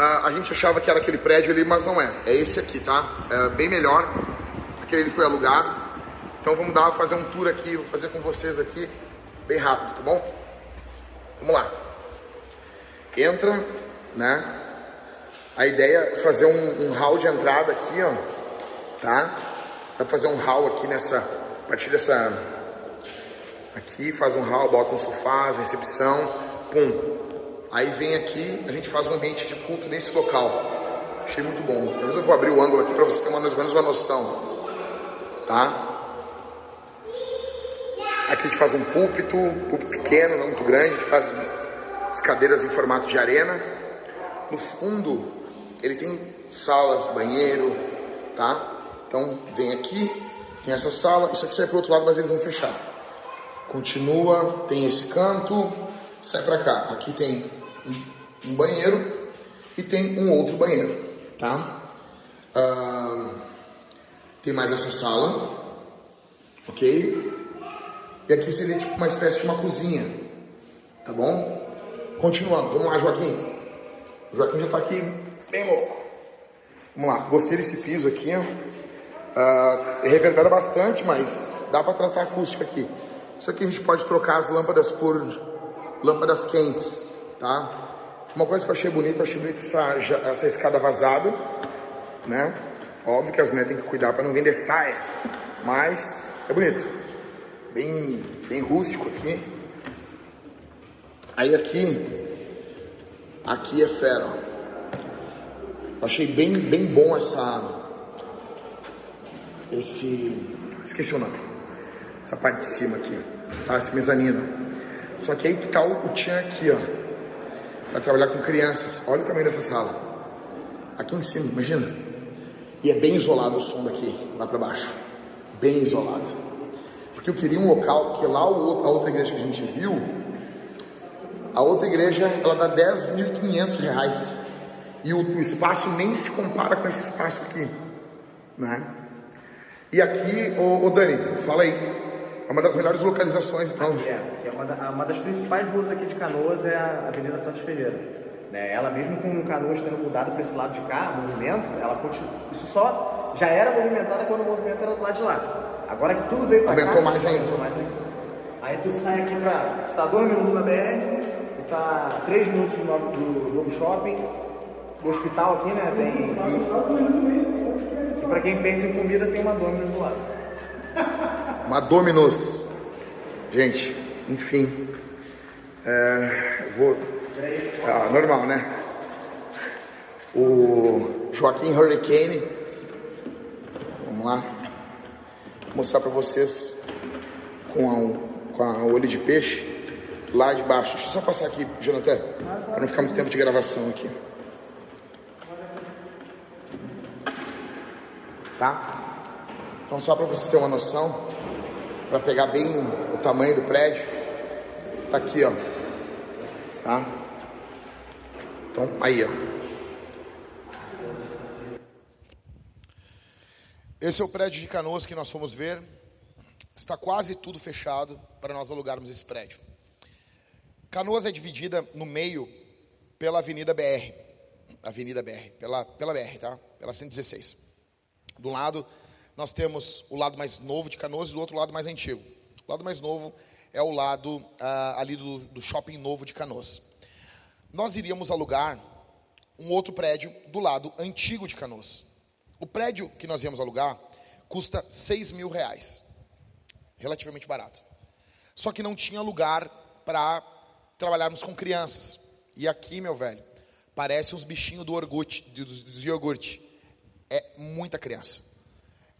Ah, a gente achava que era aquele prédio ali, mas não é. É esse aqui, tá? É bem melhor. Aquele ali foi alugado. Então vamos dar, fazer um tour aqui, vou fazer com vocês aqui, bem rápido, tá bom? Vamos lá. Entra, né? A ideia é fazer um, um hall de entrada aqui, ó, tá? Dá pra fazer um hall aqui nessa, a partir dessa, aqui faz um hall, bota um sofá, recepção, pum, Aí vem aqui, a gente faz um ambiente de culto nesse local. Achei muito bom. Talvez eu vou abrir o ângulo aqui para você ter mais ou menos uma noção. Tá? Aqui a gente faz um púlpito, púlpito pequeno, não muito grande. A gente faz as cadeiras em formato de arena. No fundo, ele tem salas, banheiro, tá? Então, vem aqui, tem essa sala. Isso aqui sai para o outro lado, mas eles vão fechar. Continua, tem esse canto, sai para cá. Aqui tem um banheiro e tem um outro banheiro, tá? Ah, tem mais essa sala, ok? E aqui seria tipo uma espécie de uma cozinha, tá bom? Continuando, vamos lá, Joaquim. O Joaquim já está aqui bem louco. Vamos lá, gostei desse piso aqui, ó. Uh, reverbera bastante, mas dá para tratar acústica aqui. Isso aqui a gente pode trocar as lâmpadas por lâmpadas quentes, tá? Uma coisa que eu achei bonita, eu achei bonita essa, essa escada vazada, né? Óbvio que as mulheres têm que cuidar para não vender saia, mas é bonito. Bem, bem rústico aqui. Aí aqui, aqui é fera. Achei bem, bem bom essa, esse, esqueci o nome, essa parte de cima aqui, tá? Esse mezanino. Só que aí que tá o, o Tchan aqui, ó. Para trabalhar com crianças. Olha o tamanho dessa sala. Aqui em cima, imagina. E é bem isolado o som daqui, lá para baixo. Bem isolado. Porque eu queria um local, porque lá a outra igreja que a gente viu, A outra igreja, ela dá 10.500 reais. E o, o, espaço nem se compara com esse espaço aqui. Né? E aqui, ô, Dani, fala aí. É uma das melhores localizações. Então. É, é uma, da, uma, das principais ruas aqui de Canoas é a Avenida Santos Ferreira. Né? Ela mesmo com Canoas tendo mudado para esse lado de cá, movimento, ela continua. Isso só já era movimentada quando o movimento era do lado de lá. Agora que tudo veio para cá. Aumentou mais ainda. Aí tu sai aqui para. Tu tá dois minutos na BR, tu tá três minutos do novo, do novo shopping, o hospital aqui, né? Tem. E para quem pensa em comida, tem uma Domino's do lado. Uma Domino's. Gente, enfim. É, vou. Ah, normal, né? O Joaquim Hurricane. Vamos lá. Vou mostrar para vocês com a, com a olho de peixe lá de baixo. Deixa eu só passar aqui, Jonathan, para não ficar muito tempo de gravação aqui. Tá? Então, só para vocês terem uma noção, para pegar bem o tamanho do prédio, tá aqui, ó. Tá? Então, aí, ó. Esse é o prédio de Canoas que nós fomos ver. Está quase tudo fechado para nós alugarmos esse prédio. Canoas é dividida no meio pela Avenida BR. Avenida BR, pela, pela BR, tá? Pela 116. Do lado, nós temos o lado mais novo de Canoas e do outro lado mais antigo. O lado mais novo é o lado ah, ali do, do shopping novo de Canoas. Nós iríamos alugar um outro prédio do lado antigo de Canoas. O prédio que nós íamos alugar custa 6 mil reais. Relativamente barato. Só que não tinha lugar para trabalharmos com crianças. E aqui, meu velho, parece uns bichinhos do orgute, dos, dos iogurte é muita criança.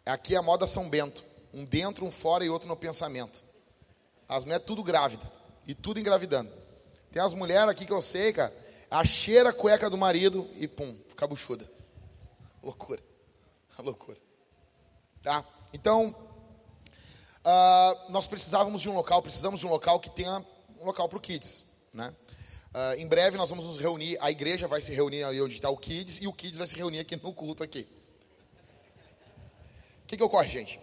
Aqui é a moda São Bento. Um dentro, um fora e outro no pensamento. As mulheres tudo grávida. E tudo engravidando. Tem as mulheres aqui que eu sei, cara. A cheira a cueca do marido e pum, fica buchuda. Loucura. Loucura. Tá? Então, uh, nós precisávamos de um local, precisamos de um local que tenha um local para o Kids. Né? Uh, em breve nós vamos nos reunir, a igreja vai se reunir ali onde está o Kids e o Kids vai se reunir aqui no culto aqui que, que ocorre, gente?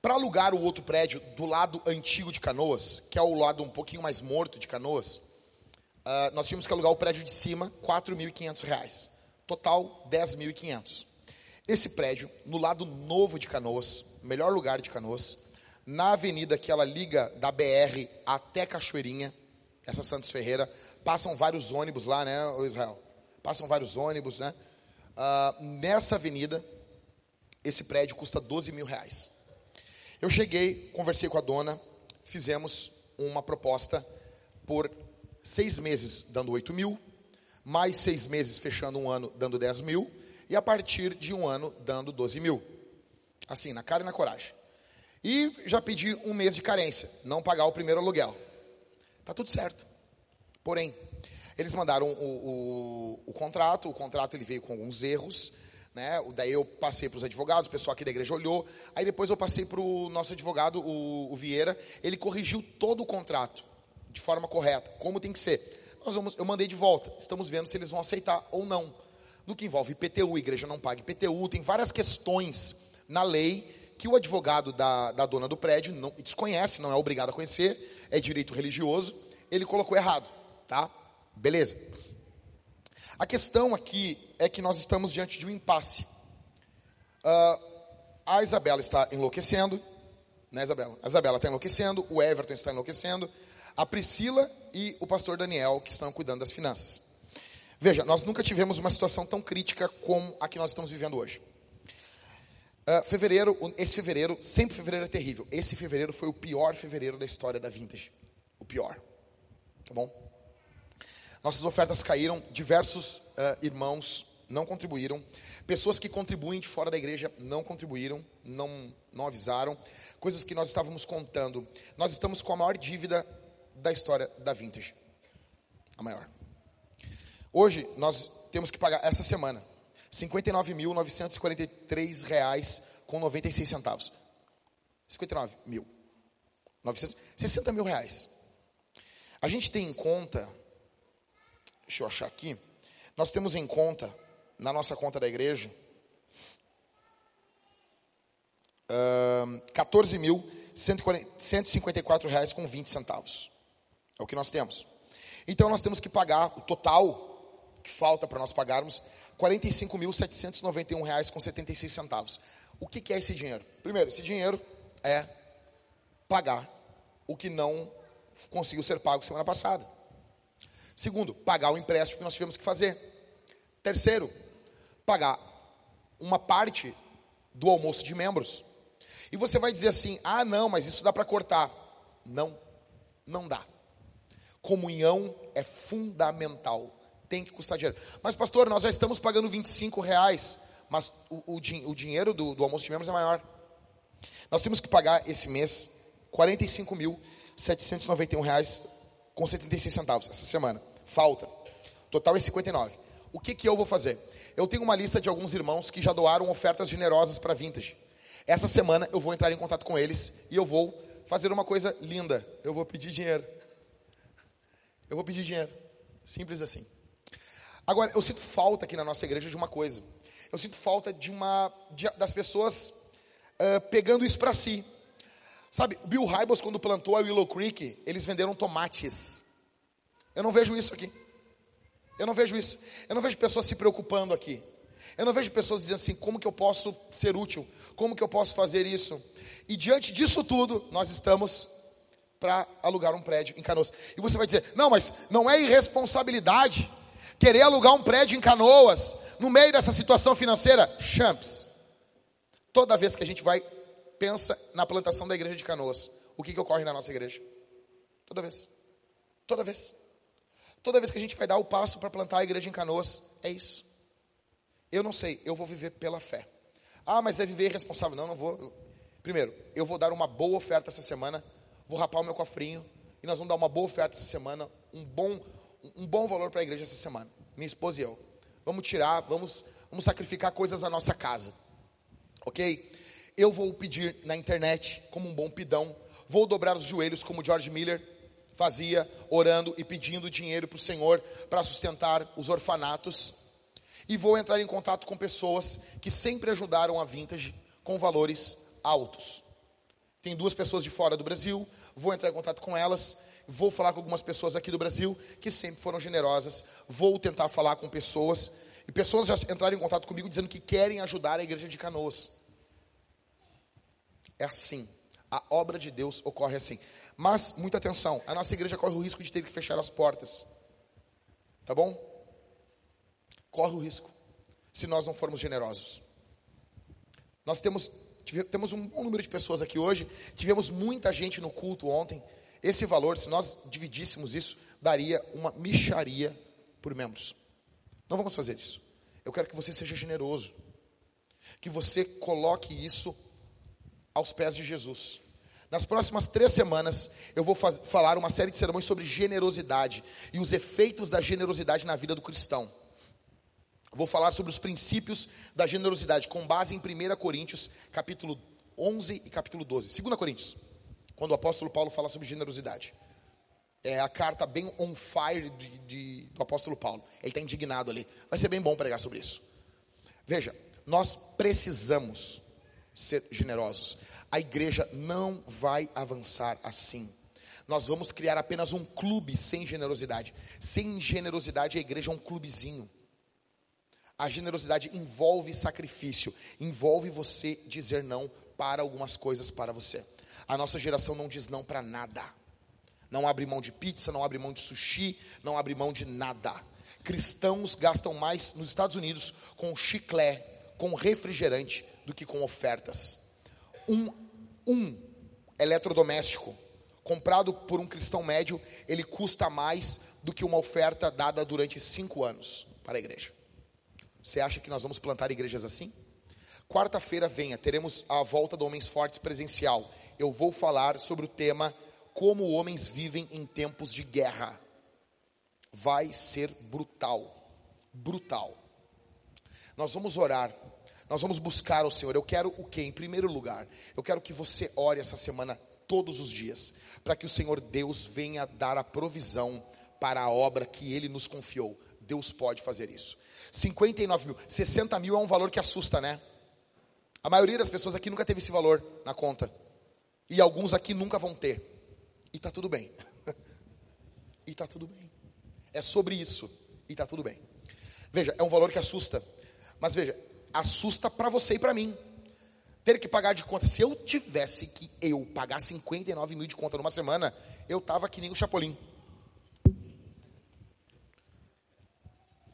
Para alugar o outro prédio do lado antigo de Canoas, que é o lado um pouquinho mais morto de Canoas, uh, nós tínhamos que alugar o prédio de cima, R$ 4.500. Total, R$ 10.500. Esse prédio, no lado novo de Canoas, melhor lugar de Canoas, na avenida que ela liga da BR até Cachoeirinha, essa Santos Ferreira, passam vários ônibus lá, né, Israel? Passam vários ônibus, né? Uh, nessa avenida, esse prédio custa 12 mil reais. Eu cheguei, conversei com a dona, fizemos uma proposta por seis meses dando 8 mil, mais seis meses fechando um ano dando 10 mil, e a partir de um ano dando 12 mil. Assim, na cara e na coragem. E já pedi um mês de carência, não pagar o primeiro aluguel. Tá tudo certo. Porém, eles mandaram o, o, o contrato, o contrato ele veio com alguns erros, né? Daí eu passei para os advogados, o pessoal aqui da igreja olhou. Aí depois eu passei para o nosso advogado, o, o, Vieira. Ele corrigiu todo o contrato de forma correta, como tem que ser. Nós vamos, eu mandei de volta. Estamos vendo se eles vão aceitar ou não. No que envolve IPTU, igreja não paga IPTU, tem várias questões na lei que o advogado da, da dona do prédio não desconhece, não é obrigado a conhecer, é direito religioso. Ele colocou errado, tá? Beleza. A questão aqui é que nós estamos diante de um impasse. Uh, a Isabela está enlouquecendo, né, Isabela? A Isabela está enlouquecendo, o Everton está enlouquecendo, a Priscila e o pastor Daniel, que estão cuidando das finanças. Veja, nós nunca tivemos uma situação tão crítica como a que nós estamos vivendo hoje. Uh, fevereiro, esse fevereiro, sempre fevereiro é terrível. Esse fevereiro foi o pior fevereiro da história da Vintage. O pior. Tá bom? Nossas ofertas caíram, diversos uh, irmãos não contribuíram. Pessoas que contribuem de fora da igreja não contribuíram, não, não avisaram. Coisas que nós estávamos contando. Nós estamos com a maior dívida da história da Vintage. A maior. Hoje, nós temos que pagar, essa semana, R$ 59.943 com 96 centavos. 59 mil. 900, 60 mil reais. A gente tem em conta, deixa eu achar aqui, nós temos em conta, na nossa conta da igreja, uh, 14.154 reais com 20 centavos. É o que nós temos. Então nós temos que pagar o total que falta para nós pagarmos, R$ 45.791,76. O que, que é esse dinheiro? Primeiro, esse dinheiro é pagar o que não conseguiu ser pago semana passada. Segundo, pagar o empréstimo que nós tivemos que fazer. Terceiro, pagar uma parte do almoço de membros. E você vai dizer assim: ah, não, mas isso dá para cortar. Não, não dá. Comunhão é fundamental tem que custar dinheiro. Mas, pastor, nós já estamos pagando 25 reais, mas o, o, o dinheiro do, do, almoço de membros é maior. Nós temos que pagar esse mês 45.791 reais com 76 centavos essa semana. Falta. Total é 59. O que, que eu vou fazer? Eu tenho uma lista de alguns irmãos que já doaram ofertas generosas para Vintage. Essa semana eu vou entrar em contato com eles e eu vou fazer uma coisa linda. Eu vou pedir dinheiro. Eu vou pedir dinheiro. Simples assim. Agora, eu sinto falta aqui na nossa igreja de uma coisa. Eu sinto falta de uma de, das pessoas uh, pegando isso para si. Sabe, Bill Hybels, quando plantou a Willow Creek, eles venderam tomates. Eu não vejo isso aqui. Eu não vejo isso. Eu não vejo pessoas se preocupando aqui. Eu não vejo pessoas dizendo assim: como que eu posso ser útil? Como que eu posso fazer isso? E diante disso tudo, nós estamos para alugar um prédio em Canoas. E você vai dizer: não, mas não é irresponsabilidade querer alugar um prédio em Canoas, no meio dessa situação financeira, champs. Toda vez que a gente vai, pensa na plantação da igreja de Canoas, o que, que ocorre na nossa igreja? Toda vez. Toda vez. Toda vez que a gente vai dar o passo para plantar a igreja em Canoas, é isso. Eu não sei, eu vou viver pela fé. Ah, mas é viver irresponsável. Não, não vou. Primeiro, eu vou dar uma boa oferta essa semana, vou rapar o meu cofrinho, e nós vamos dar uma boa oferta essa semana, um bom, um bom valor para a igreja essa semana. Minha esposa e eu. Vamos tirar, vamos, vamos sacrificar coisas da nossa casa. Ok? Eu vou pedir na internet, como um bom pidão. Vou dobrar os joelhos, como George Miller fazia, orando e pedindo dinheiro para o Senhor para sustentar os orfanatos. E vou entrar em contato com pessoas que sempre ajudaram a Vintage com valores altos. Tem duas pessoas de fora do Brasil, vou entrar em contato com elas Vou falar com algumas pessoas aqui do Brasil que sempre foram generosas. Vou tentar falar com pessoas. E pessoas já entraram em contato comigo dizendo que querem ajudar a igreja de Canoas. É assim. A obra de Deus ocorre assim. Mas, muita atenção, a nossa igreja corre o risco de ter que fechar as portas. Tá bom? Corre o risco. Se nós não formos generosos. Nós temos, temos um bom número de pessoas aqui hoje. Tivemos muita gente no culto ontem. Esse valor, se nós dividíssemos isso, daria uma micharia por membros. Não vamos fazer isso. Eu quero que você seja generoso. Que você coloque isso aos pés de Jesus. Nas próximas três semanas, eu vou falar uma série de sermões sobre generosidade e os efeitos da generosidade na vida do cristão. Vou falar sobre os princípios da generosidade, com base em 1 Coríntios, capítulo 11 e capítulo 12. 2 Coríntios quando o apóstolo Paulo fala sobre generosidade. É a carta bem on fire de, de, do apóstolo Paulo. Ele está indignado ali. Vai ser bem bom pregar sobre isso. Veja, nós precisamos ser generosos. A igreja não vai avançar assim. Nós vamos criar apenas um clube sem generosidade. Sem generosidade, a igreja é um clubezinho. A generosidade envolve sacrifício, envolve você dizer não para algumas coisas para você. A nossa geração não diz não para nada. Não abre mão de pizza, não abre mão de sushi, não abre mão de nada. Cristãos gastam mais nos Estados Unidos com chiclé, com refrigerante, do que com ofertas. Um, um eletrodoméstico comprado por um cristão médio, ele custa mais do que uma oferta dada durante cinco anos para a igreja. Você acha que nós vamos plantar igrejas assim? Quarta-feira venha, teremos a volta do Homens Fortes presencial eu vou falar sobre o tema Como homens vivem em tempos de guerra. Vai ser brutal. Brutal. Nós vamos orar. Nós vamos buscar o Senhor. Eu quero o que? Em primeiro lugar, eu quero que você ore essa semana todos os dias, para que o Senhor Deus venha dar a provisão para a obra que Ele nos confiou. Deus pode fazer isso. 59 mil, 60 mil é um valor que assusta, né? A maioria das pessoas aqui nunca teve esse valor na conta. E alguns aqui nunca vão ter. E tá tudo bem. e tá tudo bem. É sobre isso. E tá tudo bem. Veja, é um valor que assusta. Mas veja, assusta para você e para mim. Ter que pagar de conta. Se eu tivesse que eu pagar 59 mil de conta numa semana, eu tava que nem o Chapolin.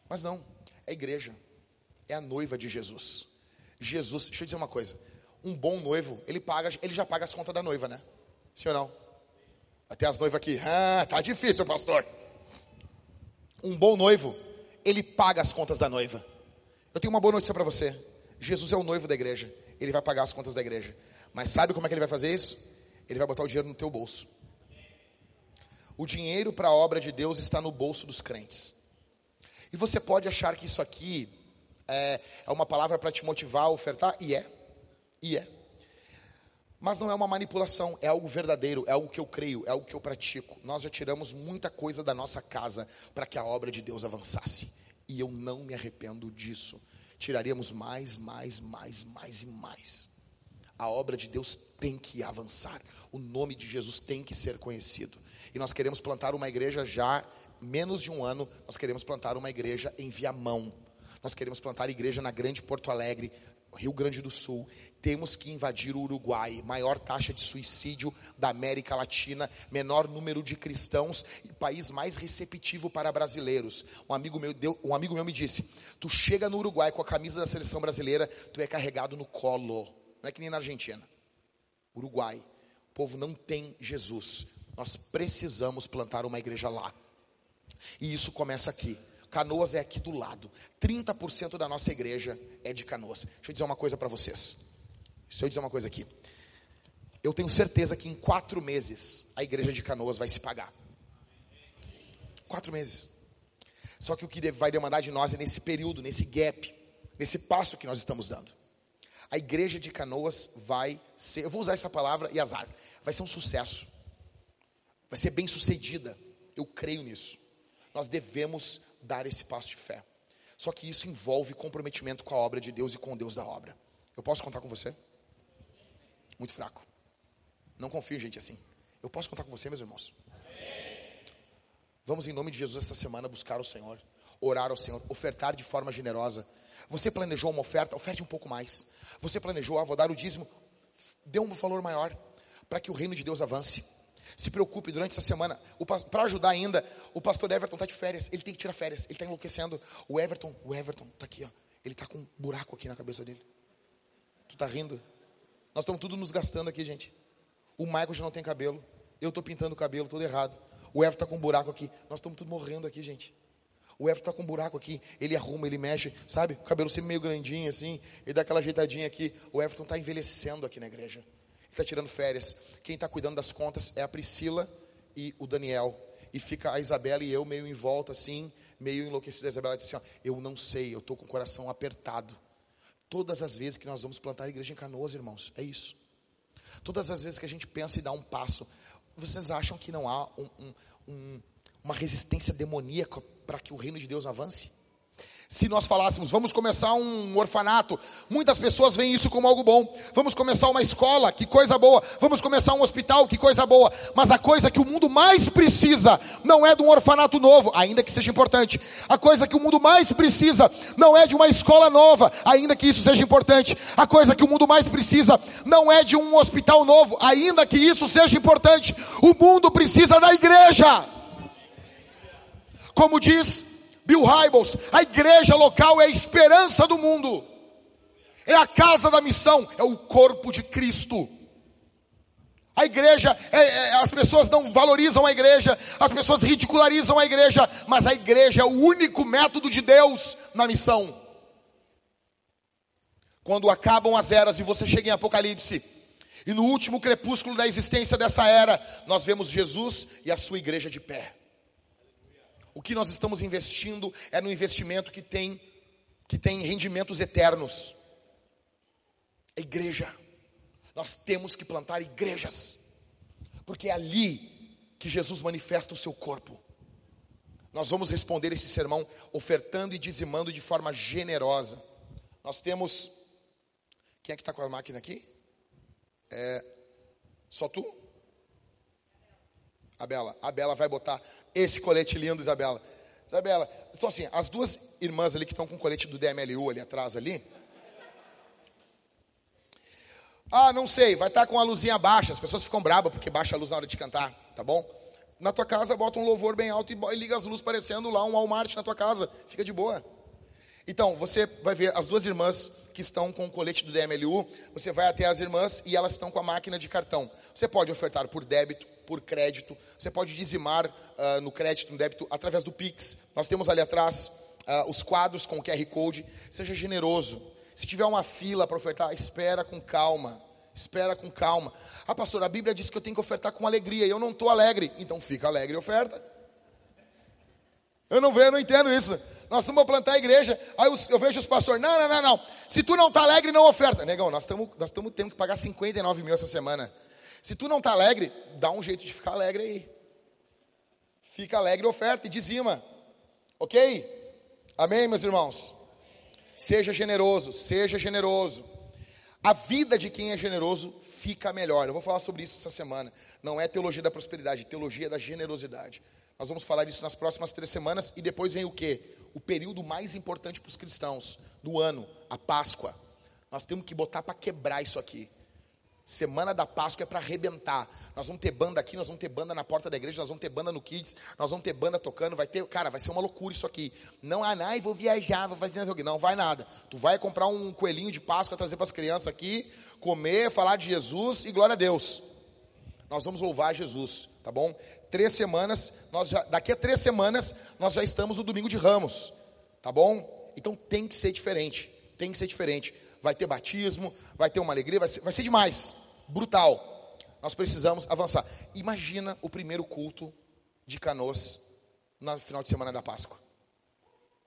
Mas não, é a igreja. É a noiva de Jesus. Jesus, deixa eu dizer uma coisa. Um bom noivo, ele paga, ele já paga as contas da noiva, né? Sim ou não? Até as noivas aqui, ah, tá difícil, pastor. Um bom noivo, ele paga as contas da noiva. Eu tenho uma boa notícia para você. Jesus é o noivo da igreja. Ele vai pagar as contas da igreja. Mas sabe como é que ele vai fazer isso? Ele vai botar o dinheiro no teu bolso. O dinheiro para a obra de Deus está no bolso dos crentes. E você pode achar que isso aqui é, é uma palavra para te motivar a ofertar, e é, e é. Mas não é uma manipulação, é algo verdadeiro, é algo que eu creio, é algo que eu pratico. Nós já tiramos muita coisa da nossa casa para que a obra de Deus avançasse. E eu não me arrependo disso. Tiraríamos mais, mais, mais, mais e mais. A obra de Deus tem que avançar. O nome de Jesus tem que ser conhecido. E nós queremos plantar uma igreja já, menos de um ano, nós queremos plantar uma igreja em Viamão nós queremos plantar igreja na Grande Porto Alegre, Rio Grande do Sul. Temos que invadir o Uruguai, maior taxa de suicídio da América Latina, menor número de cristãos e país mais receptivo para brasileiros. Um amigo meu deu, um amigo meu me disse: "Tu chega no Uruguai com a camisa da seleção brasileira, tu é carregado no colo". Não é que nem na Argentina. Uruguai, o povo não tem Jesus. Nós precisamos plantar uma igreja lá. E isso começa aqui. Canoas é aqui do lado. 30% da nossa igreja é de Canoas. Deixa eu dizer uma coisa para vocês. Deixa eu dizer uma coisa aqui. Eu tenho certeza que em quatro meses a igreja de Canoas vai se pagar. Quatro meses. Só que o que vai demandar de nós é nesse período, nesse gap, nesse passo que nós estamos dando. A igreja de Canoas vai ser, eu vou usar essa palavra e azar, vai ser um sucesso. Vai ser bem sucedida. Eu creio nisso. Nós devemos dar esse passo de fé. Só que isso envolve comprometimento com a obra de Deus e com o Deus da obra. Eu posso contar com você? Muito fraco. Não confio em gente assim. Eu posso contar com você, meus irmãos? Vamos, em nome de Jesus, esta semana buscar o Senhor, orar ao Senhor, ofertar de forma generosa. Você planejou uma oferta, oferte um pouco mais. Você planejou, ah, vou dar o dízimo, dê um valor maior, para que o reino de Deus avance. Se preocupe durante essa semana. Para ajudar ainda, o pastor Everton está de férias. Ele tem que tirar férias. Ele está enlouquecendo. O Everton, o Everton está aqui, ó. Ele está com um buraco aqui na cabeça dele. Tu está rindo? Nós estamos tudo nos gastando aqui, gente. O Michael já não tem cabelo. Eu estou pintando o cabelo todo errado. O Everton está com um buraco aqui. Nós estamos tudo morrendo aqui, gente. O Everton está com um buraco aqui. Ele arruma, ele mexe, sabe? O cabelo sempre meio grandinho assim. Ele dá aquela ajeitadinha aqui. O Everton está envelhecendo aqui na igreja está tirando férias. Quem está cuidando das contas é a Priscila e o Daniel. E fica a Isabela e eu meio em volta, assim, meio enlouquecido. A Isabela disse assim: ó, Eu não sei, eu estou com o coração apertado. Todas as vezes que nós vamos plantar a igreja em Canoas, irmãos, é isso. Todas as vezes que a gente pensa em dar um passo, vocês acham que não há um, um, um, uma resistência demoníaca para que o reino de Deus avance? Se nós falássemos, vamos começar um orfanato, muitas pessoas veem isso como algo bom. Vamos começar uma escola, que coisa boa. Vamos começar um hospital, que coisa boa. Mas a coisa que o mundo mais precisa não é de um orfanato novo, ainda que seja importante. A coisa que o mundo mais precisa não é de uma escola nova, ainda que isso seja importante. A coisa que o mundo mais precisa não é de um hospital novo, ainda que isso seja importante. O mundo precisa da igreja. Como diz Bill Hybels, a igreja local é a esperança do mundo, é a casa da missão, é o corpo de Cristo. A igreja, é, é, as pessoas não valorizam a igreja, as pessoas ridicularizam a igreja, mas a igreja é o único método de Deus na missão. Quando acabam as eras e você chega em Apocalipse, e no último crepúsculo da existência dessa era, nós vemos Jesus e a sua igreja de pé. O que nós estamos investindo é no investimento que tem que tem rendimentos eternos. A igreja. Nós temos que plantar igrejas. Porque é ali que Jesus manifesta o seu corpo. Nós vamos responder esse sermão ofertando e dizimando de forma generosa. Nós temos. Quem é que está com a máquina aqui? É. Só tu? A Bela. A Bela vai botar esse colete lindo, Isabela. Isabela, só assim, as duas irmãs ali que estão com o colete do DMLU ali atrás ali. Ah, não sei, vai estar tá com a luzinha baixa. As pessoas ficam bravas porque baixa a luz na hora de cantar, tá bom? Na tua casa, bota um louvor bem alto e liga as luzes parecendo lá um Walmart na tua casa. Fica de boa. Então, você vai ver as duas irmãs que estão com o colete do DMLU, você vai até as irmãs e elas estão com a máquina de cartão. Você pode ofertar por débito, por crédito, você pode dizimar uh, no crédito, no débito, através do Pix. Nós temos ali atrás uh, os quadros com QR Code. Seja generoso. Se tiver uma fila para ofertar, espera com calma. Espera com calma. Ah, pastor, a Bíblia diz que eu tenho que ofertar com alegria e eu não estou alegre. Então fica alegre e oferta. Eu não vejo, eu não entendo isso. Nós vamos plantar a igreja, aí eu vejo os pastores, não, não, não, não. Se tu não está alegre, não oferta. Negão, nós estamos nós tendo que pagar 59 mil essa semana. Se tu não está alegre, dá um jeito de ficar alegre aí. Fica alegre, oferta e dizima. Ok? Amém, meus irmãos? Seja generoso, seja generoso. A vida de quem é generoso fica melhor. Eu vou falar sobre isso essa semana. Não é teologia da prosperidade, é teologia da generosidade. Nós vamos falar disso nas próximas três semanas e depois vem o quê? O período mais importante para os cristãos do ano, a Páscoa. Nós temos que botar para quebrar isso aqui. Semana da Páscoa é para arrebentar. Nós vamos ter banda aqui, nós vamos ter banda na porta da igreja, nós vamos ter banda no Kids, nós vamos ter banda tocando, vai ter, cara, vai ser uma loucura isso aqui. Não, ah, não, vou viajar, vou fazer isso Não, vai nada. Tu vai comprar um coelhinho de Páscoa, trazer para as crianças aqui, comer, falar de Jesus e glória a Deus. Nós vamos louvar Jesus, tá bom? Três semanas, nós já, daqui a três semanas, nós já estamos no domingo de Ramos, tá bom? Então tem que ser diferente, tem que ser diferente vai ter batismo, vai ter uma alegria, vai ser, vai ser demais, brutal. Nós precisamos avançar. Imagina o primeiro culto de Canoas no final de semana da Páscoa.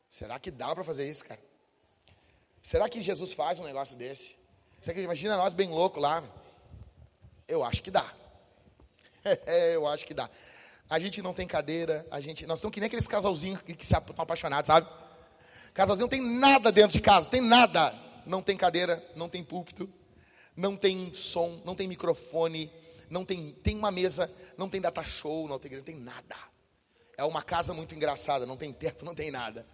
Será que dá para fazer isso, cara? Será que Jesus faz um negócio desse? Será que imagina nós bem louco lá? Eu acho que dá. eu acho que dá. A gente não tem cadeira, a gente, nós somos que nem aqueles casalzinhos que, que estão apaixonados, sabe? Casalzinho não tem nada dentro de casa, tem nada não tem cadeira, não tem púlpito, não tem som, não tem microfone, não tem, tem uma mesa, não tem data show, não tem, não tem nada. É uma casa muito engraçada, não tem teto, não tem nada.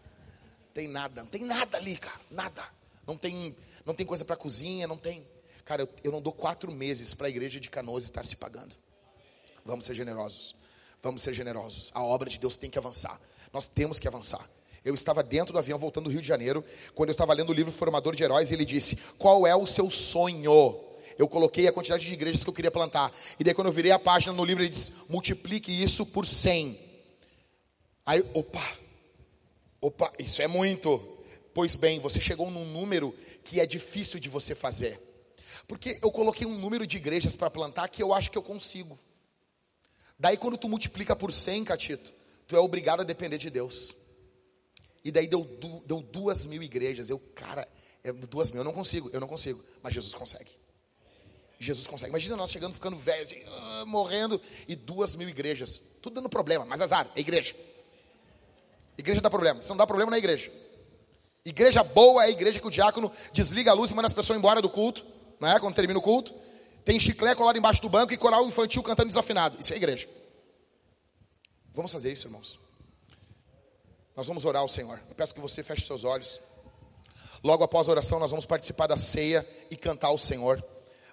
Tem nada, não tem nada ali, cara, nada. Não tem, não tem coisa para cozinha, não tem. Cara, eu, eu não dou quatro meses para a igreja de Canoas estar se pagando. Vamos ser generosos. Vamos ser generosos. A obra de Deus tem que avançar. Nós temos que avançar. Eu estava dentro do avião voltando do Rio de Janeiro, quando eu estava lendo o livro Formador de Heróis, e ele disse: Qual é o seu sonho? Eu coloquei a quantidade de igrejas que eu queria plantar. E daí, quando eu virei a página no livro, ele diz: Multiplique isso por 100. Aí, opa, opa, isso é muito. Pois bem, você chegou num número que é difícil de você fazer. Porque eu coloquei um número de igrejas para plantar que eu acho que eu consigo. Daí, quando tu multiplica por 100, Catito, tu é obrigado a depender de Deus. E daí deu, deu duas mil igrejas. Eu, cara, é duas mil, eu não consigo, eu não consigo. Mas Jesus consegue. Jesus consegue. Imagina nós chegando, ficando velhos, assim, uh, morrendo, e duas mil igrejas. Tudo dando problema, mas azar, é igreja. Igreja dá problema. Se não dá problema na igreja. Igreja boa é a igreja que o diácono desliga a luz e manda as pessoas embora do culto, né? Quando termina o culto. Tem chiclete colado embaixo do banco e coral infantil cantando desafinado. Isso é igreja. Vamos fazer isso, irmãos. Nós vamos orar ao Senhor. Eu peço que você feche seus olhos. Logo após a oração, nós vamos participar da ceia e cantar ao Senhor.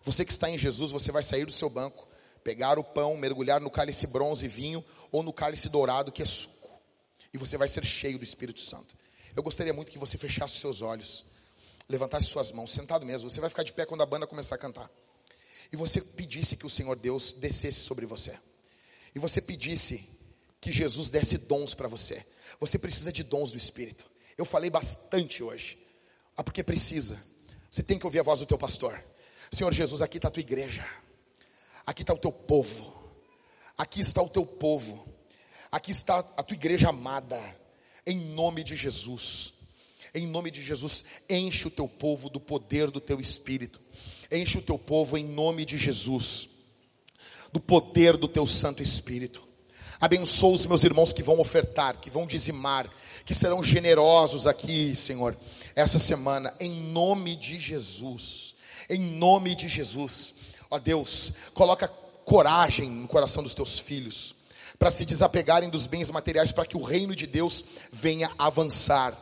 Você que está em Jesus, você vai sair do seu banco, pegar o pão, mergulhar no cálice bronze e vinho ou no cálice dourado, que é suco. E você vai ser cheio do Espírito Santo. Eu gostaria muito que você fechasse seus olhos, levantasse suas mãos, sentado mesmo. Você vai ficar de pé quando a banda começar a cantar. E você pedisse que o Senhor Deus descesse sobre você. E você pedisse que Jesus desse dons para você. Você precisa de dons do Espírito. Eu falei bastante hoje. Ah, porque precisa. Você tem que ouvir a voz do teu pastor. Senhor Jesus, aqui está a tua igreja. Aqui está o teu povo. Aqui está o teu povo. Aqui está a tua igreja amada. Em nome de Jesus. Em nome de Jesus, enche o teu povo do poder do teu espírito. Enche o teu povo em nome de Jesus. do poder do teu Santo Espírito. Abençoa os meus irmãos que vão ofertar, que vão dizimar, que serão generosos aqui, Senhor, essa semana, em nome de Jesus. Em nome de Jesus. Ó Deus, coloca coragem no coração dos teus filhos, para se desapegarem dos bens materiais, para que o reino de Deus venha avançar,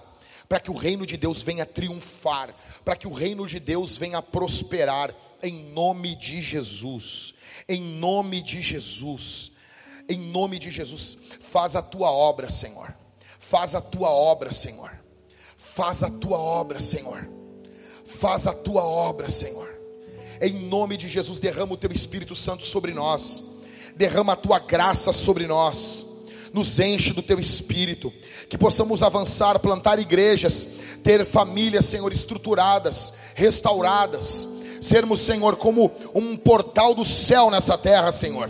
para que o reino de Deus venha triunfar, para que o reino de Deus venha prosperar, em nome de Jesus. Em nome de Jesus em nome de Jesus, faz a tua obra, Senhor. Faz a tua obra, Senhor. Faz a tua obra, Senhor. Faz a tua obra, Senhor. Em nome de Jesus, derrama o teu Espírito Santo sobre nós. Derrama a tua graça sobre nós. Nos enche do teu espírito, que possamos avançar, plantar igrejas, ter famílias, Senhor, estruturadas, restauradas, sermos, Senhor, como um portal do céu nessa terra, Senhor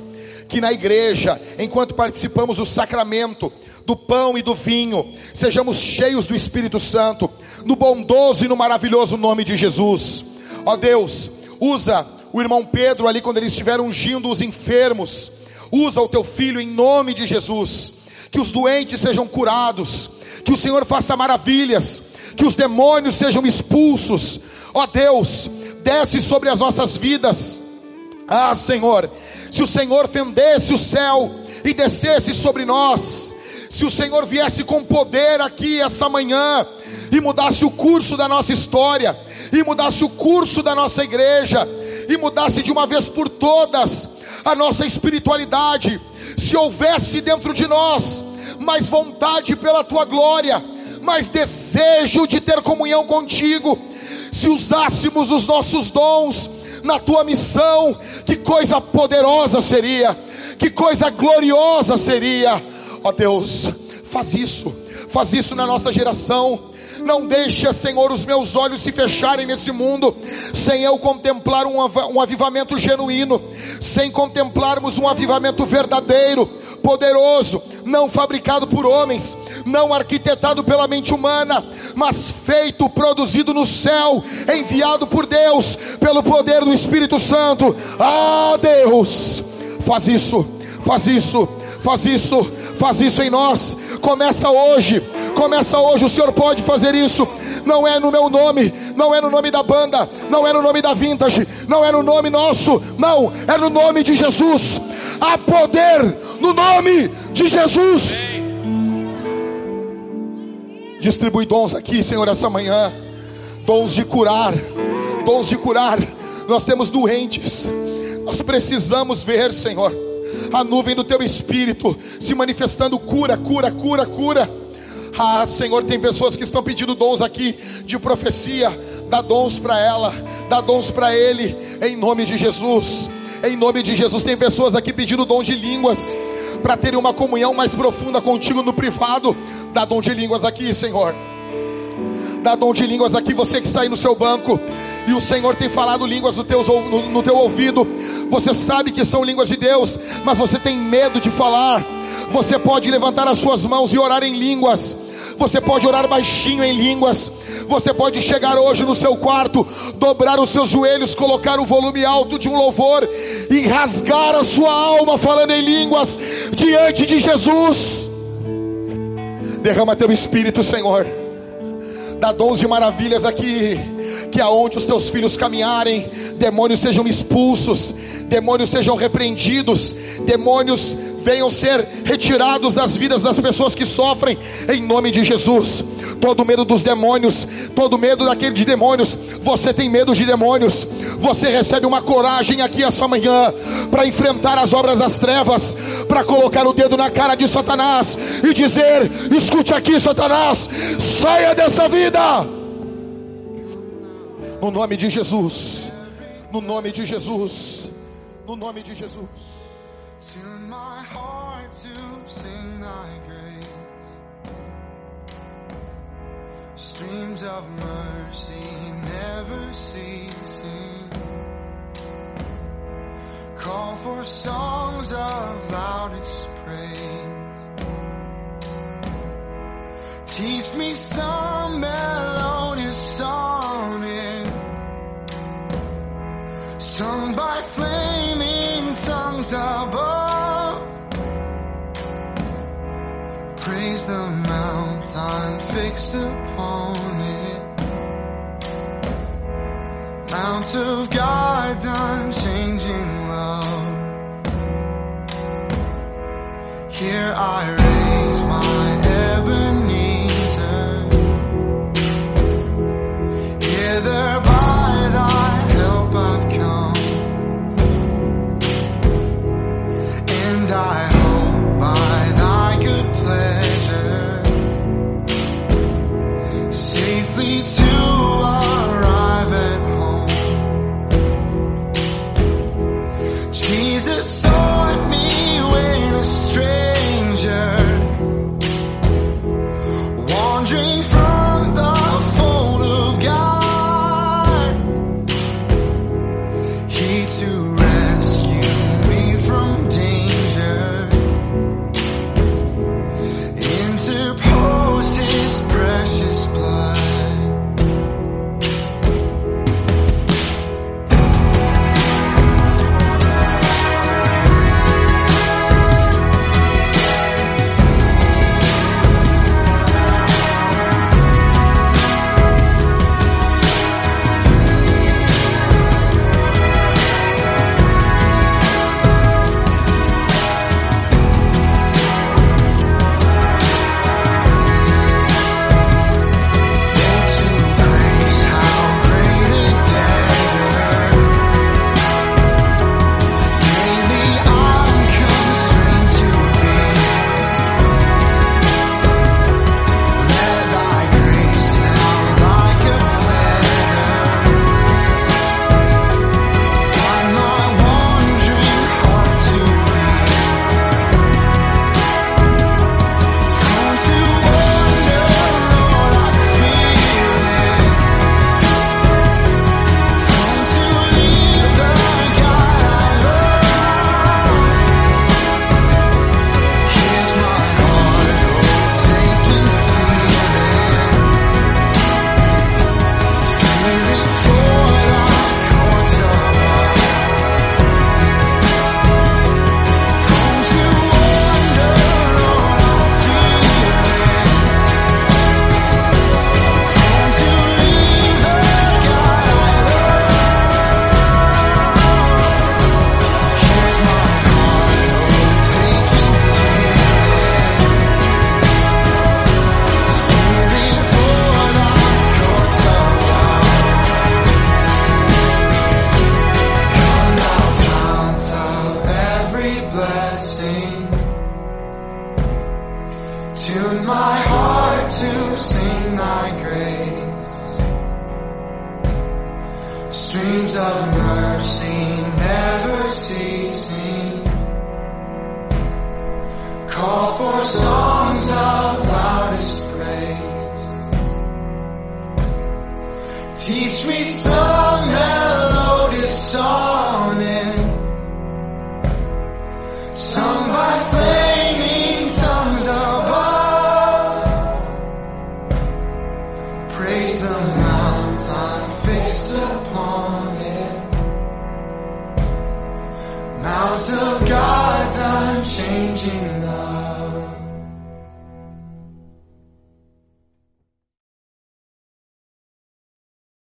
que na igreja, enquanto participamos do sacramento, do pão e do vinho, sejamos cheios do Espírito Santo, no bondoso e no maravilhoso nome de Jesus. Ó Deus, usa o irmão Pedro ali quando ele estiver ungindo os enfermos, usa o teu filho em nome de Jesus, que os doentes sejam curados, que o Senhor faça maravilhas, que os demônios sejam expulsos. Ó Deus, desce sobre as nossas vidas. Ah, Senhor, se o Senhor fendesse o céu e descesse sobre nós, se o Senhor viesse com poder aqui essa manhã e mudasse o curso da nossa história, e mudasse o curso da nossa igreja, e mudasse de uma vez por todas a nossa espiritualidade, se houvesse dentro de nós mais vontade pela tua glória, mais desejo de ter comunhão contigo, se usássemos os nossos dons na tua missão, que coisa poderosa seria, que coisa gloriosa seria. Ó Deus, faz isso, faz isso na nossa geração. Não deixa, Senhor, os meus olhos se fecharem nesse mundo, sem eu contemplar um avivamento genuíno, sem contemplarmos um avivamento verdadeiro poderoso, não fabricado por homens, não arquitetado pela mente humana, mas feito, produzido no céu, enviado por Deus, pelo poder do Espírito Santo. Ah, Deus, faz isso, faz isso, faz isso, faz isso em nós. Começa hoje, começa hoje. O Senhor pode fazer isso. Não é no meu nome, não é no nome da banda, não é no nome da vintage, não é no nome nosso, não, é no nome de Jesus. Há poder no nome de Jesus. Distribui dons aqui, Senhor, essa manhã. Dons de curar, dons de curar. Nós temos doentes. Nós precisamos ver, Senhor, a nuvem do teu espírito se manifestando cura, cura, cura, cura. Ah, Senhor, tem pessoas que estão pedindo dons aqui de profecia. Dá dons para ela, dá dons para ele, em nome de Jesus. Em nome de Jesus, tem pessoas aqui pedindo dom de línguas para terem uma comunhão mais profunda contigo no privado. Dá dom de línguas aqui, Senhor. Dá dom de línguas aqui, você que está aí no seu banco e o Senhor tem falado línguas no, teus, no, no teu ouvido. Você sabe que são línguas de Deus, mas você tem medo de falar. Você pode levantar as suas mãos e orar em línguas. Você pode orar baixinho em línguas. Você pode chegar hoje no seu quarto, dobrar os seus joelhos, colocar o volume alto de um louvor e rasgar a sua alma falando em línguas diante de Jesus. Derrama teu espírito, Senhor. Dá dons de maravilhas aqui. Que aonde os teus filhos caminharem, demônios sejam expulsos, demônios sejam repreendidos, demônios venham ser retirados das vidas das pessoas que sofrem, em nome de Jesus. Todo medo dos demônios, todo medo daquele de demônios, você tem medo de demônios, você recebe uma coragem aqui essa manhã para enfrentar as obras das trevas, para colocar o dedo na cara de Satanás e dizer: escute aqui, Satanás, saia dessa vida, no nome de Jesus, no nome de Jesus, no nome de Jesus. streams of mercy never ceasing. Call for songs of loudest praise. Teach me some melodious sung by flaming tongues above. Praise the mountain fixed upon it. Mount of God's unchanging love. Here I